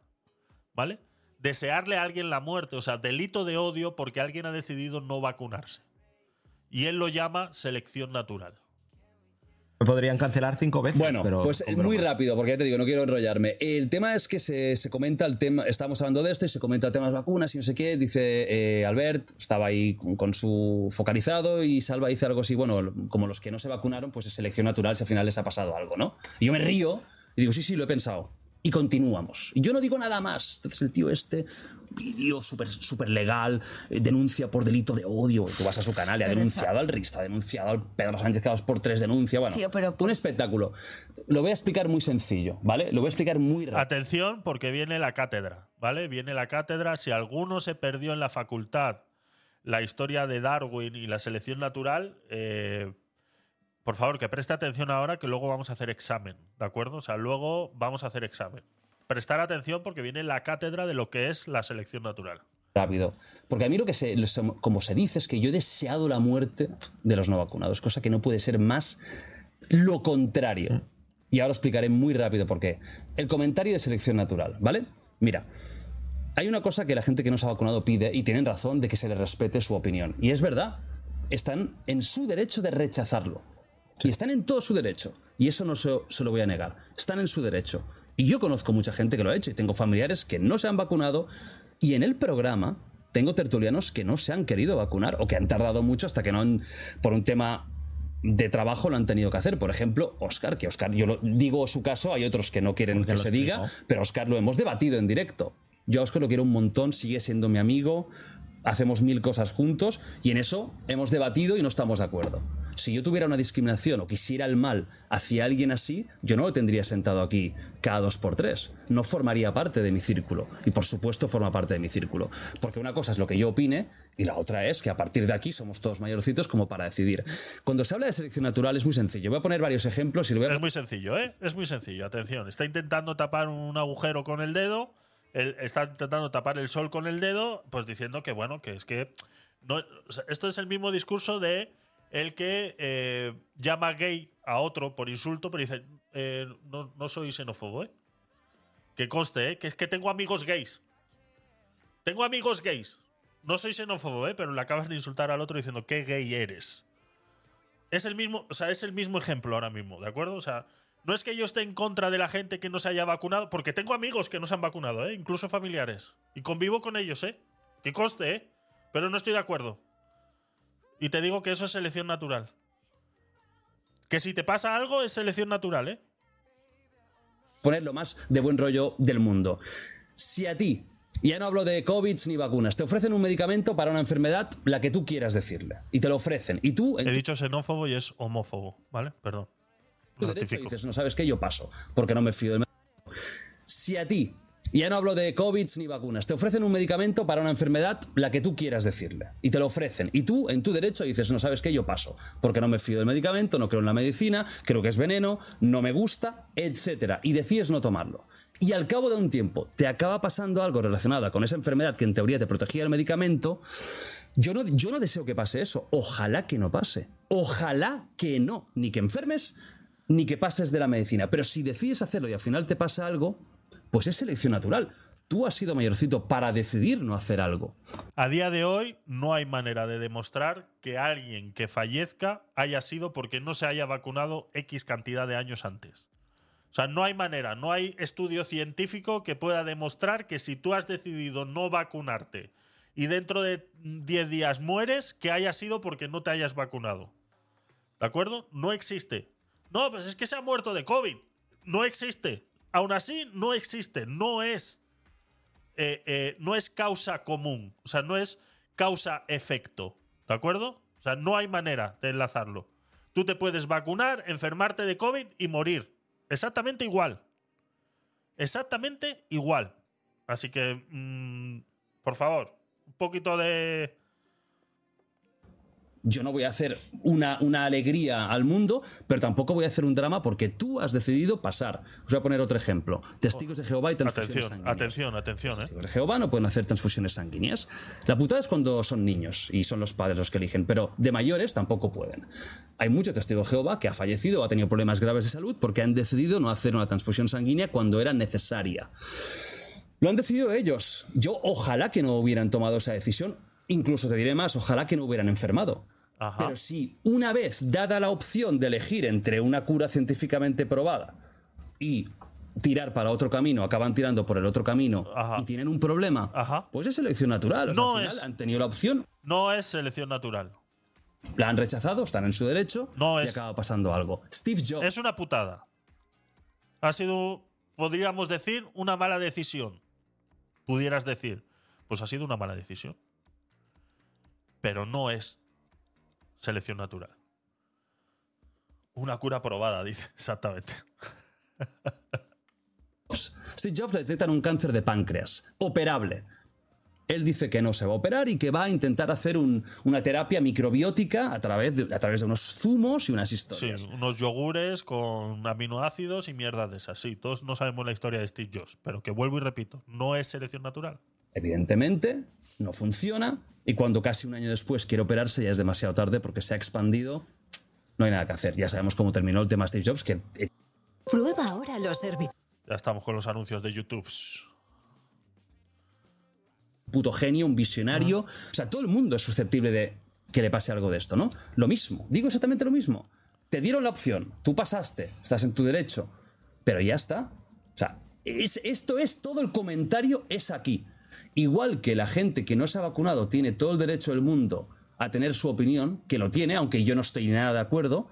Speaker 1: ¿Vale? Desearle a alguien la muerte, o sea, delito de odio porque alguien ha decidido no vacunarse. Y él lo llama selección natural.
Speaker 8: Me podrían cancelar cinco veces.
Speaker 7: Bueno,
Speaker 8: pero
Speaker 7: pues muy rápido, porque ya te digo, no quiero enrollarme. El tema es que se, se comenta el tema, estamos hablando de esto y se comenta el tema de las vacunas y no sé qué. Dice eh, Albert, estaba ahí con, con su focalizado y Salva dice algo así, bueno, como los que no se vacunaron, pues es selección natural si al final les ha pasado algo, ¿no? Y yo me río y digo, sí, sí, lo he pensado. Y continuamos. Y yo no digo nada más. Entonces el tío este, vídeo súper súper legal, eh, denuncia por delito de odio. Tú vas a su canal y ha denunciado al Rista, ha denunciado al Pedro Sánchez cada dos por tres, denuncia. Bueno,
Speaker 9: Tío, pero-
Speaker 7: un espectáculo. Lo voy a explicar muy sencillo, ¿vale? Lo voy a explicar muy rápido.
Speaker 1: Atención, porque viene la cátedra, ¿vale? Viene la cátedra. Si alguno se perdió en la facultad la historia de Darwin y la selección natural, eh, por favor, que preste atención ahora que luego vamos a hacer examen, ¿de acuerdo? O sea, luego vamos a hacer examen. Prestar atención porque viene la cátedra de lo que es la selección natural.
Speaker 7: rápido. Porque a mí lo que se, lo- como se dice es que yo he deseado la muerte de los no vacunados, cosa que no puede ser más lo contrario. Y ahora explicaré muy rápido por qué. El comentario de selección natural, ¿vale? Mira, hay una cosa que la gente que no se ha vacunado pide, y tienen razón, de que se les respete su opinión. Y es verdad, están en su derecho de rechazarlo. Y están en todo su derecho. Y eso no se, se lo voy a negar. Están en su derecho. Y yo conozco mucha gente que lo ha hecho y tengo familiares que no se han vacunado. Y en el programa tengo tertulianos que no se han querido vacunar o que han tardado mucho hasta que no han, por un tema de trabajo lo han tenido que hacer. Por ejemplo, Oscar, que Oscar, yo lo digo su caso, hay otros que no quieren
Speaker 8: Porque
Speaker 7: que se diga, pero Oscar lo hemos debatido en directo. Yo a Oscar lo quiero un montón, sigue siendo mi amigo, hacemos mil cosas juntos y en eso hemos debatido y no estamos de acuerdo. Si yo tuviera una discriminación o quisiera el mal hacia alguien así, yo no lo tendría sentado aquí cada dos por tres. No formaría parte de mi círculo. Y por supuesto forma parte de mi círculo. Porque una cosa es lo que yo opine y la otra es que a partir de aquí somos todos mayorcitos como para decidir. Cuando se habla de selección natural es muy sencillo. Voy a poner varios ejemplos y lo voy a
Speaker 1: Es muy sencillo, ¿eh? Es muy sencillo. Atención, está intentando tapar un agujero con el dedo, está intentando tapar el sol con el dedo, pues diciendo que, bueno, que es que. esto es el mismo discurso de el que eh, llama gay a otro por insulto, pero dice, eh, no, no soy xenófobo, ¿eh? Que conste, ¿eh? Que es que tengo amigos gays. Tengo amigos gays. No soy xenófobo, ¿eh? pero le acabas de insultar al otro diciendo qué gay eres. Es el mismo, o sea, es el mismo ejemplo ahora mismo, ¿de acuerdo? O sea, no es que yo esté en contra de la gente que no se haya vacunado, porque tengo amigos que no se han vacunado, ¿eh? incluso familiares. Y convivo con ellos, ¿eh? Que coste, ¿eh? Pero no estoy de acuerdo. Y te digo que eso es selección natural. Que si te pasa algo es selección natural, ¿eh?
Speaker 7: poner lo más de buen rollo del mundo. Si a ti, ya no hablo de COVID ni vacunas, te ofrecen un medicamento para una enfermedad, la que tú quieras decirle, y te lo ofrecen, y tú
Speaker 1: He dicho xenófobo y es homófobo, ¿vale? Perdón. Rectifico.
Speaker 7: dices, no sabes qué, yo paso, porque no me fío del medicamento. Si a ti, y ya no hablo de COVID ni vacunas, te ofrecen un medicamento para una enfermedad, la que tú quieras decirle, y te lo ofrecen, y tú en tu derecho dices, no sabes qué, yo paso, porque no me fío del medicamento, no creo en la medicina, creo que es veneno, no me gusta, etcétera, y decides no tomarlo. Y al cabo de un tiempo te acaba pasando algo relacionado con esa enfermedad que en teoría te protegía el medicamento, yo no, yo no deseo que pase eso. Ojalá que no pase. Ojalá que no. Ni que enfermes, ni que pases de la medicina. Pero si decides hacerlo y al final te pasa algo, pues es selección natural. Tú has sido mayorcito para decidir no hacer algo.
Speaker 1: A día de hoy no hay manera de demostrar que alguien que fallezca haya sido porque no se haya vacunado X cantidad de años antes. O sea, no hay manera, no hay estudio científico que pueda demostrar que si tú has decidido no vacunarte y dentro de 10 días mueres, que haya sido porque no te hayas vacunado. ¿De acuerdo? No existe. No, pues es que se ha muerto de COVID. No existe. Aún así, no existe. No es eh, eh, no es causa común, o sea, no es causa-efecto, ¿de acuerdo? O sea, no hay manera de enlazarlo. Tú te puedes vacunar, enfermarte de COVID y morir. Exactamente igual. Exactamente igual. Así que, mm, por favor, un poquito de...
Speaker 7: Yo no voy a hacer una, una alegría al mundo, pero tampoco voy a hacer un drama porque tú has decidido pasar. Os voy a poner otro ejemplo. Testigos de Jehová y transfusiones
Speaker 1: Atención,
Speaker 7: sanguíneas.
Speaker 1: atención, atención, ¿eh?
Speaker 7: Testigos de Jehová no pueden hacer transfusiones sanguíneas. La putada es cuando son niños y son los padres los que eligen, pero de mayores tampoco pueden. Hay mucho testigo de Jehová que ha fallecido o ha tenido problemas graves de salud porque han decidido no hacer una transfusión sanguínea cuando era necesaria. Lo han decidido ellos. Yo ojalá que no hubieran tomado esa decisión. Incluso te diré más, ojalá que no hubieran enfermado.
Speaker 1: Ajá.
Speaker 7: Pero si una vez dada la opción de elegir entre una cura científicamente probada y tirar para otro camino, acaban tirando por el otro camino
Speaker 1: Ajá.
Speaker 7: y tienen un problema,
Speaker 1: Ajá.
Speaker 7: pues es selección natural. O sea,
Speaker 1: No
Speaker 7: al final
Speaker 1: es-
Speaker 7: han tenido la opción,
Speaker 1: No es selección natural.
Speaker 7: la han rechazado, están en su derecho
Speaker 1: No
Speaker 7: y
Speaker 1: es.
Speaker 7: acaba pasando algo. Steve Jobs.
Speaker 1: Es una putada. Ha sido, podríamos decir, una mala decisión. Pudieras decir, pues ha sido una mala decisión. Pero no es selección natural. Una cura probada, dice, <laughs> exactamente.
Speaker 7: Steve Jobs le detectan un cáncer de páncreas, operable. Él dice que no se va a operar y que va a intentar hacer un- una terapia microbiótica a través, de, a través de unos zumos y unas
Speaker 1: Sí,
Speaker 7: historias.
Speaker 1: unos yogures con aminoácidos y mierdas de esas. Sí, todos no sabemos la historia de Steve Jobs, pero que vuelvo y repito, no es selección natural.
Speaker 7: Evidentemente, no funciona y cuando casi un año después quiere operarse ya es demasiado tarde porque se ha expandido. No hay nada que hacer. Ya sabemos cómo terminó el tema Steve Jobs, que el
Speaker 10: Prueba ahora los servicios.
Speaker 1: Ya estamos con los anuncios de YouTube.
Speaker 7: puto genio, un visionario. O sea, todo el mundo es susceptible de que le pase algo de esto, ¿no? Lo mismo, digo exactamente lo mismo. Te dieron la opción, tú pasaste, estás en tu derecho, pero ya está. O sea, es- esto es todo el comentario, es aquí. Igual que la gente que no se ha vacunado tiene todo el derecho del mundo a tener su opinión, que lo tiene, aunque yo no estoy nada de acuerdo,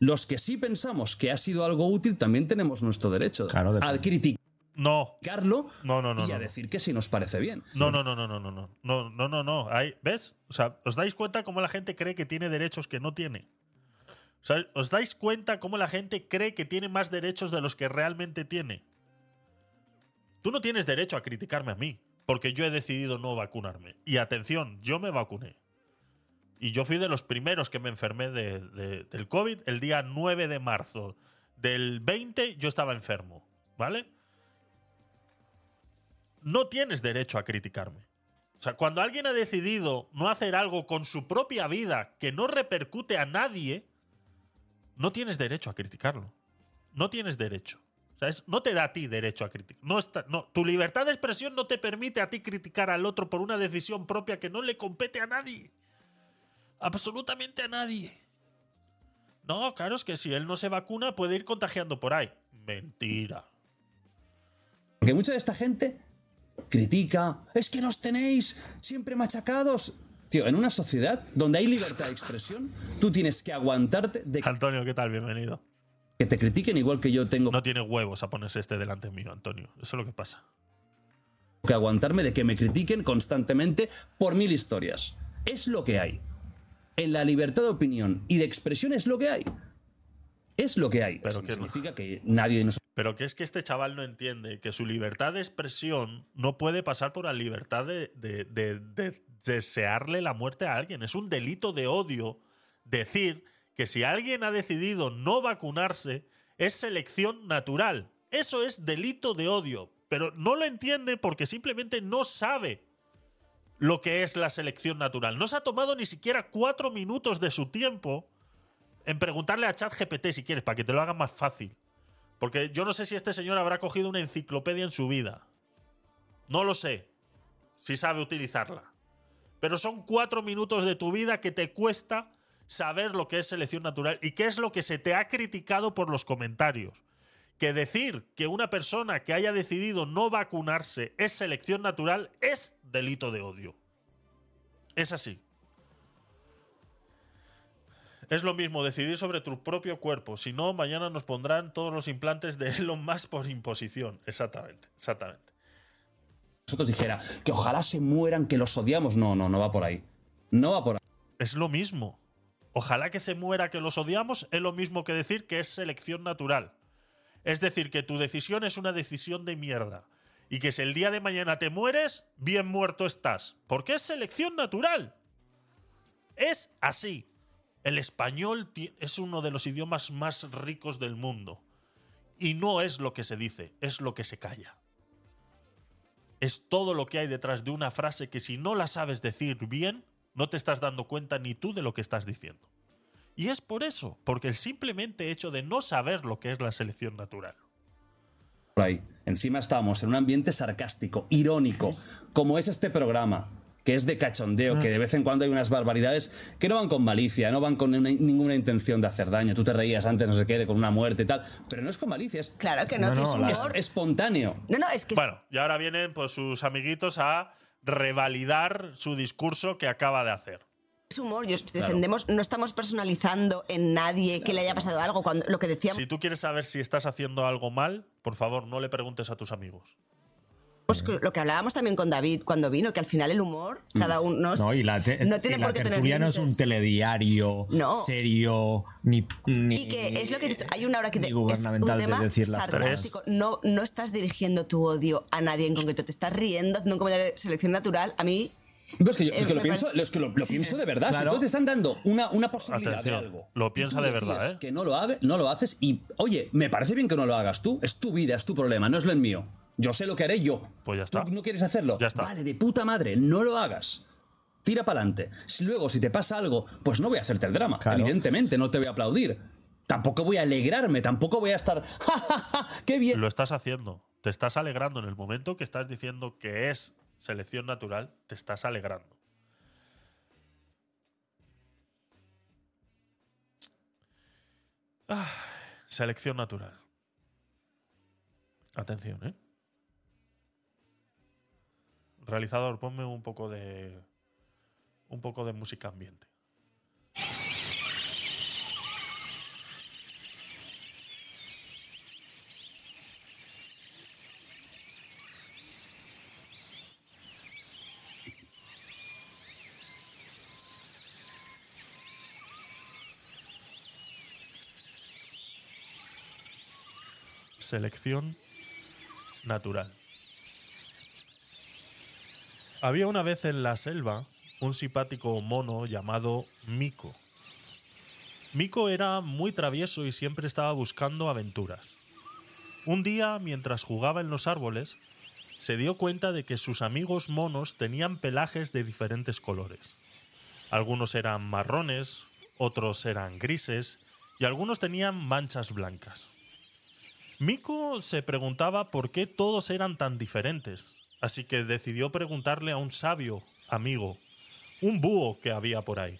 Speaker 7: los que sí pensamos que ha sido algo útil también tenemos nuestro derecho
Speaker 8: Claro,
Speaker 7: a criticarlo
Speaker 1: No,
Speaker 7: y
Speaker 1: no, no, no.
Speaker 7: a
Speaker 1: no.
Speaker 7: decir que sí nos parece bien.
Speaker 1: No, no, no, no, no, no, no, no, no, no, no. Hay- ¿Ves? O sea, ¿os dais cuenta cómo la gente cree que tiene derechos que no tiene? O sea, ¿os dais cuenta cómo la gente cree que tiene más derechos de los que realmente tiene? Tú no tienes derecho a criticarme a mí, porque yo he decidido no vacunarme. Y atención, yo me vacuné. Y yo fui de los primeros que me enfermé de- de- del COVID el día 9 de marzo. Del 20 yo estaba enfermo, ¿vale? no tienes derecho a criticarme. O sea, cuando alguien ha decidido no hacer algo con su propia vida que no repercute a nadie, no tienes derecho a criticarlo. No tienes derecho. No te da a ti derecho a criticar. No está, no, tu libertad de expresión no te permite a ti criticar al otro por una decisión propia que no le compete a nadie. Absolutamente a nadie. No, claro, es que si él no se vacuna puede ir contagiando por ahí. Mentira.
Speaker 7: Porque mucha de esta gente critica, es que nos tenéis siempre machacados. Tío, en una sociedad donde hay libertad de expresión, tú tienes que aguantarte de
Speaker 1: Antonio, ¿qué tal? Bienvenido.
Speaker 7: Que te critiquen igual que yo tengo
Speaker 1: No tiene huevos a ponerse este delante mío, Antonio. Eso es lo que pasa.
Speaker 7: que aguantarme de que me critiquen constantemente por mil historias. Es lo que hay. En la libertad de opinión y de expresión es lo que hay. Es lo que hay.
Speaker 1: Pero
Speaker 7: Eso
Speaker 1: que no.
Speaker 7: significa que nadie
Speaker 1: Pero que es que este chaval no entiende que su libertad de expresión no puede pasar por la libertad de, de- de- de desearle la muerte a alguien. Es un delito de odio decir que si alguien ha decidido no vacunarse es selección natural. Eso es delito de odio. Pero no lo entiende porque simplemente no sabe lo que es la selección natural. No se ha tomado ni siquiera cuatro minutos de su tiempo en preguntarle a ChatGPT si quieres, para que te lo haga más fácil. Porque yo no sé si este señor habrá cogido una enciclopedia en su vida. No lo sé. Si sabe utilizarla. Pero son cuatro minutos de tu vida que te cuesta saber lo que es selección natural y qué es lo que se te ha criticado por los comentarios. Que decir que una persona que haya decidido no vacunarse es selección natural es delito de odio. Es así. Es lo mismo decidir sobre tu propio cuerpo. Si no, mañana nos pondrán todos los implantes de Elon Musk por imposición. Exactamente, exactamente.
Speaker 7: dijera que ojalá se mueran, que los odiamos. No, no, no va por ahí. No va por ahí.
Speaker 1: Es lo mismo. Ojalá que se muera que los odiamos es lo mismo que decir que es selección natural. Es decir, que tu decisión es una decisión de mierda. Y que si el día de mañana te mueres, bien muerto estás. Porque es selección natural. Es así. El español es uno de los idiomas más ricos del mundo. Y no es lo que se dice, es lo que se calla. Es todo lo que hay detrás de una frase que si no la sabes decir bien, no te estás dando cuenta ni tú de lo que estás diciendo. Y es por eso, porque el simplemente hecho de no saber lo que es la selección natural.
Speaker 7: por ahí. Encima estábamos en un ambiente sarcástico, irónico, como es este programa, que es de cachondeo, que de vez en cuando hay unas barbaridades que no van con malicia, no van con una- ninguna intención de hacer daño. Tú te reías antes, no sé qué, de con una muerte y tal, pero no es con malicia, es,
Speaker 9: Claro que no, No, no,
Speaker 7: es
Speaker 9: humor.
Speaker 7: espontáneo.
Speaker 9: No, no, es que
Speaker 1: Bueno, y ahora vienen pues sus amiguitos a revalidar su discurso que acaba de hacer.
Speaker 9: es humor. Yo defendemos, no estamos personalizando en nadie que le haya pasado algo. Cuando lo que decíamos
Speaker 1: Si tú quieres saber si estás haciendo algo mal, por favor, no le preguntes a tus amigos.
Speaker 9: Que- lo que hablábamos también con David cuando vino, que al final el humor, cada uno
Speaker 8: No, y la, te-
Speaker 9: no tiene
Speaker 8: y la
Speaker 9: por qué tener
Speaker 8: tertulia no es un telediario
Speaker 9: No.
Speaker 8: serio ni, ni
Speaker 9: Y que es lo que hay una hora que te, es un
Speaker 8: gubernamental de
Speaker 9: tema
Speaker 8: decir las
Speaker 9: sarcástico. No, no estás dirigiendo tu odio a nadie en concreto, te estás riendo, haciendo un comentario de selección natural. A mí
Speaker 7: No, es que, yo- es que lo,
Speaker 9: me
Speaker 7: pienso, es que lo, lo
Speaker 9: Sí.
Speaker 7: pienso de verdad.
Speaker 8: Claro.
Speaker 7: Si tú te están dando una, una posibilidad
Speaker 1: Atención,
Speaker 7: de algo.
Speaker 1: lo piensa de verdad, ¿eh?
Speaker 7: Que no lo, haga- no lo haces y, oye, me parece bien que no lo hagas tú. Es tu vida, es tu problema, no es lo mío. Yo sé lo que haré yo.
Speaker 1: Pues ya está.
Speaker 7: ¿Tú no quieres hacerlo?
Speaker 1: Ya está.
Speaker 7: Vale, de puta madre, no lo hagas. Tira para adelante. Si luego, si te pasa algo, pues no voy a hacerte el drama.
Speaker 8: Claro.
Speaker 7: Evidentemente, no te voy a aplaudir. Tampoco voy a alegrarme, tampoco voy a estar. <laughs> ¡Ja, ja, ja! ¡Qué bien!
Speaker 1: Lo estás haciendo. Te estás alegrando en el momento que estás diciendo que es selección natural, te estás alegrando. Ah, selección natural. Atención, ¿eh? Realizador, ponme un poco de. Un poco de música ambiente. Selección natural. Había una vez en la selva un simpático mono llamado Mico. Mico era muy travieso y siempre estaba buscando aventuras. Un día, mientras jugaba en los árboles, se dio cuenta de que sus amigos monos tenían pelajes de diferentes colores. Algunos eran marrones, otros eran grises y algunos tenían manchas blancas. Miko se preguntaba por qué todos eran tan diferentes, así que decidió preguntarle a un sabio amigo, un búho que había por ahí,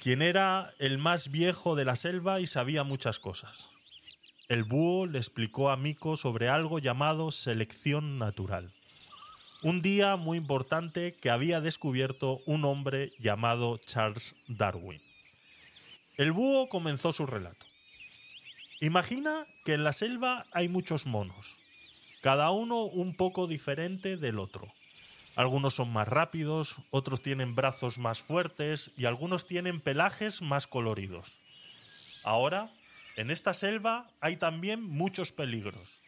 Speaker 1: quien era el más viejo de la selva y sabía muchas cosas. El búho le explicó a Miko sobre algo llamado selección natural. Un día muy importante que había descubierto un hombre llamado Charles Darwin. El búho comenzó su relato. Imagina que en la selva hay muchos monos, cada uno un poco diferente del otro. Algunos son más rápidos, otros tienen brazos más fuertes y algunos tienen pelajes más coloridos. Ahora, en esta selva hay también muchos peligros,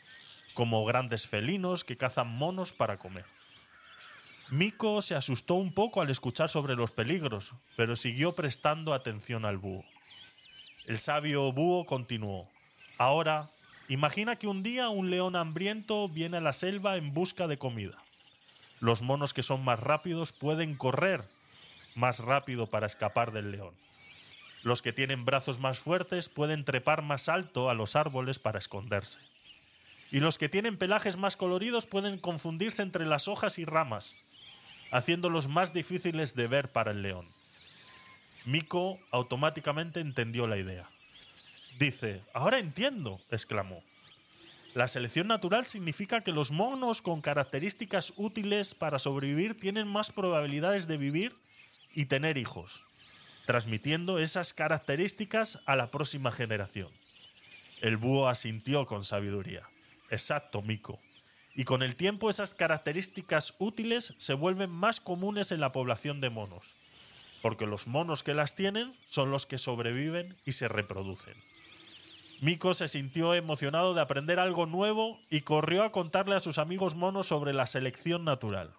Speaker 1: como grandes felinos que cazan monos para comer. Miko se asustó un poco al escuchar sobre los peligros, pero siguió prestando atención al búho. El sabio búho continuó. Ahora, imagina que un día un león hambriento viene a la selva en busca de comida. Los monos que son más rápidos pueden correr más rápido para escapar del león. Los que tienen brazos más fuertes pueden trepar más alto a los árboles para esconderse. Y los que tienen pelajes más coloridos pueden confundirse entre las hojas y ramas, haciéndolos más difíciles de ver para el león. Miko automáticamente entendió la idea. Dice, ahora entiendo, exclamó. La selección natural significa que los monos con características útiles para sobrevivir tienen más probabilidades de vivir y tener hijos, transmitiendo esas características a la próxima generación. El búho asintió con sabiduría. Exacto, Miko. Y con el tiempo esas características útiles se vuelven más comunes en la población de monos, porque los monos que las tienen son los que sobreviven y se reproducen. Miko se sintió emocionado de aprender algo nuevo y corrió a contarle a sus amigos monos sobre la selección natural.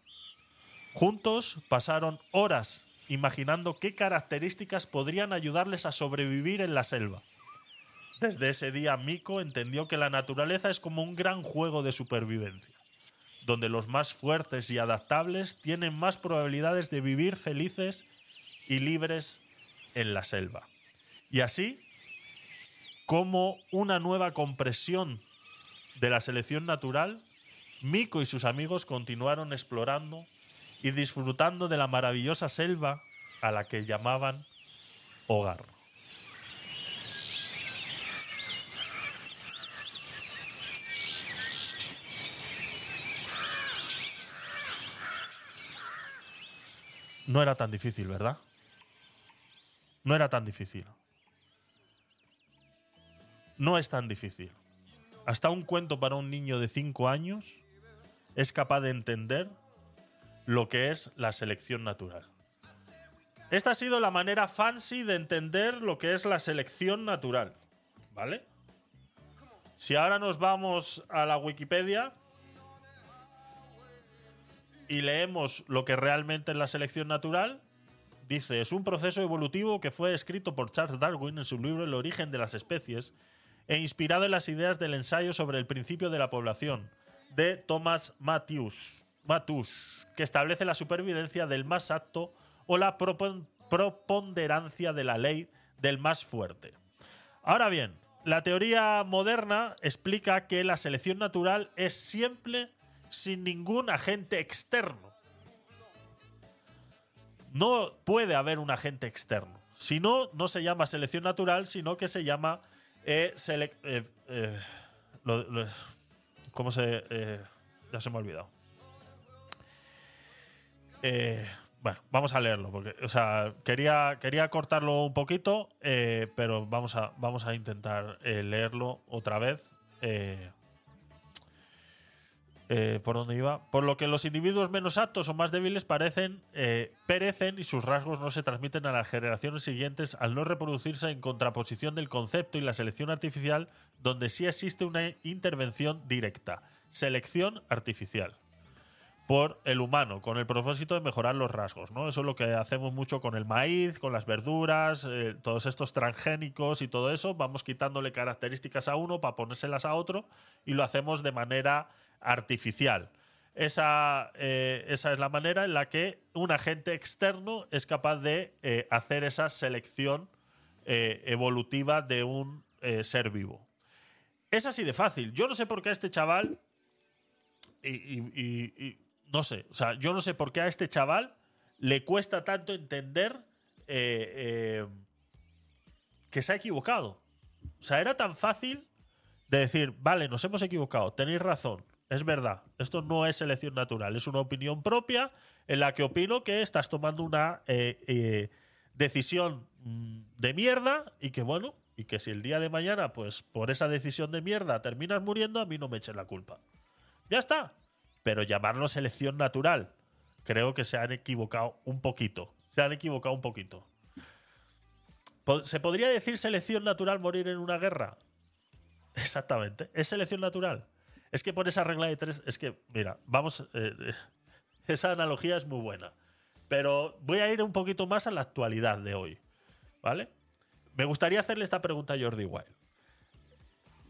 Speaker 1: Juntos pasaron horas imaginando qué características podrían ayudarles a sobrevivir en la selva. Desde ese día Miko entendió que la naturaleza es como un gran juego de supervivencia, donde los más fuertes y adaptables tienen más probabilidades de vivir felices y libres en la selva. Y así, como una nueva compresión de la selección natural, Miko y sus amigos continuaron explorando y disfrutando de la maravillosa selva a la que llamaban hogar. No era tan difícil, ¿verdad? No era tan difícil. No es tan difícil. Hasta un cuento para un niño de 5 años es capaz de entender lo que es la selección natural. Esta ha sido la manera fancy de entender lo que es la selección natural. ¿Vale? Si ahora nos vamos a la Wikipedia y leemos lo que realmente es la selección natural, dice, es un proceso evolutivo que fue escrito por Charles Darwin en su libro El origen de las especies e inspirado en las ideas del ensayo sobre el principio de la población de Thomas Matthews, que establece la supervivencia del más apto o la proponderancia de la ley del más fuerte. Ahora bien, la teoría moderna explica que la selección natural es siempre sin ningún agente externo. No puede haber un agente externo. Si no, no se llama selección natural, sino que se llama eh, selec- eh, eh, ¿Cómo se...? eh, ya se me ha olvidado. Eh, bueno, vamos a leerlo, porque, o sea, quería, quería cortarlo un poquito, pero vamos a, vamos a intentar leerlo otra vez. Eh, ¿Por dónde iba? Por lo que los individuos menos aptos o más débiles parecen eh, perecen y sus rasgos no se transmiten a las generaciones siguientes al no reproducirse en contraposición del concepto y la selección artificial, donde sí existe una intervención directa. Selección artificial por el humano, con el propósito de mejorar los rasgos. ¿no? Eso es lo que hacemos mucho con el maíz, con las verduras, eh, todos estos transgénicos y todo eso. Vamos quitándole características a uno para ponérselas a otro y lo hacemos de manera artificial. Esa, eh, esa es la manera en la que un agente externo es capaz de eh, hacer esa selección eh, evolutiva de un ser vivo. Es así de fácil. Yo no sé por qué a este chaval. Y, y- no sé. O sea, yo no sé por qué a este chaval le cuesta tanto entender que se ha equivocado. O sea, era tan fácil de decir, vale, nos hemos equivocado, tenéis razón, es verdad, esto no es selección natural, es una opinión propia en la que opino que estás tomando una eh, eh, decisión mm, de mierda y que bueno, y que si el día de mañana, pues por esa decisión de mierda terminas muriendo, a mí no me eches la culpa. Ya está. Pero llamarlo selección natural, creo que se han equivocado un poquito. Se han equivocado un poquito. Po- ¿Se podría decir selección natural morir en una guerra? <laughs> Exactamente. Es selección natural. Es que por esa regla de tres, es que, mira, vamos, eh, <laughs> esa analogía es muy buena. Pero voy a ir un poquito más a la actualidad de hoy. ¿Vale? Me gustaría hacerle esta pregunta a Jordi Wild.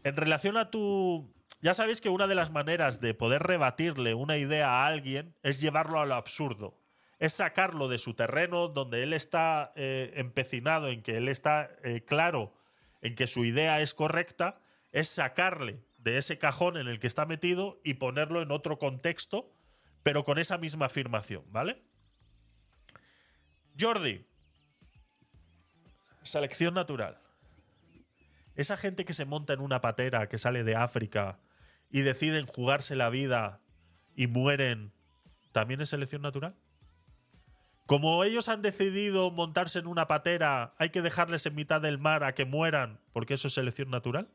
Speaker 1: En relación a tu... Ya sabéis que una de las maneras de poder rebatirle una idea a alguien es llevarlo a lo absurdo. Es sacarlo de su terreno donde él está eh, empecinado, en que él está eh, claro en que su idea es correcta, es sacarle de ese cajón en el que está metido y ponerlo en otro contexto, pero con esa misma afirmación, ¿vale? Jordi, selección natural. Esa gente que se monta en una patera que sale de África y deciden jugarse la vida y mueren, ¿también es selección natural? Como ellos han decidido montarse en una patera, ¿hay que dejarles en mitad del mar a que mueran porque eso es selección natural?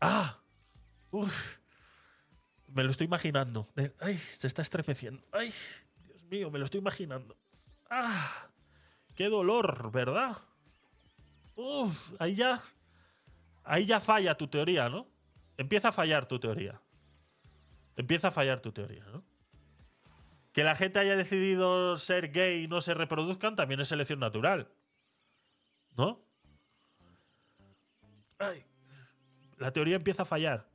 Speaker 1: ¡Ah! Uf. Me lo estoy imaginando. De- ¡Ay! Se está estremeciendo. ¡Ay! Dios mío, me lo estoy imaginando. ¡Ah! ¡Qué dolor, ¿verdad? Uf, ahí ya. Ahí ya falla tu teoría, ¿no? Empieza a fallar tu teoría. Empieza a fallar tu teoría, ¿no? Que la gente haya decidido ser gay y no se reproduzcan también es selección natural. ¿No? Ay, la teoría empieza a fallar.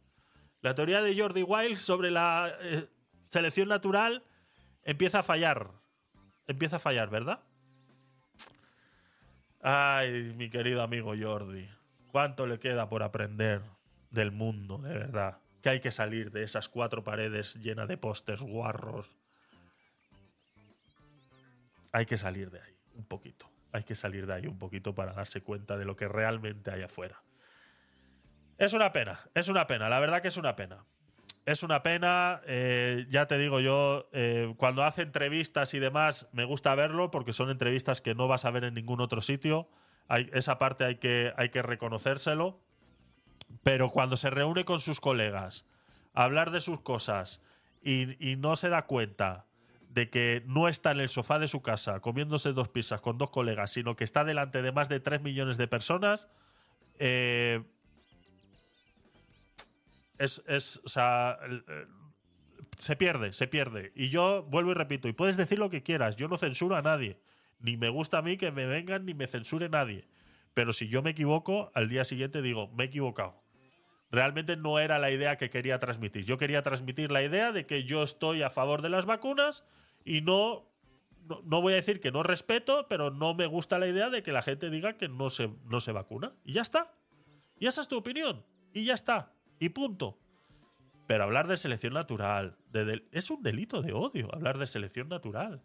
Speaker 1: La teoría de Jordi Wild sobre la eh, selección natural empieza a fallar. Empieza a fallar, ¿verdad? Ay, mi querido amigo Jordi. ¿Cuánto le queda por aprender del mundo, de verdad? Que hay que salir de esas cuatro paredes llenas de pósters guarros. Hay que salir de ahí un poquito. Hay que salir de ahí un poquito para darse cuenta de lo que realmente hay afuera. Es una pena, es una pena, la verdad que es una pena. Es una pena, eh, ya te digo yo, eh, cuando hace entrevistas y demás, me gusta verlo porque son entrevistas que no vas a ver en ningún otro sitio. Hay, esa parte hay que, hay que reconocérselo. Pero cuando se reúne con sus colegas a hablar de sus cosas y, no se da cuenta de que no está en el sofá de su casa comiéndose dos pizzas con dos colegas, sino que está delante de más de 3 millones de personas, eh, es, se pierde, se pierde. Y yo vuelvo y repito, y puedes decir lo que quieras, yo no censuro a nadie. Ni me gusta a mí que me vengan ni me censure nadie. Pero si yo me equivoco, al día siguiente digo, me he equivocado. Realmente no era la idea que quería transmitir. Yo quería transmitir la idea de que yo estoy a favor de las vacunas y no, no, no voy a decir que no respeto, pero no me gusta la idea de que la gente diga que no se, no se vacuna. Y ya está. Y esa es tu opinión. Y ya está. Y punto. Pero hablar de selección natural es un delito de odio hablar de selección natural.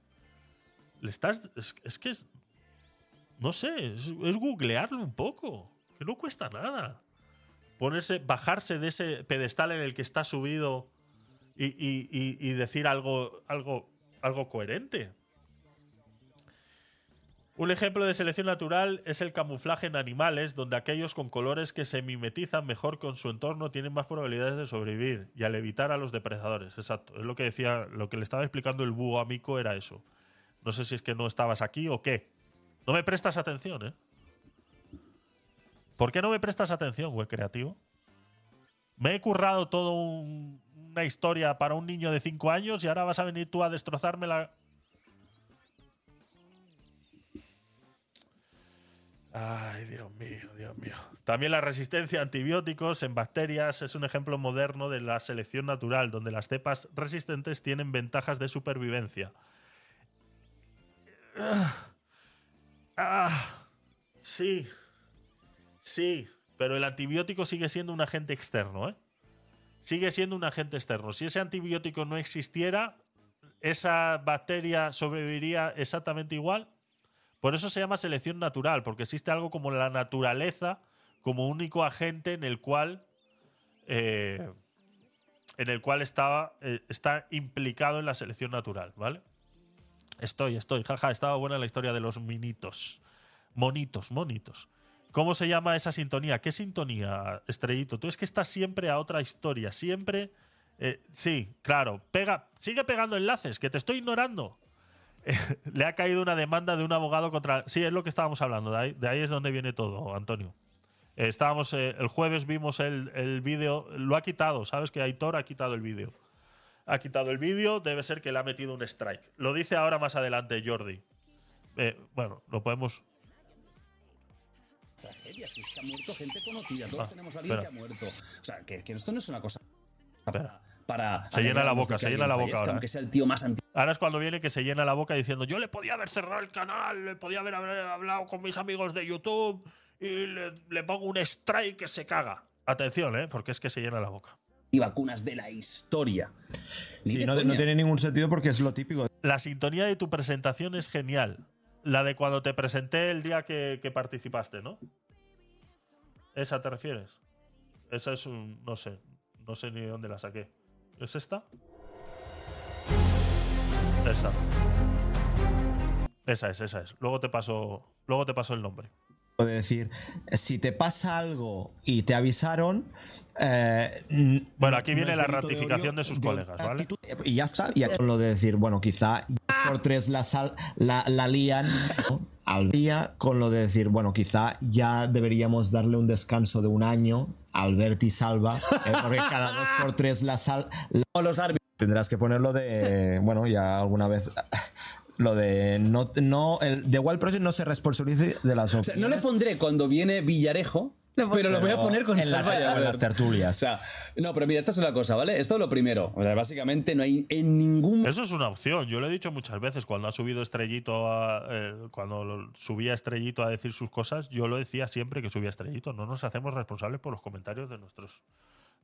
Speaker 1: Estás, es, que es, no sé, es, googlearlo un poco, que no cuesta nada. Ponerse, bajarse de ese pedestal en el que está subido y- y decir algo, algo, algo coherente. Un ejemplo de selección natural es el camuflaje en animales, donde aquellos con colores que se mimetizan mejor con su entorno tienen más probabilidades de sobrevivir y al evitar a los depredadores. Exacto. Es lo que decía, lo que le estaba explicando el búho amico era eso. No sé si es que no estabas aquí o qué. No me prestas atención, ¿eh? ¿Por qué no me prestas atención, güey, creativo? Me he currado toda una historia para un niño de 5 años y ahora vas a venir tú a destrozarme la. Ay, Dios mío, Dios mío. También la resistencia a antibióticos en bacterias es un ejemplo moderno de la selección natural, donde las cepas resistentes tienen ventajas de supervivencia. Ah, ah, sí, sí, pero el antibiótico sigue siendo un agente externo, ¿eh? Sigue siendo un agente externo. Si ese antibiótico no existiera, esa bacteria sobreviviría exactamente igual. Por eso se llama selección natural, porque existe algo como la naturaleza como único agente en el cual eh, en el cual estaba, eh, está implicado en la selección natural, ¿vale? Estoy, estoy, jaja, estaba buena la historia de los minitos. Monitos, monitos. ¿Cómo se llama esa sintonía? ¿Qué sintonía, Estrellito? Tú es que estás siempre a otra historia, siempre... eh, sí, claro, pega, sigue pegando enlaces, que te estoy ignorando. <laughs> Le ha caído una demanda de un abogado contra... Sí, es lo que estábamos hablando, de ahí, de ahí es donde viene todo, Antonio. Eh, estábamos, eh, el jueves vimos el, el vídeo, lo ha quitado, ¿sabes? Que Aitor ha quitado el vídeo. Ha quitado el vídeo, debe ser que le ha metido un strike. Lo dice ahora más adelante Jordi. Eh, bueno, lo podemos...
Speaker 7: Tragedia, si es que ha muerto gente conocida. Todos
Speaker 1: Ah,
Speaker 7: tenemos a alguien
Speaker 1: espera.
Speaker 7: que ha muerto. O sea, que, que esto no es una cosa
Speaker 1: Espera.
Speaker 7: Para.
Speaker 1: Se llena la boca, se llena la boca ahora,
Speaker 7: Aunque sea el tío más antiguo.
Speaker 1: Ahora es cuando viene que se llena la boca diciendo yo le podía haber cerrado el canal, le podía haber hablado con mis amigos de YouTube y le, le pongo un strike que se caga. Atención, ¿eh? Porque es que se llena la boca.
Speaker 7: Y vacunas de la historia.
Speaker 8: Sí, no, tiene ningún sentido porque es lo típico.
Speaker 1: La sintonía de tu presentación es genial. La de cuando te presenté el día que, que participaste, ¿no? ¿Esa te refieres? Esa es un. No sé. No sé ni de dónde la saqué. ¿Es esta? Esa. Esa es, esa es. Luego te paso. Luego te paso el nombre.
Speaker 8: de decir, si te pasa algo y te avisaron. eh,
Speaker 1: Bueno, aquí viene la ratificación de sus colegas, ¿vale?
Speaker 8: Y ya está. Y con lo de decir, bueno, quizá por tres la, sal- la, la lían al día, con lo de decir, bueno, quizá ya deberíamos darle un descanso de un año a Albert y Salva, eh, porque cada dos por tres la sal. la-
Speaker 7: O los árbitros.
Speaker 8: Tendrás que ponerlo de. Bueno, ya alguna vez. Lo de. No, no, el The Wild Project no se responsabilice de las
Speaker 7: O sea, no le pondré cuando viene Villarejo, pero lo voy a poner con
Speaker 8: en, la- en las tertulias.
Speaker 7: O sea, no, pero mira, esta es una cosa, ¿vale? Esto es lo primero. O sea, básicamente no hay en ningún
Speaker 1: Eso es una opción. Yo lo he dicho muchas veces. Cuando ha subido Estrellito a. eh, cuando subía Estrellito a decir sus cosas, yo lo decía siempre que subía Estrellito. No nos hacemos responsables por los comentarios de nuestros,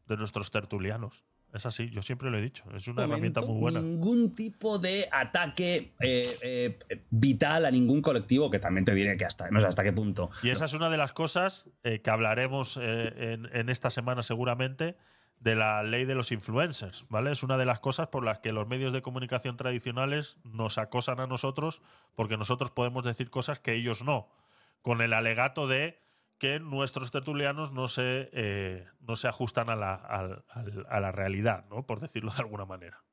Speaker 1: de nuestros tertulianos. Es así, yo siempre lo he dicho. Es una herramienta muy buena.
Speaker 7: Ningún tipo de ataque eh, eh, vital a ningún colectivo, que también te diré que hasta, no sé hasta qué punto.
Speaker 1: Y esa es una de las cosas eh, que hablaremos en, en esta semana seguramente de la ley de los influencers, ¿vale? Es una de las cosas por las que los medios de comunicación tradicionales nos acosan a nosotros porque nosotros podemos decir cosas que ellos no, con el alegato de que nuestros tertulianos no se, eh, no se ajustan a la, a la realidad, ¿no? Por decirlo de alguna manera.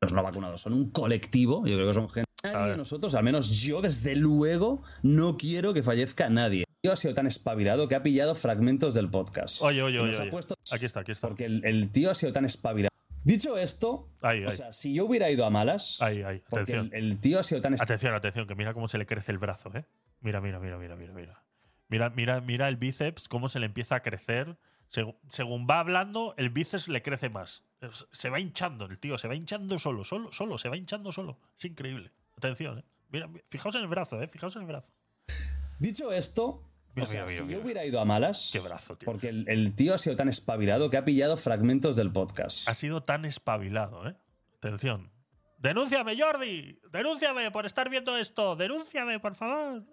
Speaker 7: Los no vacunados son un colectivo, yo creo que son gente. Nadie de nosotros, al menos yo, desde luego, no quiero que fallezca nadie. Yo ha sido tan espabilado que ha pillado fragmentos del podcast.
Speaker 1: Oye, oye, oye. oye. Aquí está, aquí está.
Speaker 7: Porque el, el tío ha sido tan espabilado. Dicho esto,
Speaker 1: Ahí,
Speaker 7: o
Speaker 1: ahí.
Speaker 7: sea, si yo hubiera ido a malas,
Speaker 1: Ahí, ahí.
Speaker 7: porque
Speaker 1: Atención.
Speaker 7: el, el tío ha sido tan
Speaker 1: Atención, atención, que mira cómo se le crece el brazo, ¿eh? Mira, mira, mira, mira, mira, mira. Mira, mira, mira el bíceps, cómo se le empieza a crecer. Según va hablando, el bíceps le crece más. Se va hinchando el tío, se va hinchando solo, solo, solo, se va hinchando solo. Es increíble. Atención, ¿eh? Mira, mi- fijaos en el brazo, ¿eh? Fijaos en el brazo.
Speaker 7: Dicho esto,
Speaker 1: Mira,
Speaker 7: o sea,
Speaker 1: mira,
Speaker 7: si yo hubiera ido a malas,
Speaker 1: Qué brazo, tío.
Speaker 7: porque el, el tío ha sido tan espabilado que ha pillado fragmentos del podcast.
Speaker 1: Ha sido tan espabilado, ¿eh? Atención. ¡Denúnciame, Jordi! ¡Denúnciame por estar viendo esto! ¡Denúnciame, por favor!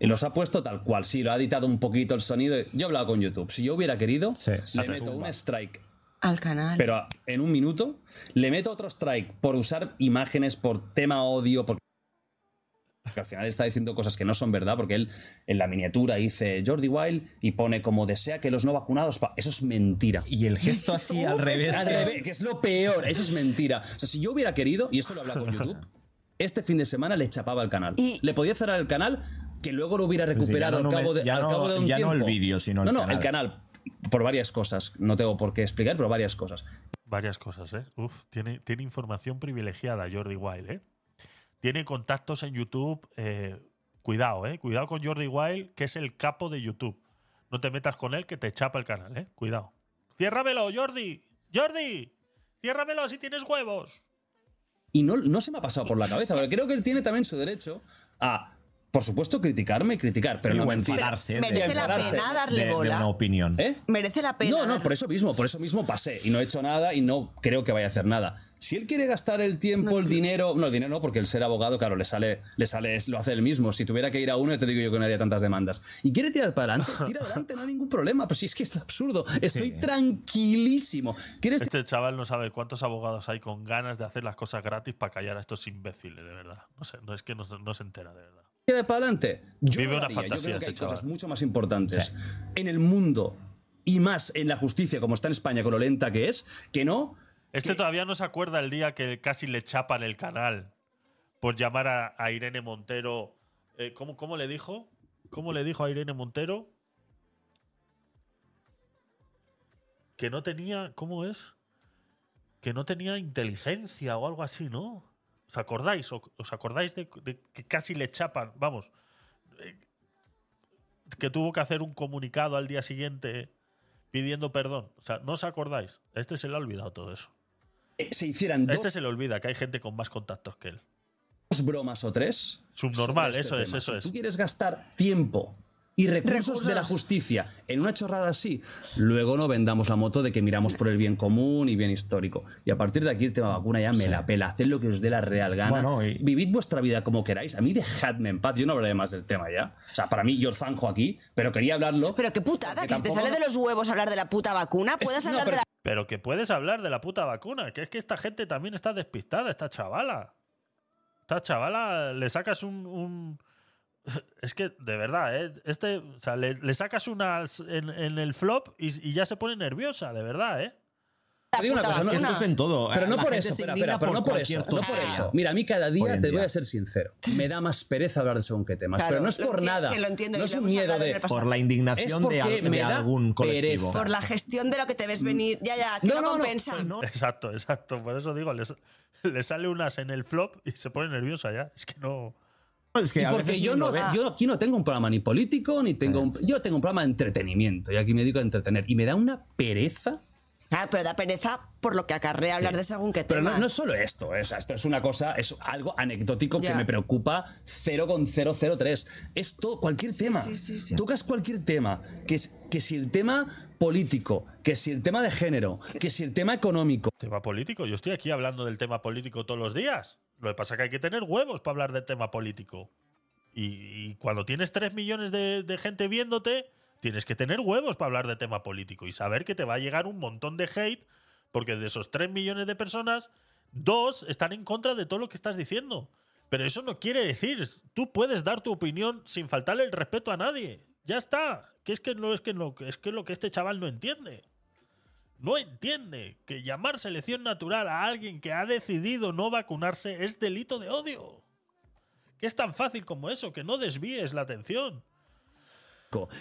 Speaker 7: Y los ha puesto tal cual. Sí, lo ha editado un poquito el sonido. Yo he hablado con YouTube. Si yo hubiera querido,
Speaker 8: Sí,
Speaker 7: le meto un strike.
Speaker 9: Al canal.
Speaker 7: Pero en un minuto, le meto otro strike por usar imágenes, por tema odio, porque porque al final está diciendo cosas que no son verdad, porque él en la miniatura dice Jordi Wild y pone como desea que los no vacunados. pa-". Eso es mentira.
Speaker 8: Y el gesto así al <laughs> revés.
Speaker 7: Al
Speaker 8: que-
Speaker 7: revés, que es lo peor. Eso es mentira. O sea, si yo hubiera querido, y esto lo he hablado con <laughs> YouTube, este fin de semana le chapaba el canal.
Speaker 9: Y-
Speaker 7: Le podía cerrar el canal, que luego lo hubiera recuperado
Speaker 8: ya no
Speaker 7: al, cabo
Speaker 8: me-
Speaker 7: de,
Speaker 8: ya
Speaker 7: al
Speaker 8: no-
Speaker 7: cabo de un
Speaker 8: ya no
Speaker 7: tiempo.
Speaker 8: el vídeo, sino el
Speaker 7: No, no,
Speaker 8: canal.
Speaker 7: el canal. Por varias cosas. No tengo por qué explicar, pero varias cosas.
Speaker 1: Varias cosas, ¿eh? Uf, tiene, tiene información privilegiada Jordi Wild, ¿eh? Tiene contactos en YouTube. eh, cuidado, ¿eh? Cuidado con Jordi Wild, que es el capo de YouTube. No te metas con él, que te chapa el canal, ¿eh? Cuidado. ¡Ciérramelo, Jordi! ¡Jordi! ¡Ciérramelo si tienes huevos!
Speaker 7: Y no, no se me ha pasado por la cabeza, pero creo que él tiene también su derecho a por supuesto, criticarme y criticar, pero
Speaker 8: Sí,
Speaker 7: no
Speaker 8: enfadarse
Speaker 9: Merece
Speaker 8: de-
Speaker 9: la pena darle
Speaker 8: de, de
Speaker 9: bola.
Speaker 8: una opinión.
Speaker 7: ¿Eh?
Speaker 9: Merece la pena.
Speaker 7: No, no, por eso mismo, por eso mismo pasé y no he hecho nada y no creo que vaya a hacer nada. Si él quiere gastar el tiempo, el dinero, no, el dinero no, porque el ser abogado, claro, le sale, le sale, lo hace él mismo. Si tuviera que ir a uno, te digo yo que no haría tantas demandas. Y quiere tirar para adelante, tira adelante, no hay ningún problema. Pero si es que es absurdo, estoy tranquilísimo. ¿Quieres
Speaker 1: Este chaval no sabe cuántos abogados hay con ganas de hacer las cosas gratis para callar a estos imbéciles, de verdad. No sé, no es que no, no se entera, de verdad.
Speaker 7: Tirar para adelante? Yo
Speaker 1: Vive una fantasía
Speaker 7: Yo creo que
Speaker 1: este
Speaker 7: hay cosas
Speaker 1: chaval.
Speaker 7: mucho más importantes en el mundo y más en la justicia, como está en España, con lo lenta que es, que no.
Speaker 1: Este todavía no se acuerda el día que casi le chapan el canal por llamar a, a Irene Montero. eh, ¿cómo, ¿Cómo le dijo? ¿Cómo le dijo a Irene Montero? Que no tenía. ¿Cómo es? Que no tenía inteligencia o algo así, ¿no? ¿Os acordáis? ¿O- ¿Os acordáis de, de que casi le chapan? Vamos. eh, Que tuvo que hacer un comunicado al día siguiente pidiendo perdón. O sea, ¿no os acordáis? A Este se le ha olvidado todo eso.
Speaker 7: eh, Se hicieran dos
Speaker 1: este se le olvida que hay gente con más contactos que él.
Speaker 7: bromas o tres.
Speaker 1: Subnormal,
Speaker 7: este
Speaker 1: eso es, eso
Speaker 7: Si
Speaker 1: es.
Speaker 7: tú quieres gastar tiempo y recursos,
Speaker 9: Recursos.
Speaker 7: de la justicia en una chorrada así, luego no vendamos la moto de que miramos por el bien común y bien histórico. Y a partir de aquí el tema vacuna ya me la pela. Haced lo que os dé la real gana.
Speaker 8: Bueno, y-
Speaker 7: Vivid vuestra vida como queráis. A mí dejadme en paz. Yo no hablaré más del tema ya. O sea, para mí yo zanjo aquí, pero quería hablarlo.
Speaker 9: Pero qué putada, que si te sale de los huevos hablar de la puta vacuna,
Speaker 7: Es-
Speaker 9: puedes
Speaker 7: no,
Speaker 9: hablar
Speaker 7: pero-
Speaker 9: de la
Speaker 1: Pero que puedes hablar de la puta vacuna, que es que esta gente también está despistada, esta chavala. Esta chavala le sacas un. un- es que, de verdad, ¿eh? Este, o sea, le, le sacas una en, en el flop y, y ya se pone nerviosa, de verdad, ¿eh?
Speaker 7: Te digo una cosa, no-
Speaker 8: Es que
Speaker 9: vacuna.
Speaker 8: esto es en todo.
Speaker 7: Pero no
Speaker 8: La
Speaker 7: por eso, espera, pero no por eso, no por eso. Mira, a mí cada día te
Speaker 8: día.
Speaker 7: voy a ser sincero. Me da más pereza hablar de según qué temas,
Speaker 9: Claro,
Speaker 7: pero no es por nada.
Speaker 9: que lo entiendo,
Speaker 7: no es un miedo de.
Speaker 8: Por la
Speaker 7: es
Speaker 8: indignación de, al- de algún colectivo.
Speaker 7: pereza.
Speaker 9: por la gestión de lo que te ves venir. Ya, ya, que
Speaker 7: No,
Speaker 9: no, compensa.
Speaker 8: pues no.
Speaker 1: Exacto, exacto. Por eso digo, les- le sale unas en el flop y se pone nerviosa ya. Es que no.
Speaker 8: Es que
Speaker 7: porque yo no, yo aquí no tengo un programa ni político, ni tengo un, yo tengo un programa de entretenimiento y aquí me dedico a entretener. Y me da una pereza.
Speaker 9: Ah, pero da pereza por lo que acarrea hablar de según qué
Speaker 7: Pero
Speaker 9: temas.
Speaker 7: no, no es solo esto, eh, o sea, esto es una cosa, es algo anecdótico que
Speaker 9: Ya.
Speaker 7: me preocupa 0,003. Es todo, cualquier tema.
Speaker 9: sí, sí, sí.
Speaker 7: Tocas cualquier tema. Que, es, que si el tema político, que si el tema de género, que si el tema económico.
Speaker 1: Tema político. Yo estoy aquí hablando del tema político todos los días. Lo que pasa es que hay que tener huevos para hablar del tema político. Y, cuando tienes 3 millones de, de gente viéndote, tienes que tener huevos para hablar de tema político y saber que te va a llegar un montón de hate, porque de esos 3 millones de personas, dos están en contra de todo lo que estás diciendo. Pero eso no quiere decir, tú puedes dar tu opinión sin faltarle el respeto a nadie. Ya está. Que es que no es que no, es que lo que este chaval no entiende. No entiende que llamar selección natural a alguien que ha decidido no vacunarse es delito de odio. Que es tan fácil como eso, que no desvíes la atención.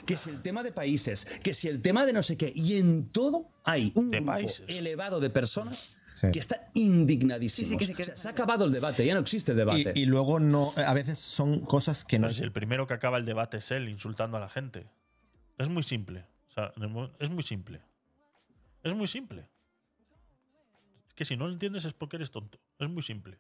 Speaker 7: que si el tema de países, que si el tema de no sé qué, y en todo hay un
Speaker 1: De
Speaker 7: grupo
Speaker 1: países.
Speaker 7: elevado de personas
Speaker 8: Sí.
Speaker 7: que están indignadísimos.
Speaker 9: Sí, sí, que sí, que
Speaker 7: O sea,
Speaker 9: sí.
Speaker 7: se ha acabado el debate, ya no existe el debate.
Speaker 8: Y, y luego no, a veces son cosas que no
Speaker 1: Pero si el primero que acaba el debate es él insultando a la gente. Es muy simple. O sea, es muy simple. Es muy simple. Es que si no lo entiendes es porque eres tonto. Es muy simple.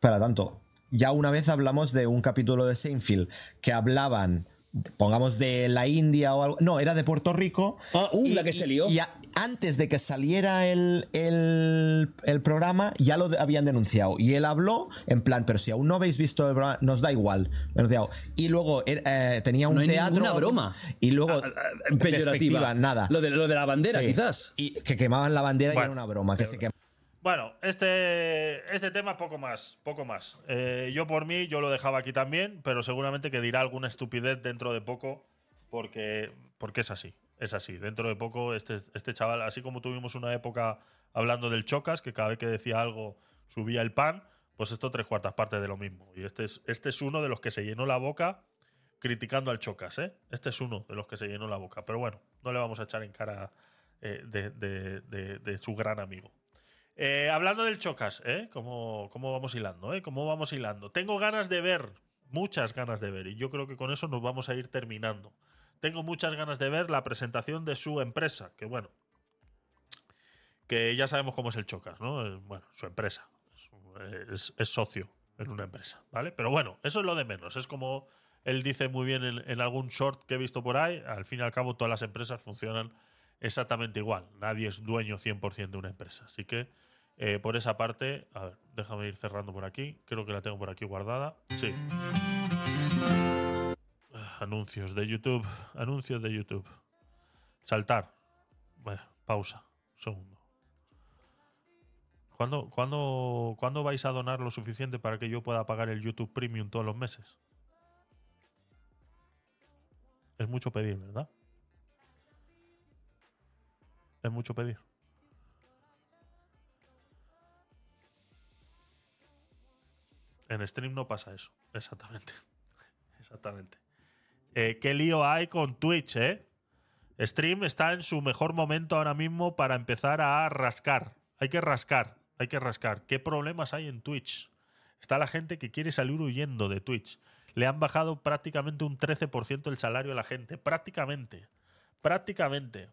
Speaker 8: para tanto. Ya una vez hablamos de un capítulo de Seinfeld que hablaban, pongamos de la India o algo. No, era de Puerto Rico.
Speaker 7: Ah, uh, la que se lió.
Speaker 8: Y a- antes de que saliera el, el- el programa, ya lo habían denunciado. Y él habló en plan, pero si aún no habéis visto el programa, nos da igual. Denunciado. Y luego era- eh, tenía un
Speaker 7: no hay
Speaker 8: teatro.
Speaker 7: ninguna broma.
Speaker 8: Y luego.
Speaker 7: Ah, ah, peyorativa.
Speaker 8: despectiva, nada.
Speaker 7: Lo de, lo de la bandera,
Speaker 8: Sí.
Speaker 7: quizás.
Speaker 8: Y que quemaban la bandera y era una broma. Que se quem-
Speaker 1: Bueno, este, este tema poco más, poco más. Eh, yo por mí, yo lo dejaba aquí también, pero seguramente que dirá alguna estupidez dentro de poco, porque, porque es así, es así. Dentro de poco, este, este chaval, así como tuvimos una época hablando del Chocas, que cada vez que decía algo subía el pan, pues esto tres cuartas partes de lo mismo. Y este es, este es uno de los que se llenó la boca criticando al Chocas, ¿eh? Este es uno de los que se llenó la boca. Pero bueno, no le vamos a echar en cara eh, de, de- su gran amigo. Eh, hablando del Chocas, ¿eh? ¿Cómo, cómo vamos hilando? ¿eh? ¿Cómo vamos hilando? Tengo ganas de ver, muchas ganas de ver, y yo creo que con eso nos vamos a ir terminando. Tengo muchas ganas de ver la presentación de su empresa, que bueno, que ya sabemos cómo es el Chocas, ¿no? Eh, Bueno, su empresa. Es, socio en una empresa, ¿vale? Pero bueno, eso es lo de menos. Es como él dice muy bien en, en algún short que he visto por ahí, al fin y al cabo todas las empresas funcionan exactamente igual. Nadie es dueño 100% de una empresa. Así que eh, por esa parte, a ver, déjame ir cerrando por aquí. Creo que la tengo por aquí guardada. Sí. Ah, Anuncios de YouTube. Anuncios de YouTube. Saltar. Bueno, pausa. Un segundo. ¿Cuándo, cuándo, ¿Cuándo vais a donar lo suficiente para que yo pueda pagar el YouTube Premium todos los meses? Es mucho pedir, ¿verdad? Es mucho pedir. En stream no pasa eso. Exactamente. <laughs> Exactamente. Eh, ¿Qué lío hay con Twitch, eh? Stream está en su mejor momento ahora mismo para empezar a rascar. Hay que rascar, hay que rascar. ¿Qué problemas hay en Twitch? Está la gente que quiere salir huyendo de Twitch. Le han bajado prácticamente un 13% el salario a la gente. Prácticamente. Prácticamente.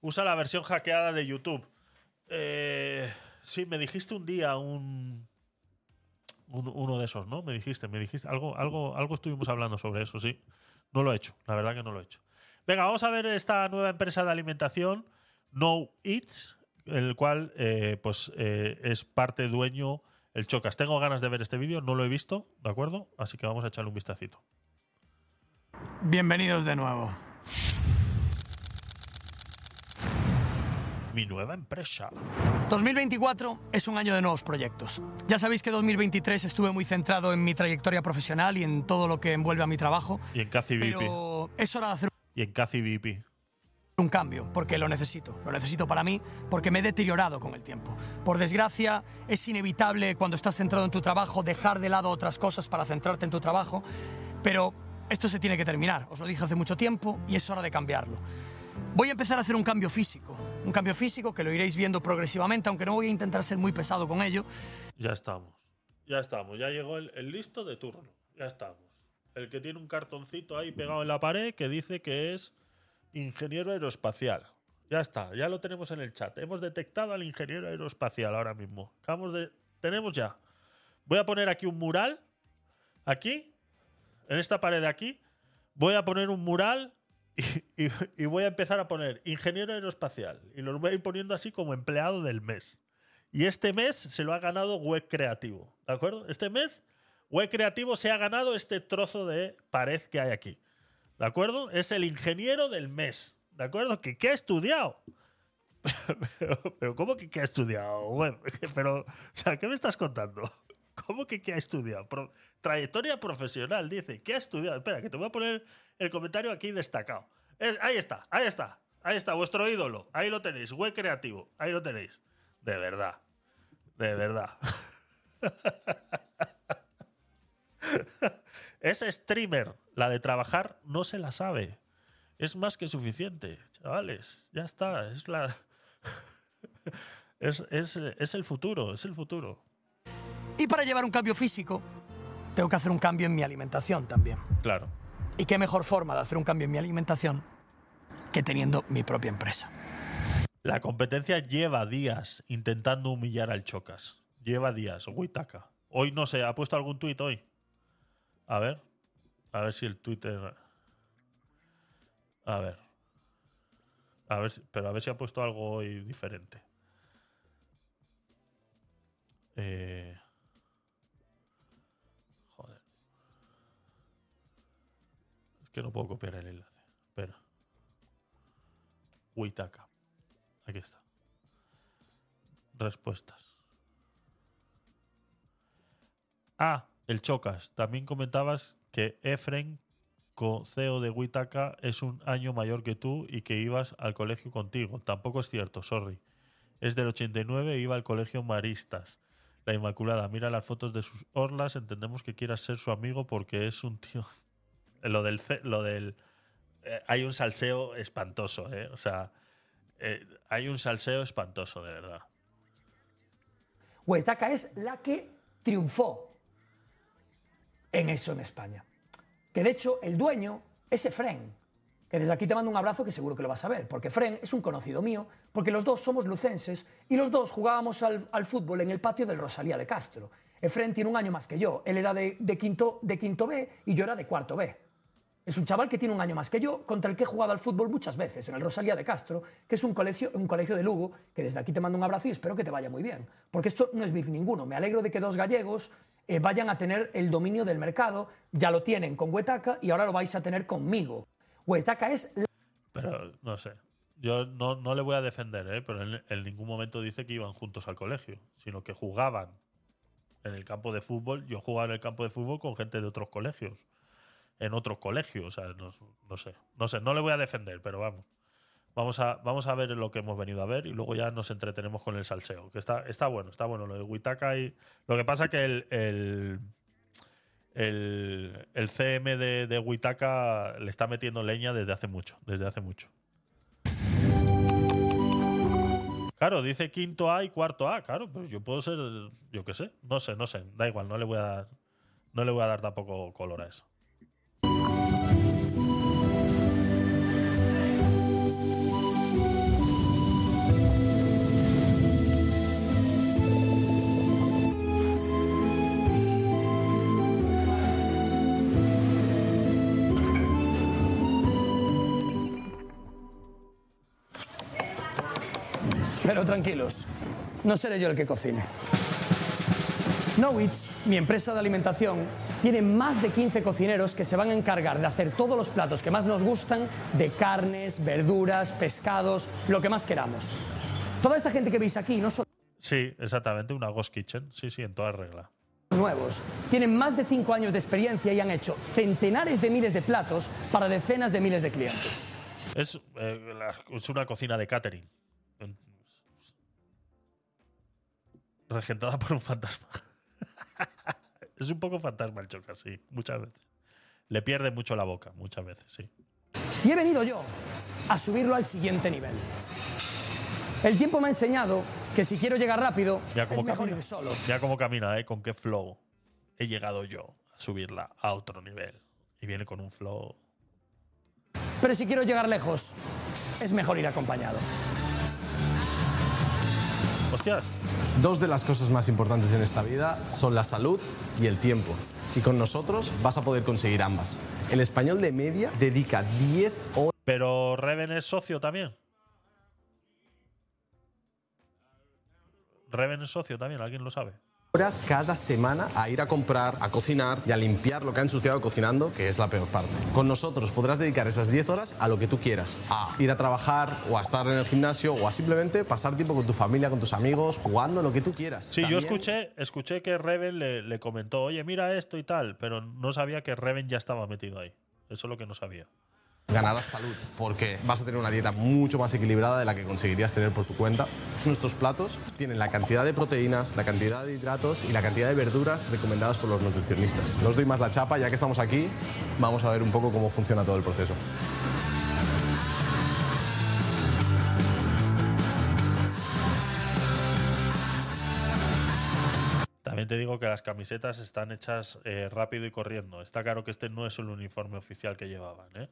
Speaker 1: Usa la versión hackeada de YouTube. Eh, sí, me dijiste un día un, un- uno de esos, ¿no? Me dijiste, me dijiste. Algo, algo, algo estuvimos hablando sobre eso, sí. No lo he hecho, la verdad que no lo he hecho. Venga, vamos a ver esta nueva empresa de alimentación, No Eats, el cual eh, pues eh, es parte dueño el Chocas. Tengo ganas de ver este vídeo, no lo he visto, ¿de acuerdo? Así que vamos a echarle un vistacito.
Speaker 11: Bienvenidos de nuevo.
Speaker 1: Mi nueva empresa.
Speaker 11: 2024 es un año de nuevos proyectos. Ya sabéis que 2023 estuve muy centrado en mi trayectoria profesional y en todo lo que envuelve a mi trabajo,
Speaker 1: Y en VP.
Speaker 11: pero es hora de hacer
Speaker 1: Y en Cathy VP.
Speaker 11: un cambio, porque lo necesito. Lo necesito para mí, porque me he deteriorado con el tiempo. Por desgracia, es inevitable cuando estás centrado en tu trabajo dejar de lado otras cosas para centrarte en tu trabajo, pero esto se tiene que terminar. Os lo dije hace mucho tiempo y es hora de cambiarlo. Voy a empezar a hacer un cambio físico. Un cambio físico que lo iréis viendo progresivamente, aunque no voy a intentar ser muy pesado con ello.
Speaker 1: Ya estamos. Ya estamos. Ya llegó el, listo de turno. Ya estamos. El que tiene un cartoncito ahí pegado en la pared que dice que es ingeniero aeroespacial. Ya está. Ya lo tenemos en el chat. Hemos detectado al ingeniero aeroespacial ahora mismo. Acabamos de. Tenemos ya. Voy a poner aquí un mural. Aquí. En esta pared de aquí. Voy a poner un mural y, voy a empezar a poner ingeniero aeroespacial. Y los voy a ir poniendo así como empleado del mes. Y este mes se lo ha ganado Web Creativo. ¿De acuerdo? Este mes Web Creativo se ha ganado este trozo de pared que hay aquí. ¿De acuerdo? Es el ingeniero del mes. ¿De acuerdo? ¿Que, ¿Qué ha estudiado? <laughs> pero, ¿cómo que ha estudiado? <laughs> Pero, o sea, ¿qué me estás contando? ¿Cómo que qué ha estudiado? Trayectoria profesional, dice. ¿Qué ha estudiado? Espera, que te voy a poner el comentario aquí destacado. Es- ahí está, ahí está. Ahí está, vuestro ídolo. Ahí lo tenéis. Web creativo. Ahí lo tenéis. De verdad. De verdad. <laughs> es streamer. La de trabajar no se la sabe. Es más que suficiente, chavales. Ya está. Es la. <laughs> es, es- es el futuro. Es el futuro.
Speaker 11: Y para llevar un cambio físico, tengo que hacer un cambio en mi alimentación también.
Speaker 1: Claro.
Speaker 11: ¿Y qué mejor forma de hacer un cambio en mi alimentación que teniendo mi propia empresa?
Speaker 1: La competencia lleva días intentando humillar al Chocas. Lleva días. Huitaca. Hoy no sé, ¿ha puesto algún tuit hoy? A ver. A ver si el Twitter. A ver. A ver, si- pero a ver si ha puesto algo hoy diferente. Eh, Que no puedo copiar el enlace. Espera. Huitaca. Aquí está. Respuestas. Ah, el Chocas. También comentabas que Efren, co-CEO de Huitaca, es un año mayor que tú y que ibas al colegio contigo. Tampoco es cierto, sorry. Es del 89 e iba al colegio Maristas. La Inmaculada, mira las fotos de sus orlas, entendemos que quieras ser su amigo porque es un tío... Lo del... Lo del eh, hay un salseo espantoso, ¿eh? O sea, eh, hay un salseo espantoso, de verdad.
Speaker 11: Huetaca es la que triunfó en eso en España. Que de hecho el dueño es Efren, que desde aquí te mando un abrazo que seguro que lo vas a ver, porque Efren es un conocido mío, porque los dos somos lucenses y los dos jugábamos al, al fútbol en el patio del Rosalía de Castro. Efren tiene un año más que yo. Él era de, de quinto, de quinto B y yo era de cuarto B. Es un chaval que tiene un año más que yo, contra el que he jugado al fútbol muchas veces, en el Rosalía de Castro, que es un colegio, un colegio de Lugo, que desde aquí te mando un abrazo y espero que te vaya muy bien. Porque esto no es bif ninguno. Me alegro de que dos gallegos eh, vayan a tener el dominio del mercado. Ya lo tienen con Huetaca y ahora lo vais a tener conmigo. Huetaca es
Speaker 1: Pero no sé. Yo no, no le voy a defender, ¿eh? pero en, en ningún momento dice que iban juntos al colegio, sino que jugaban en el campo de fútbol. Yo jugaba en el campo de fútbol con gente de otros colegios. En otros colegios. O sea, no, no sé. No sé, no le voy a defender, pero vamos. Vamos a, vamos a ver lo que hemos venido a ver y luego ya nos entretenemos con el salseo. Que está, está bueno, está bueno lo de Huitaca y. Lo que pasa que el. el el, el CM de, de Huitaca le está metiendo leña desde hace mucho, desde hace mucho. Claro, dice quinto A y cuarto A, claro, pues yo puedo ser, yo qué sé, no sé, no sé, da igual, no le voy a no le voy a dar tampoco color a eso.
Speaker 11: Tranquilos, no seré yo el que cocine. Nowitz, mi empresa de alimentación, tiene más de 15 cocineros que se van a encargar de hacer todos los platos que más nos gustan de carnes, verduras, pescados, lo que más queramos. Toda esta gente que veis aquí no son
Speaker 1: Sí, exactamente, una Ghost Kitchen, sí, sí, en toda regla.
Speaker 11: nuevos, tienen más de 5 años de experiencia y han hecho centenares de miles de platos para decenas de miles de clientes.
Speaker 1: Es, eh, la- es una cocina de catering. Regentada por un fantasma. <laughs> es un poco fantasma el Choca, sí, muchas veces. Le pierde mucho la boca, muchas veces, sí.
Speaker 11: Y he venido yo a subirlo al siguiente nivel. El tiempo me ha enseñado que si quiero llegar rápido,
Speaker 1: Mira cómo
Speaker 11: es mejor
Speaker 1: camina.
Speaker 11: ir solo.
Speaker 1: Mira cómo camina, ¿eh? Con qué flow he llegado yo a subirla a otro nivel. Y viene con un flow.
Speaker 11: Pero si quiero llegar lejos, es mejor ir acompañado.
Speaker 1: Hostias.
Speaker 12: Dos de las cosas más importantes en esta vida son la salud y el tiempo. Y con nosotros vas a poder conseguir ambas. El español de media dedica 10 horas.
Speaker 1: Pero Reven es socio también. Reven es socio también, ¿alguien lo sabe?
Speaker 12: Horas cada semana a ir a comprar, a cocinar y a limpiar lo que ha ensuciado cocinando, que es la peor parte. Con nosotros podrás dedicar esas 10 horas a lo que tú quieras, a ir a trabajar o a estar en el gimnasio o a simplemente pasar tiempo con tu familia, con tus amigos, jugando lo que tú quieras.
Speaker 1: Sí, yo escuché, escuché que Reven le, le comentó, oye, mira esto y tal, pero no sabía que Reven ya estaba metido ahí. Eso es lo que no sabía.
Speaker 12: Ganarás salud, porque vas a tener una dieta mucho más equilibrada de la que conseguirías tener por tu cuenta. Nuestros platos tienen la cantidad de proteínas, la cantidad de hidratos y la cantidad de verduras recomendadas por los nutricionistas. No os doy más la chapa, ya que estamos aquí, vamos a ver un poco cómo funciona todo el proceso.
Speaker 1: También te digo que las camisetas están hechas eh, rápido y corriendo. Está claro que este no es el uniforme oficial que llevaban. ¿eh?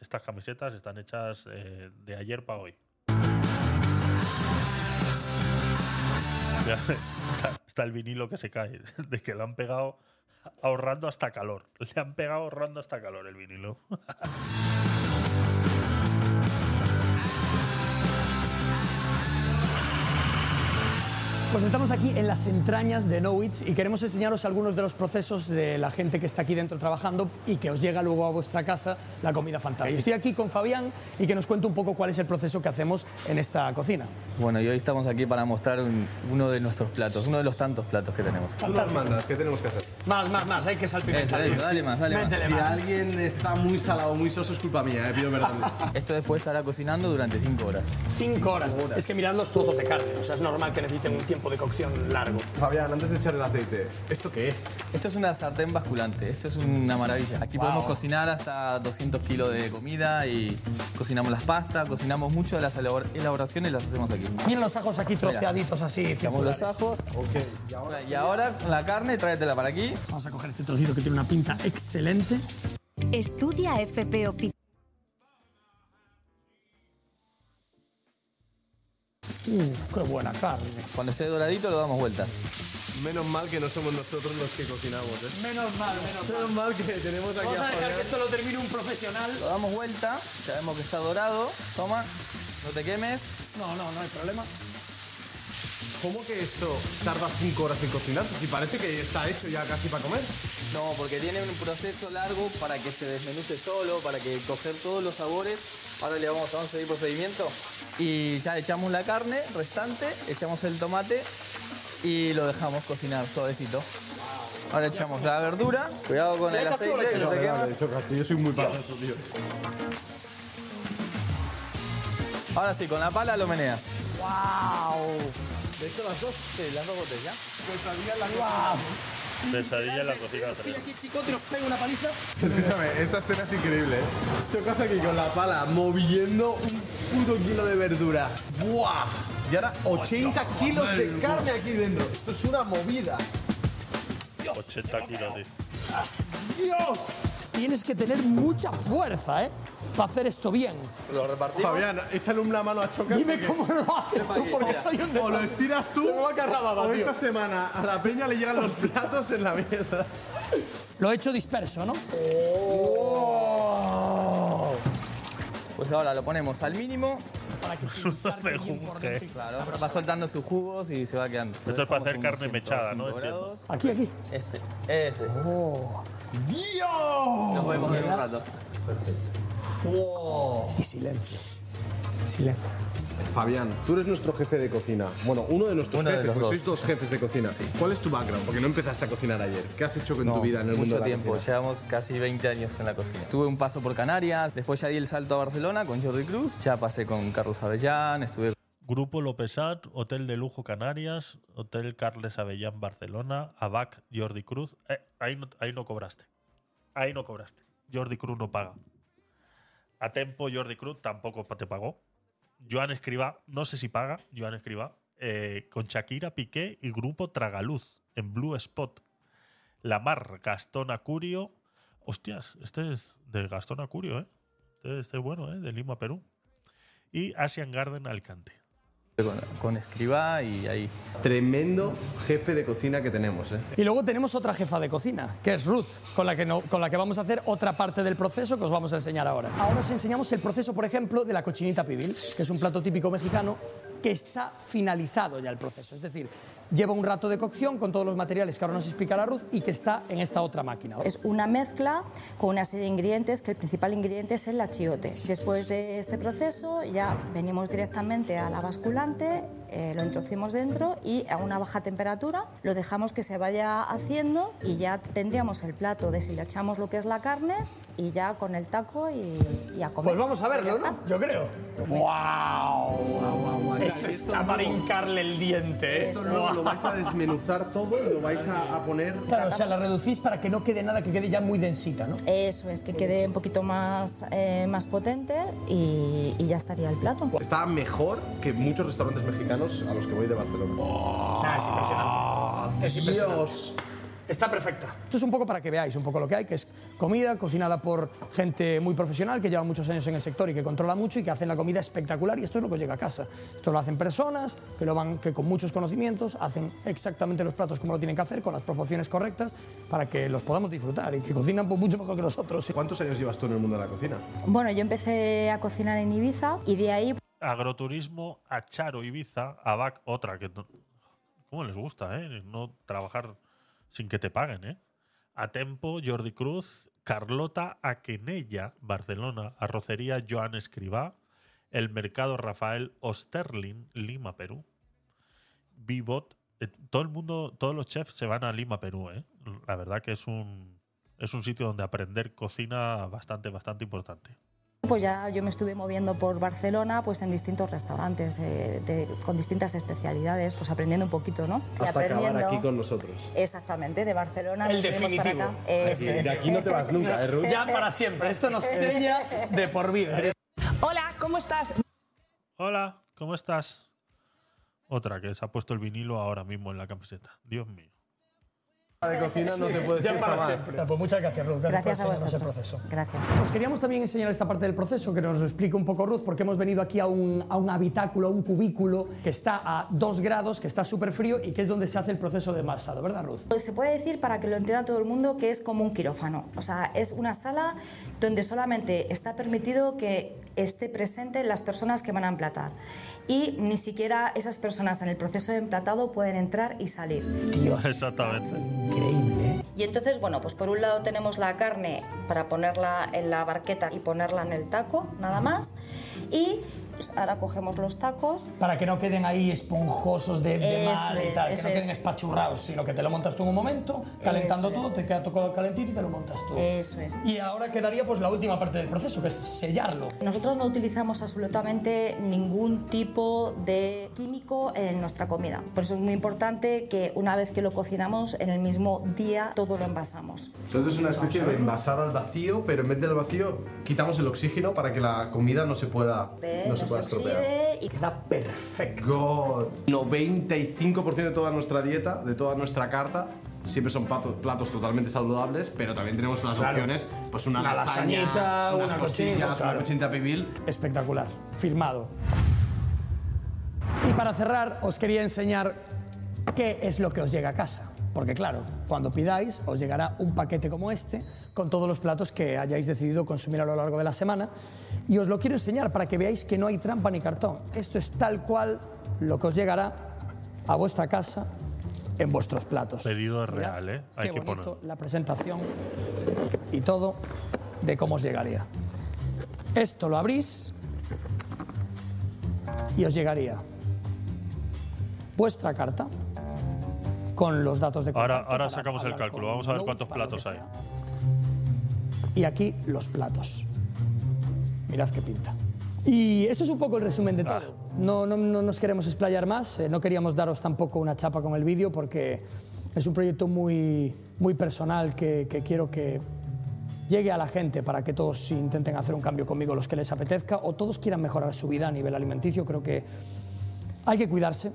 Speaker 1: Estas camisetas están hechas eh, de ayer para hoy. <laughs> Está el vinilo que se cae, <laughs> de que lo han pegado ahorrando hasta calor. Le han pegado ahorrando hasta calor el vinilo. <laughs>
Speaker 11: Pues estamos aquí en las entrañas de Knowits y queremos enseñaros algunos de los procesos de la gente que está aquí dentro trabajando y que os llega luego a vuestra casa la comida fantástica. Estoy aquí con Fabián y que nos cuente un poco cuál es el proceso que hacemos en esta cocina.
Speaker 13: Bueno, y hoy estamos aquí para mostrar un- uno de nuestros platos, uno de los tantos platos que tenemos.
Speaker 12: ¿Cuántas mandas? ¿Qué tenemos que hacer?
Speaker 11: Más, más, más, hay que salpimentar.
Speaker 13: Eso, eso, dale más, dale más.
Speaker 11: Métele
Speaker 12: Si
Speaker 11: más.
Speaker 12: alguien está muy salado muy soso es culpa mía, eh, pido perdón. <laughs>
Speaker 13: Esto después estará cocinando durante 5 horas.
Speaker 11: Cinco horas. Es que mirad los trozos de carne, o sea, es normal que necesiten un tiempo de cocción largo.
Speaker 12: Fabián, antes de echar el aceite, ¿esto qué es?
Speaker 13: Esto es una sartén basculante, esto es una maravilla. Aquí
Speaker 11: Wow.
Speaker 13: podemos cocinar hasta 200 kilos de comida y cocinamos las pastas, cocinamos mucho de las elabor- elaboraciones las hacemos aquí.
Speaker 11: Miren los ajos aquí troceaditos así.
Speaker 13: Echamos los ajos. Y ahora con la carne, tráetela para aquí.
Speaker 11: Vamos a coger este trocito que tiene una pinta excelente.
Speaker 10: Estudia FP Oficial.
Speaker 11: Uf, qué buena carne.
Speaker 13: Cuando esté doradito lo damos vuelta.
Speaker 12: Menos mal que no somos nosotros los que cocinamos, ¿eh?
Speaker 11: Menos mal, menos
Speaker 12: Menos mal que tenemos aquí
Speaker 11: Vamos
Speaker 12: a
Speaker 11: a dejar
Speaker 12: Fabián.
Speaker 11: que esto lo termine un profesional.
Speaker 13: Lo damos vuelta, ya vemos que está dorado. Toma, no te quemes.
Speaker 11: No, no, no hay problema.
Speaker 12: ¿Cómo que esto tarda 5 horas en cocinarse? Si parece que está hecho ya casi para comer.
Speaker 13: No, porque tiene un proceso largo para que se desmenuce solo, para que coger todos los sabores. Ahora le vamos, vamos a seguir procedimiento. Y ya echamos la carne restante, echamos el tomate y lo dejamos cocinar suavecito. Ahora echamos la verdura. Cuidado con
Speaker 11: ¿Le
Speaker 13: el aceite,
Speaker 11: echo
Speaker 13: no te quema.
Speaker 12: Yo soy muy pasoso, tío.
Speaker 13: Ahora sí, con la pala lo meneas.
Speaker 11: ¡Wow!
Speaker 12: ¿De hecho las dos?
Speaker 13: Sí, las dos botellas.
Speaker 1: Pesadilla en la cocina
Speaker 11: Estoy
Speaker 1: 3.
Speaker 11: aquí, chicote, nos pega una paliza.
Speaker 12: Escúchame, esta escena es increíble, ¿eh? Chocas aquí con la pala, moviendo un puto kilo de verdura. ¡Buah! Y ahora 80 kilos de carne aquí dentro. Esto es una movida.
Speaker 1: 80 kilos.
Speaker 11: ¡Dios! Tienes que tener mucha fuerza, ¿eh? Para hacer esto bien.
Speaker 13: Lo repartimos.
Speaker 12: Fabián, échale una mano a Chocas.
Speaker 11: Dime
Speaker 12: porque
Speaker 11: cómo lo haces tú, porque soy un
Speaker 12: O lo estiras tú,
Speaker 11: Se me va a caer la baba,
Speaker 12: o
Speaker 11: tío.
Speaker 12: esta semana a la peña le llegan los platos en la mierda.
Speaker 11: Lo he hecho disperso, ¿no?
Speaker 13: Pues ahora lo ponemos al mínimo.
Speaker 11: Para que <laughs> se se
Speaker 13: Claro, va soltando sus jugos y se va quedando.
Speaker 1: Esto es para hacer carne mechada, ¿no?
Speaker 13: 105
Speaker 1: Entiendo.
Speaker 13: grados.
Speaker 11: Aquí, aquí.
Speaker 13: Este, ese.
Speaker 12: ¡Dios!
Speaker 13: Nos vemos en un rato.
Speaker 11: Y silencio. Silencio.
Speaker 12: Fabián, tú eres nuestro jefe de cocina. Bueno, uno de nuestros
Speaker 13: Uno de
Speaker 12: jefes,
Speaker 13: los
Speaker 12: porque
Speaker 13: dos.
Speaker 12: sois dos jefes de cocina. ¿Cuál es tu background? Porque no empezaste a cocinar ayer. ¿Qué has hecho con
Speaker 13: No,
Speaker 12: tu vida en el
Speaker 13: mucho
Speaker 12: mundo de la
Speaker 13: tiempo,
Speaker 12: cocina?
Speaker 13: llevamos casi 20 años en la cocina. Tuve un paso por Canarias, después ya di el salto a Barcelona con Jordi Cruz, ya pasé con Carlos Avellán, estuve
Speaker 1: Grupo Lopesat, Hotel de Lujo Canarias, Hotel Carles Avellán Barcelona, Abac Jordi Cruz. Eh, ahí, no, ahí no cobraste. Ahí no cobraste. Jordi Cruz no paga. A Tempo Jordi Cruz tampoco te pagó. Joan Escribá, no sé si paga, Joan Escribá, eh, con Shakira Piqué y Grupo Tragaluz en Blue Spot. La Mar, Gastón Acurio. Hostias, este es de Gastón Acurio, ¿eh? Este, este es bueno, ¿eh? De Lima, Perú. Y Asian Garden Alicante.
Speaker 13: Con, con Escribá y ahí.
Speaker 12: Tremendo jefe de cocina que tenemos, ¿eh?
Speaker 11: Y luego tenemos otra jefa de cocina, que es Ruth, con la que, no- con la que vamos a hacer otra parte del proceso que os vamos a enseñar ahora. Ahora os enseñamos el proceso, por ejemplo, de la cochinita pibil, que es un plato típico mexicano que está finalizado ya el proceso. Es decir, lleva un rato de cocción con todos los materiales que ahora nos explicará Ruth y que está en esta otra máquina.
Speaker 14: Es una mezcla con una serie de ingredientes, que el principal ingrediente es el achiote. Después de este proceso ya venimos directamente a la basculante, eh, lo introducimos dentro y a una baja temperatura lo dejamos que se vaya haciendo y ya tendríamos el plato deshilachamos lo que es la carne y ya con el taco y, y a comer.
Speaker 11: Pues vamos a verlo. ¿no? Yo creo. ¡Wow! Eso está para hincarle el diente.
Speaker 12: Esto luego lo vais a desmenuzar todo y lo vais a, a poner.
Speaker 11: Claro, o sea, la reducís para que no quede nada, que quede ya muy densita, ¿no?
Speaker 14: Eso es, que quede un poquito más, eh, más potente y, y ya estaría el plato.
Speaker 12: Está mejor que muchos restaurantes mexicanos a los que voy de Barcelona.
Speaker 11: Nah, es impresionante. Es impresionante.
Speaker 12: Dios.
Speaker 11: Está perfecta. Esto es un poco para que veáis un poco lo que hay, que es comida cocinada por gente muy profesional que lleva muchos años en el sector y que controla mucho y que hacen la comida espectacular y esto es lo que llega a casa. Esto lo hacen personas que, lo van, que con muchos conocimientos hacen exactamente los platos como lo tienen que hacer, con las proporciones correctas, para que los podamos disfrutar y que cocinan pues, mucho mejor que nosotros.
Speaker 12: ¿Cuántos años llevas tú en el mundo de la cocina?
Speaker 14: Bueno, yo empecé a cocinar en Ibiza y de ahí
Speaker 1: Agroturismo, Acharo, Ibiza, Abac, otra que... no- ¿Cómo les gusta, eh? No trabajar sin que te paguen, eh? A Tempo, Jordi Cruz, Carlota Aquenella, Barcelona, Arrocería Joan Escribá, El Mercado Rafael Osterlin, Lima, Perú. Vivot, eh, todo el mundo, todos los chefs se van a Lima, Perú, eh. La verdad que es un, es un sitio donde aprender cocina bastante, bastante importante.
Speaker 14: Pues ya yo me estuve moviendo por Barcelona pues en distintos restaurantes eh, de- con distintas especialidades, pues aprendiendo un poquito, ¿no? Y
Speaker 12: Hasta acabar aquí con nosotros.
Speaker 14: Exactamente, de Barcelona
Speaker 11: El
Speaker 14: para
Speaker 11: definitivo.
Speaker 14: acá. Eso
Speaker 12: De aquí no te vas nunca, ¿eh, Ruth?
Speaker 11: Ya para siempre. Esto nos sella de por vida.
Speaker 15: Hola, ¿cómo estás?
Speaker 1: Hola, ¿cómo estás? Otra que se ha puesto el vinilo ahora mismo en la camiseta. Dios mío.
Speaker 12: De cocina no te puedes
Speaker 11: Ya
Speaker 12: ir
Speaker 11: para siempre. Pues muchas gracias, Ruth. Gracias,
Speaker 14: Gracias a
Speaker 11: por enseñarnos el
Speaker 14: vosotros.
Speaker 11: proceso.
Speaker 14: Gracias.
Speaker 11: Os queríamos también enseñar esta parte del proceso, que nos lo explique un poco Ruth, porque hemos venido aquí a un, a un habitáculo, a un cubículo que está a 2 grados, que está súper frío y que es donde se hace el proceso de masado, ¿verdad, Ruth?
Speaker 14: Pues se puede decir, para que lo entienda todo el mundo, que es como un quirófano. O sea, es una sala donde solamente está permitido que esté presente las personas que van a emplatar. Y ni siquiera esas personas en el proceso de emplatado pueden entrar y salir. <laughs>
Speaker 1: Exactamente.
Speaker 14: Y entonces, bueno, pues por un lado tenemos la carne para ponerla en la barqueta y ponerla en el taco, nada más. Y pues, ahora cogemos los tacos.
Speaker 11: Para que no queden ahí esponjosos de, de mar y
Speaker 14: es,
Speaker 11: tal, que no
Speaker 14: es.
Speaker 11: queden espachurrados, sino que te lo montas tú en un momento, calentando
Speaker 14: Eso
Speaker 11: todo,
Speaker 14: es.
Speaker 11: te queda todo calentito y te lo montas tú.
Speaker 14: Eso es.
Speaker 11: Y ahora quedaría pues la última parte del proceso, que es sellarlo.
Speaker 14: Nosotros no utilizamos absolutamente ningún tipo de químico en nuestra comida. Por eso es muy importante que una vez que lo cocinamos, en el mismo día todo lo envasamos.
Speaker 12: Entonces es una especie de envasada al vacío, pero en vez del vacío quitamos el oxígeno para que la comida no se pueda, no se pueda estropear.
Speaker 14: y
Speaker 11: queda perfecto.
Speaker 12: God. 95% de toda nuestra dieta, de toda nuestra carta, siempre son platos, platos totalmente saludables, pero también tenemos
Speaker 11: Claro.
Speaker 12: opciones, pues una,
Speaker 11: Una
Speaker 12: lasaña,
Speaker 11: lasañita,
Speaker 12: unas
Speaker 11: una
Speaker 12: costillas,
Speaker 11: cochinita,
Speaker 12: una cochinita pibil.
Speaker 11: Espectacular, firmado. Y para cerrar, os quería enseñar qué es lo que os llega a casa. Porque claro, cuando pidáis, os llegará un paquete como este, con todos los platos que hayáis decidido consumir a lo largo de la semana. Y os lo quiero enseñar para que veáis que no hay trampa ni cartón. Esto es tal cual lo que os llegará a vuestra casa en vuestros platos.
Speaker 1: Pedido real, ¿eh? Hay
Speaker 11: qué
Speaker 1: que
Speaker 11: bonito
Speaker 1: poner.
Speaker 11: la presentación y todo de cómo os llegaría. Esto lo abrís y os llegaría vuestra carta con los datos de
Speaker 1: Ahora,
Speaker 11: contacto
Speaker 1: ahora sacamos el cálculo. Vamos a ver cuántos platos hay.
Speaker 11: Y aquí los platos. Mirad qué pinta. Y esto es un poco el resumen de
Speaker 1: Ah.
Speaker 11: todo. No, no, no nos queremos explayar más, eh, no queríamos daros tampoco una chapa con el vídeo porque es un proyecto muy, muy personal que, que quiero que llegue a la gente para que todos intenten hacer un cambio conmigo los que les apetezca o todos quieran mejorar su vida a nivel alimenticio. Creo que hay que cuidarse,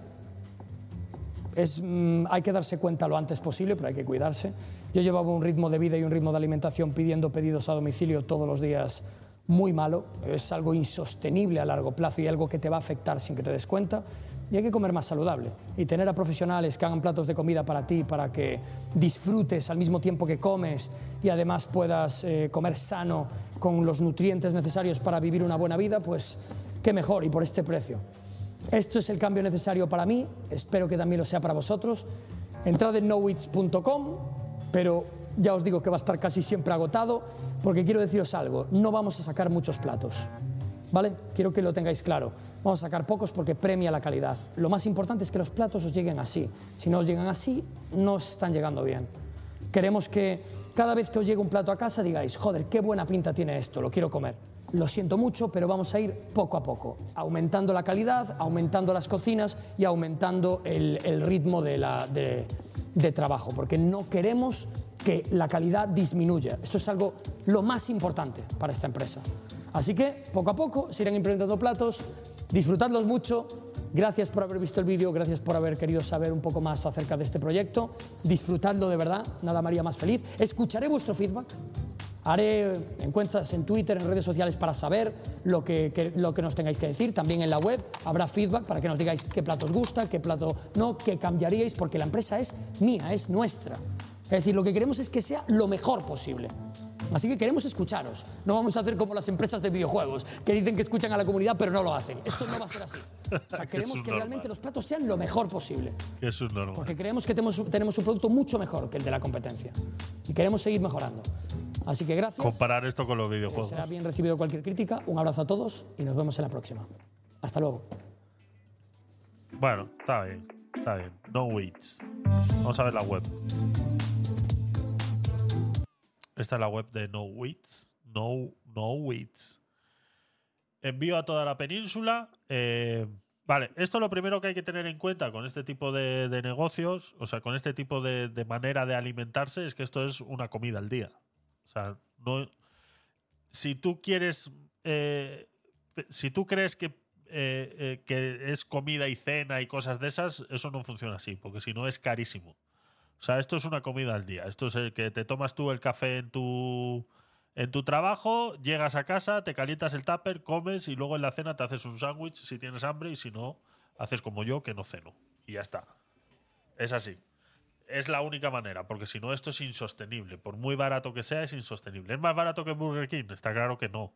Speaker 11: es, mm, hay que darse cuenta lo antes posible, pero hay que cuidarse. Yo llevaba un ritmo de vida y un ritmo de alimentación pidiendo pedidos a domicilio todos los días muy malo. Es algo insostenible a largo plazo y algo que te va a afectar sin que te des cuenta. Y hay que comer más saludable y tener a profesionales que hagan platos de comida para ti, para que disfrutes al mismo tiempo que comes y además puedas eh, comer sano con los nutrientes necesarios para vivir una buena vida, pues qué mejor y por este precio. Esto es el cambio necesario para mí, espero que también lo sea para vosotros. Entrad en knowits.com, pero ya os digo que va a estar casi siempre agotado, porque quiero deciros algo, no vamos a sacar muchos platos, ¿vale? Quiero que lo tengáis claro. Vamos a sacar pocos porque premia la calidad. Lo más importante es que los platos os lleguen así. Si no os llegan así, no os están llegando bien. Queremos que cada vez que os llegue un plato a casa digáis, joder, qué buena pinta tiene esto, lo quiero comer. Lo siento mucho, pero vamos a ir poco a poco, aumentando la calidad, aumentando las cocinas y aumentando el, el ritmo de, la- de- trabajo, porque no queremos que la calidad disminuya. Esto es algo lo más importante para esta empresa. Así que poco a poco se irán implementando platos, disfrutadlos mucho. Gracias por haber visto el vídeo, gracias por haber querido saber un poco más acerca de este proyecto. Disfrutadlo de verdad, nada María más feliz. Escucharé vuestro feedback. Haré encuestas en Twitter, en redes sociales para saber lo que, que- lo que nos tengáis que decir. También en la web habrá feedback para que nos digáis qué plato os gusta, qué plato no, qué cambiaríais, porque la empresa es mía, es nuestra. Es decir, lo que queremos es que sea lo mejor posible. Así que queremos escucharos. No vamos a hacer como las empresas de videojuegos, que dicen que escuchan a la comunidad pero no lo hacen. Esto no va a ser así. O sea, <laughs>
Speaker 1: Que
Speaker 11: queremos que realmente los platos sean lo mejor posible.
Speaker 1: Que eso es normal.
Speaker 11: Porque creemos que tenemos, tenemos un producto mucho mejor que el de la competencia. Y queremos seguir mejorando. Así que gracias.
Speaker 1: Comparar esto con los videojuegos.
Speaker 11: Será bien recibido cualquier crítica. Un abrazo a todos y nos vemos en la próxima. Hasta luego.
Speaker 1: Bueno, está bien. Está bien. No weights. Vamos a ver la web. Esta es la web de No Weights. No, no. Envío a toda la península. Eh, vale, esto es lo primero que hay que tener en cuenta con este tipo de, de negocios, o sea, con este tipo de, de manera de alimentarse, es que esto es una comida al día. O sea, no. Si tú quieres. eh, si tú crees que, eh, eh, que es comida y cena y cosas de esas, eso no funciona así, porque si no es carísimo. O sea, esto es una comida al día. Esto es el que te tomas tú el café en tu, en tu trabajo, llegas a casa, te calientas el tupper, comes y luego en la cena te haces un sándwich si tienes hambre y si no, haces como yo que no ceno. Y ya está. Es así. Es la única manera, porque si no, esto es insostenible. Por muy barato que sea, es insostenible. ¿Es más barato que Burger King? Está claro que no.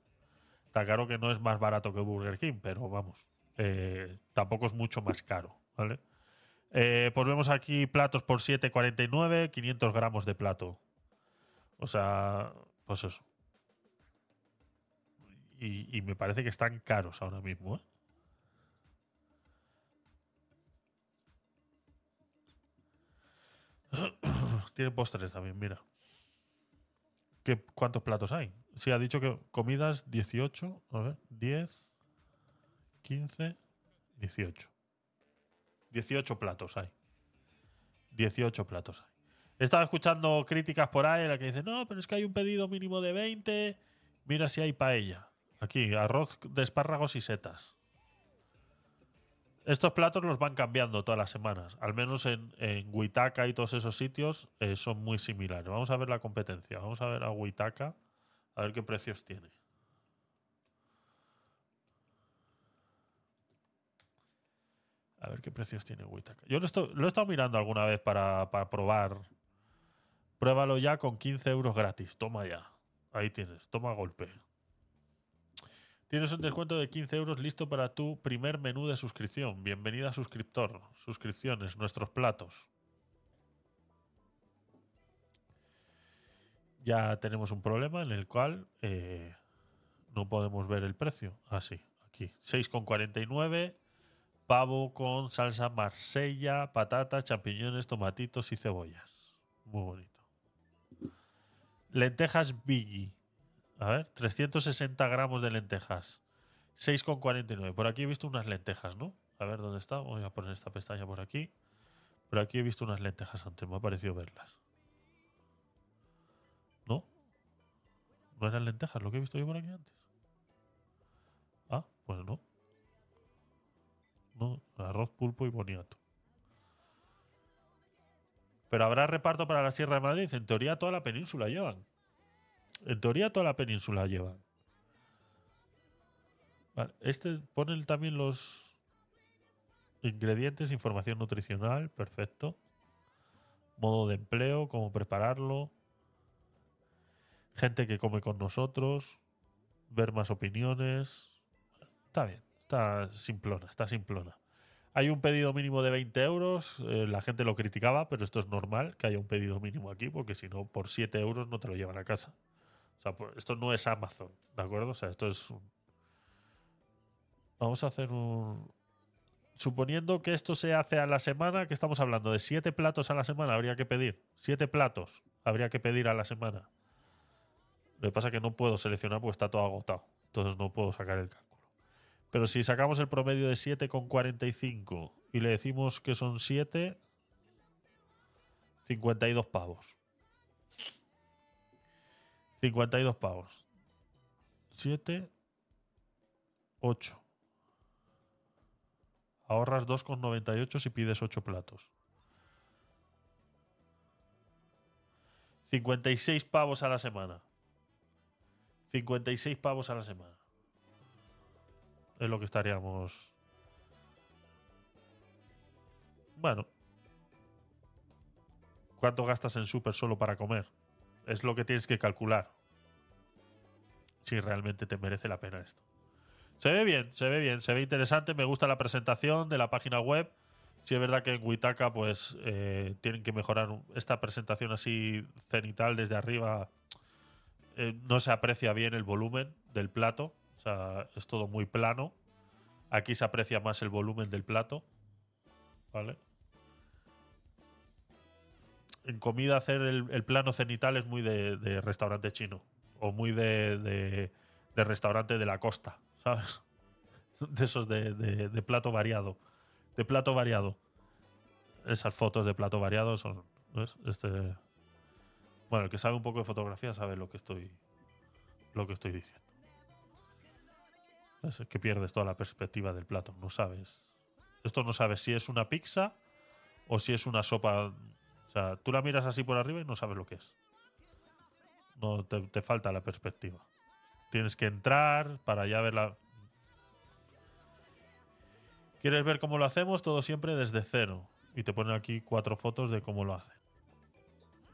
Speaker 1: Está claro que no es más barato que Burger King, pero vamos, eh, tampoco es mucho más caro, ¿vale? Eh, pues vemos aquí platos por 7,49, 500 gramos de plato. O sea, pues eso. Y, y me parece que están caros ahora mismo, ¿eh? <coughs> Tiene postres también, mira. ¿Qué, ¿Cuántos platos hay? Sí, ha dicho que comidas 18, a ver, 10, 15, 18. 18 platos hay. 18 platos hay. He estado escuchando críticas por ahí la que dicen, no, pero es que hay un pedido mínimo de 20. Mira si hay paella. Aquí, arroz de espárragos y setas. Estos platos los van cambiando todas las semanas. Al menos en, en Huitaca y todos esos sitios eh, son muy similares. Vamos a ver la competencia. Vamos a ver a Huitaca. A ver qué precios tiene. A ver qué precios tiene Huitaca. Yo lo, estoy- he estado mirando alguna vez para, para probar. Pruébalo ya con 15 euros gratis. Toma ya. Ahí tienes. Toma golpe. Tienes un descuento de 15 euros listo para tu primer menú de suscripción. Bienvenida suscriptor. Suscripciones, nuestros platos. Ya tenemos un problema en el cual eh, no podemos ver el precio. Así, aquí. 6,49. Pavo con salsa marsella, patatas, champiñones, tomatitos y cebollas. Muy bonito. Lentejas Biggie. A ver, 360 gramos de lentejas. 6,49. Por aquí he visto unas lentejas, ¿no? A ver dónde está. Voy a poner esta pestaña por aquí. Por aquí he visto unas lentejas antes. Me ha parecido verlas. ¿No? ¿No eran lentejas lo que he visto yo por aquí antes? Ah, pues no. No, arroz, pulpo y boniato. Pero habrá reparto para la Sierra de Madrid. En teoría toda la península llevan. En teoría toda la península llevan. Vale, este pone también los ingredientes, información nutricional, perfecto. Modo de empleo, cómo prepararlo. Gente que come con nosotros. Ver más opiniones. Está bien, está simplona, está simplona. Hay un pedido mínimo de 20 euros. eh, la gente lo criticaba, pero esto es normal que haya un pedido mínimo aquí, porque si no, por 7 euros no te lo llevan a casa. Sea, por- esto no es Amazon, ¿de acuerdo? O sea, esto es un... Vamos a hacer un... Suponiendo que esto se hace a la semana, que estamos hablando de 7 platos a la semana, habría que pedir. 7 platos habría que pedir a la semana. Lo que pasa es que no puedo seleccionar porque está todo agotado. Entonces no puedo sacar el cálculo. Pero si sacamos el promedio de 7,45 y le decimos que son 7, 52 pavos. 52 pavos. 7, 8. Ahorras 2,98 si pides 8 platos. 56 pavos a la semana. 56 pavos a la semana. Es lo que estaríamos. Bueno. ¿Cuánto gastas en súper solo para comer? Es lo que tienes que calcular. Si realmente te merece la pena esto. Se ve bien, se ve bien, se ve interesante. Me gusta la presentación de la página web. Si es verdad que en Witaka, pues eh, tienen que mejorar esta presentación así cenital desde arriba. eh, no se aprecia bien el volumen del plato. O sea, es todo muy plano. Aquí se aprecia más el volumen del plato. ¿Vale? En comida hacer el, plano cenital es muy de, restaurante chino. O muy de, restaurante de la costa. ¿Sabes? <laughs> De esos de, plato variado. De plato variado. Esas fotos de plato variado son. Este. Bueno, el que sabe un poco de fotografía sabe lo que estoy. Lo que estoy diciendo. Es que pierdes toda la perspectiva del plato. No sabes. Esto no sabes si es una pizza o si es una sopa. Sea, tú la miras así por arriba y no sabes lo que es. No, te, falta la perspectiva. Tienes que entrar para ya verla. ¿Quieres ver cómo lo hacemos? Todo siempre desde cero. Y te ponen aquí cuatro fotos de cómo lo hacen.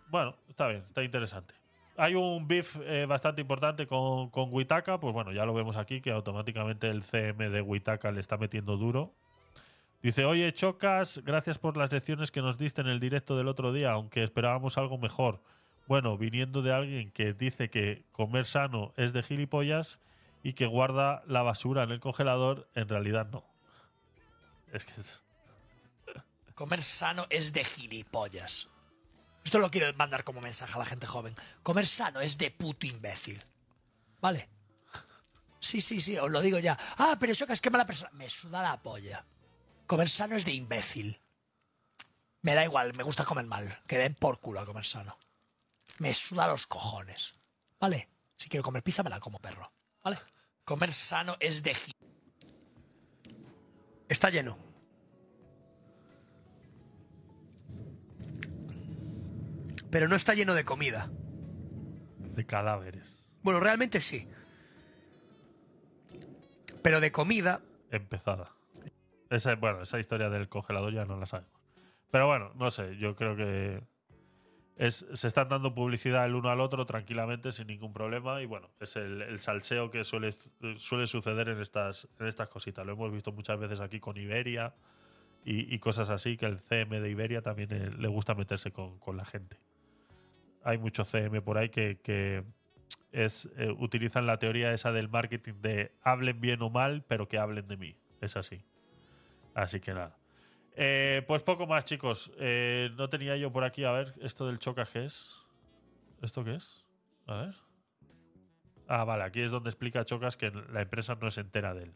Speaker 1: Bueno, está bien, está interesante. Hay un beef eh, bastante importante con, con Witaka, pues bueno, ya lo vemos aquí, que automáticamente el CM de Witaka le está metiendo duro. Dice, oye, Chocas, gracias por las lecciones que nos diste en el directo del otro día, aunque esperábamos algo mejor. Bueno, viniendo de alguien que dice que comer sano es de gilipollas y que guarda la basura en el congelador, en realidad no. Es que. <laughs>
Speaker 16: Comer sano es de gilipollas. Esto lo quiero mandar como mensaje a la gente joven. Comer sano es de puto imbécil. ¿Vale? Sí, sí, sí, os lo digo ya. Ah, pero es que mala persona. Me suda la polla. Comer sano es de imbécil. Me da igual, me gusta comer mal. Que den por culo a comer sano. Me suda los cojones. ¿Vale? Si quiero comer pizza, me la como perro. ¿Vale? Comer sano es de... Está lleno. Pero no está lleno de comida.
Speaker 1: de cadáveres.
Speaker 16: Bueno, realmente sí. Pero de comida,
Speaker 1: Empezada. Esa, bueno, esa historia del congelador ya no la sabemos. Pero bueno, no sé, yo creo que es, se están dando publicidad el uno al otro tranquilamente, sin ningún problema. Y bueno, es el, el salseo que suele, suele suceder en estas, en estas cositas. Lo hemos visto muchas veces aquí con Iberia y, y cosas así, que el CM de Iberia también eh, le gusta meterse con, con la gente. Hay mucho CM por ahí que, que es, eh, utilizan la teoría esa del marketing de hablen bien o mal, pero que hablen de mí. Es así. Así que nada. Eh, pues poco más, chicos. Eh, no tenía yo por aquí, a ver, esto del choca, ¿qué es? ¿Esto qué es? A ver. Ah, vale, aquí es donde explica Chocas que la empresa no es entera de él.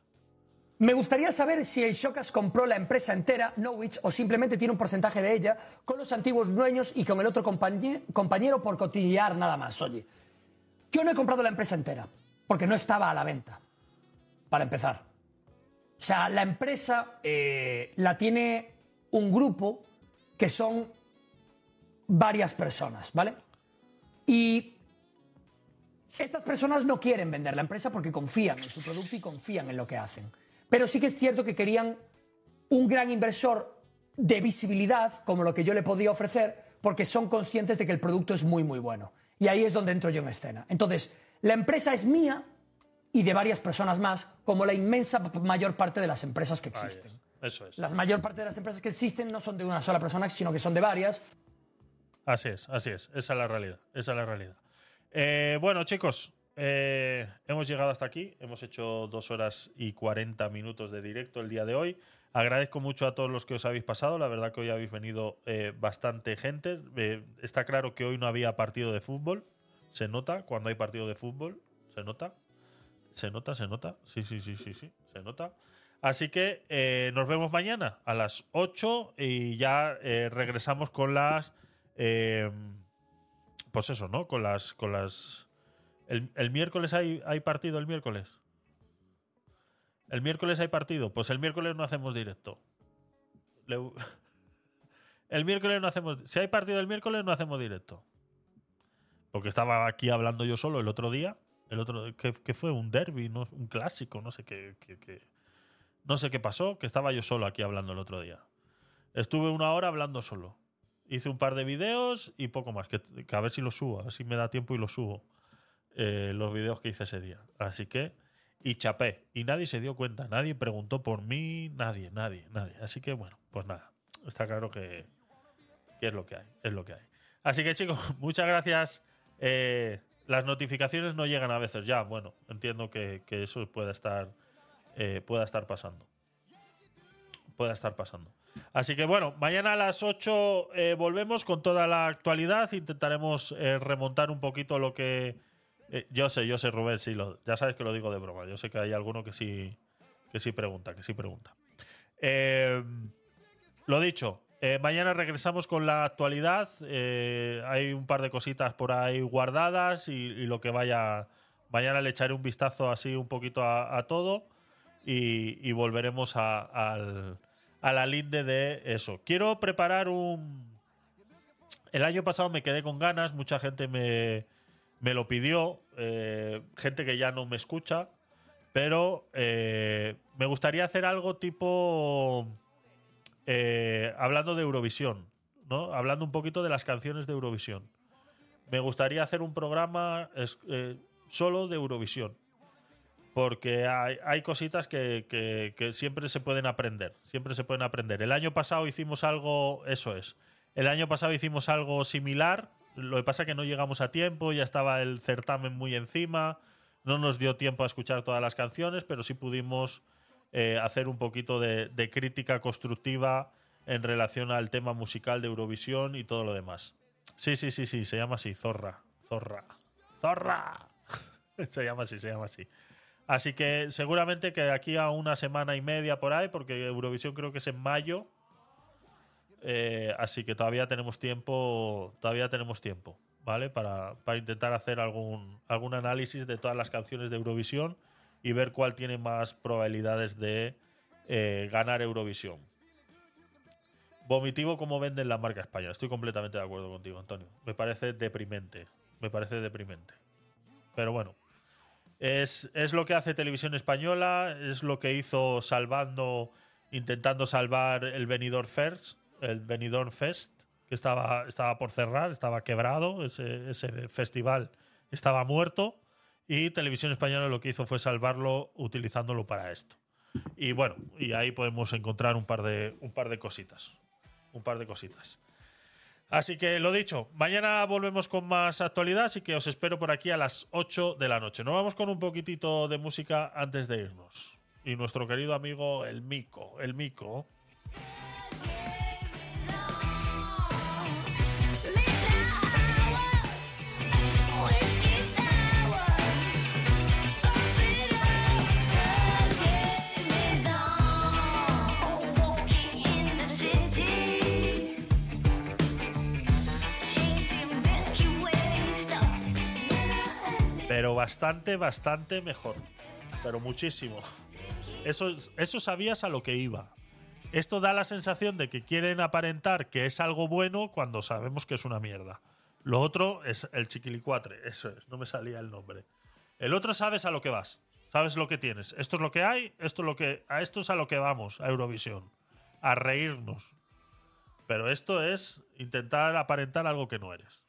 Speaker 11: Me gustaría saber si el Shocas compró la empresa entera, Norwich, o simplemente tiene un porcentaje de ella con los antiguos dueños y con el otro compañe- compañero por cotillear nada más. Oye, yo no he comprado la empresa entera, porque no estaba a la venta, para empezar. O sea, la empresa eh, la tiene un grupo que son varias personas, ¿vale? Y estas personas no quieren vender la empresa porque confían en su producto y confían en lo que hacen. Pero sí que es cierto que querían un gran inversor de visibilidad, como lo que yo le podía ofrecer, porque son conscientes de que el producto es muy, muy bueno. Y ahí es donde entro yo en escena. Entonces, la empresa es mía y de varias personas más, como la inmensa mayor parte de las empresas que existen.
Speaker 1: es. Eso es.
Speaker 11: La mayor parte de las empresas que existen no son de una sola persona, sino que son de varias.
Speaker 1: Así es, así es. Esa es la realidad. Esa es la realidad. Eh, bueno, chicos, eh, hemos llegado hasta aquí. Hemos hecho dos horas y 40 minutos de directo el día de hoy. Agradezco mucho a todos los que os habéis pasado. La verdad que hoy habéis venido eh, bastante gente. Está claro que hoy no había partido de fútbol. Se nota cuando hay partido de fútbol. Se nota. Se nota, se nota. Sí, sí, sí, sí, sí. Se nota. Así que eh, nos vemos mañana a las 8 y ya eh, regresamos con las. eh, pues eso, ¿no? Con las. Con las el, el miércoles hay, hay partido el miércoles. El miércoles hay partido. Pues el miércoles no hacemos directo. <laughs> El miércoles no hacemos. Si hay partido el miércoles, no hacemos directo. Porque estaba aquí hablando yo solo el otro día. El otro. que, que fue? Un derby, ¿no? un clásico, no sé qué, qué- qué- No sé qué pasó, que estaba yo solo aquí hablando el otro día. Estuve una hora hablando solo. Hice un par de videos y poco más. Que, que a ver si lo subo, a ver si me da tiempo y lo subo. eh, los videos que hice ese día. Así que. Y chapé. Y nadie se dio cuenta. Nadie preguntó por mí. Nadie, nadie, nadie. Así que bueno, pues nada. Está claro que, que es lo que hay. Es lo que hay. Así que chicos, <laughs> muchas gracias. Eh, las notificaciones no llegan a veces ya. Bueno, entiendo que, eso pueda estar, eh, pueda estar pasando. Pueda estar pasando. Así que bueno, mañana a las 8 eh, volvemos con toda la actualidad. Intentaremos eh, remontar un poquito lo que. yo sé, yo sé, Rubén, sí, lo, ya sabes que lo digo de broma. Yo sé que hay alguno que sí, que sí pregunta, que sí pregunta. Lo dicho, eh, mañana regresamos con la actualidad. Eh, hay un par de cositas por ahí guardadas y, lo que vaya. Mañana le echaré un vistazo así un poquito a, todo y, volveremos a, la linde de eso. Quiero preparar un. El año pasado me quedé con ganas, mucha gente me, me lo pidió, eh, gente que ya no me escucha, pero me gustaría hacer algo tipo eh, hablando de Eurovisión, ¿no? Hablando un poquito de las canciones de Eurovisión. Me gustaría hacer un programa eh, solo de Eurovisión. Porque hay, cositas que, que- que siempre se pueden aprender. Siempre se pueden aprender. El año pasado hicimos algo, eso es. El año pasado hicimos algo similar. Lo que pasa es que no llegamos a tiempo, ya estaba el certamen muy encima. No nos dio tiempo a escuchar todas las canciones, pero sí pudimos eh, hacer un poquito de, crítica constructiva en relación al tema musical de Eurovisión y todo lo demás. Sí, sí, sí, sí, se llama así, Zorra. Zorra. Zorra. <laughs> se llama así, se llama así. Así que seguramente que de aquí a una semana y media por ahí, porque Eurovisión creo que es en mayo. eh, así que todavía tenemos tiempo. Todavía tenemos tiempo, ¿vale? Para, para intentar hacer algún, algún análisis de todas las canciones de Eurovisión y ver cuál tiene más probabilidades de eh, ganar Eurovisión. Vomitivo como venden la marca España. Estoy completamente de acuerdo contigo, Antonio. Me parece deprimente. Me parece deprimente. Pero bueno. Es, es lo que hace Televisión Española, es lo que hizo salvando, intentando salvar el Benidorm Fest, el Benidorm Fest, que estaba, estaba por cerrar, estaba quebrado, ese, ese festival estaba muerto, y Televisión Española lo que hizo fue salvarlo utilizándolo para esto. Y bueno, y ahí podemos encontrar un par de, un par de cositas. Un par de cositas. Así que lo dicho, mañana volvemos con más actualidad, así que os espero por aquí a las 8 de la noche. Nos vamos con un poquitito de música antes de irnos. Y nuestro querido amigo el Mico, el Mico. Pero bastante, bastante mejor. Pero muchísimo. Eso, eso sabías a lo que iba. Esto da la sensación de que quieren aparentar que es algo bueno cuando sabemos que es una mierda. Lo otro es el chiquilicuatre, eso es, no me salía el nombre. El otro sabes a lo que vas, sabes lo que tienes. Esto es lo que hay, esto es lo que, a esto es a lo que vamos, a Eurovisión. A reírnos. Pero esto es intentar aparentar algo que no eres.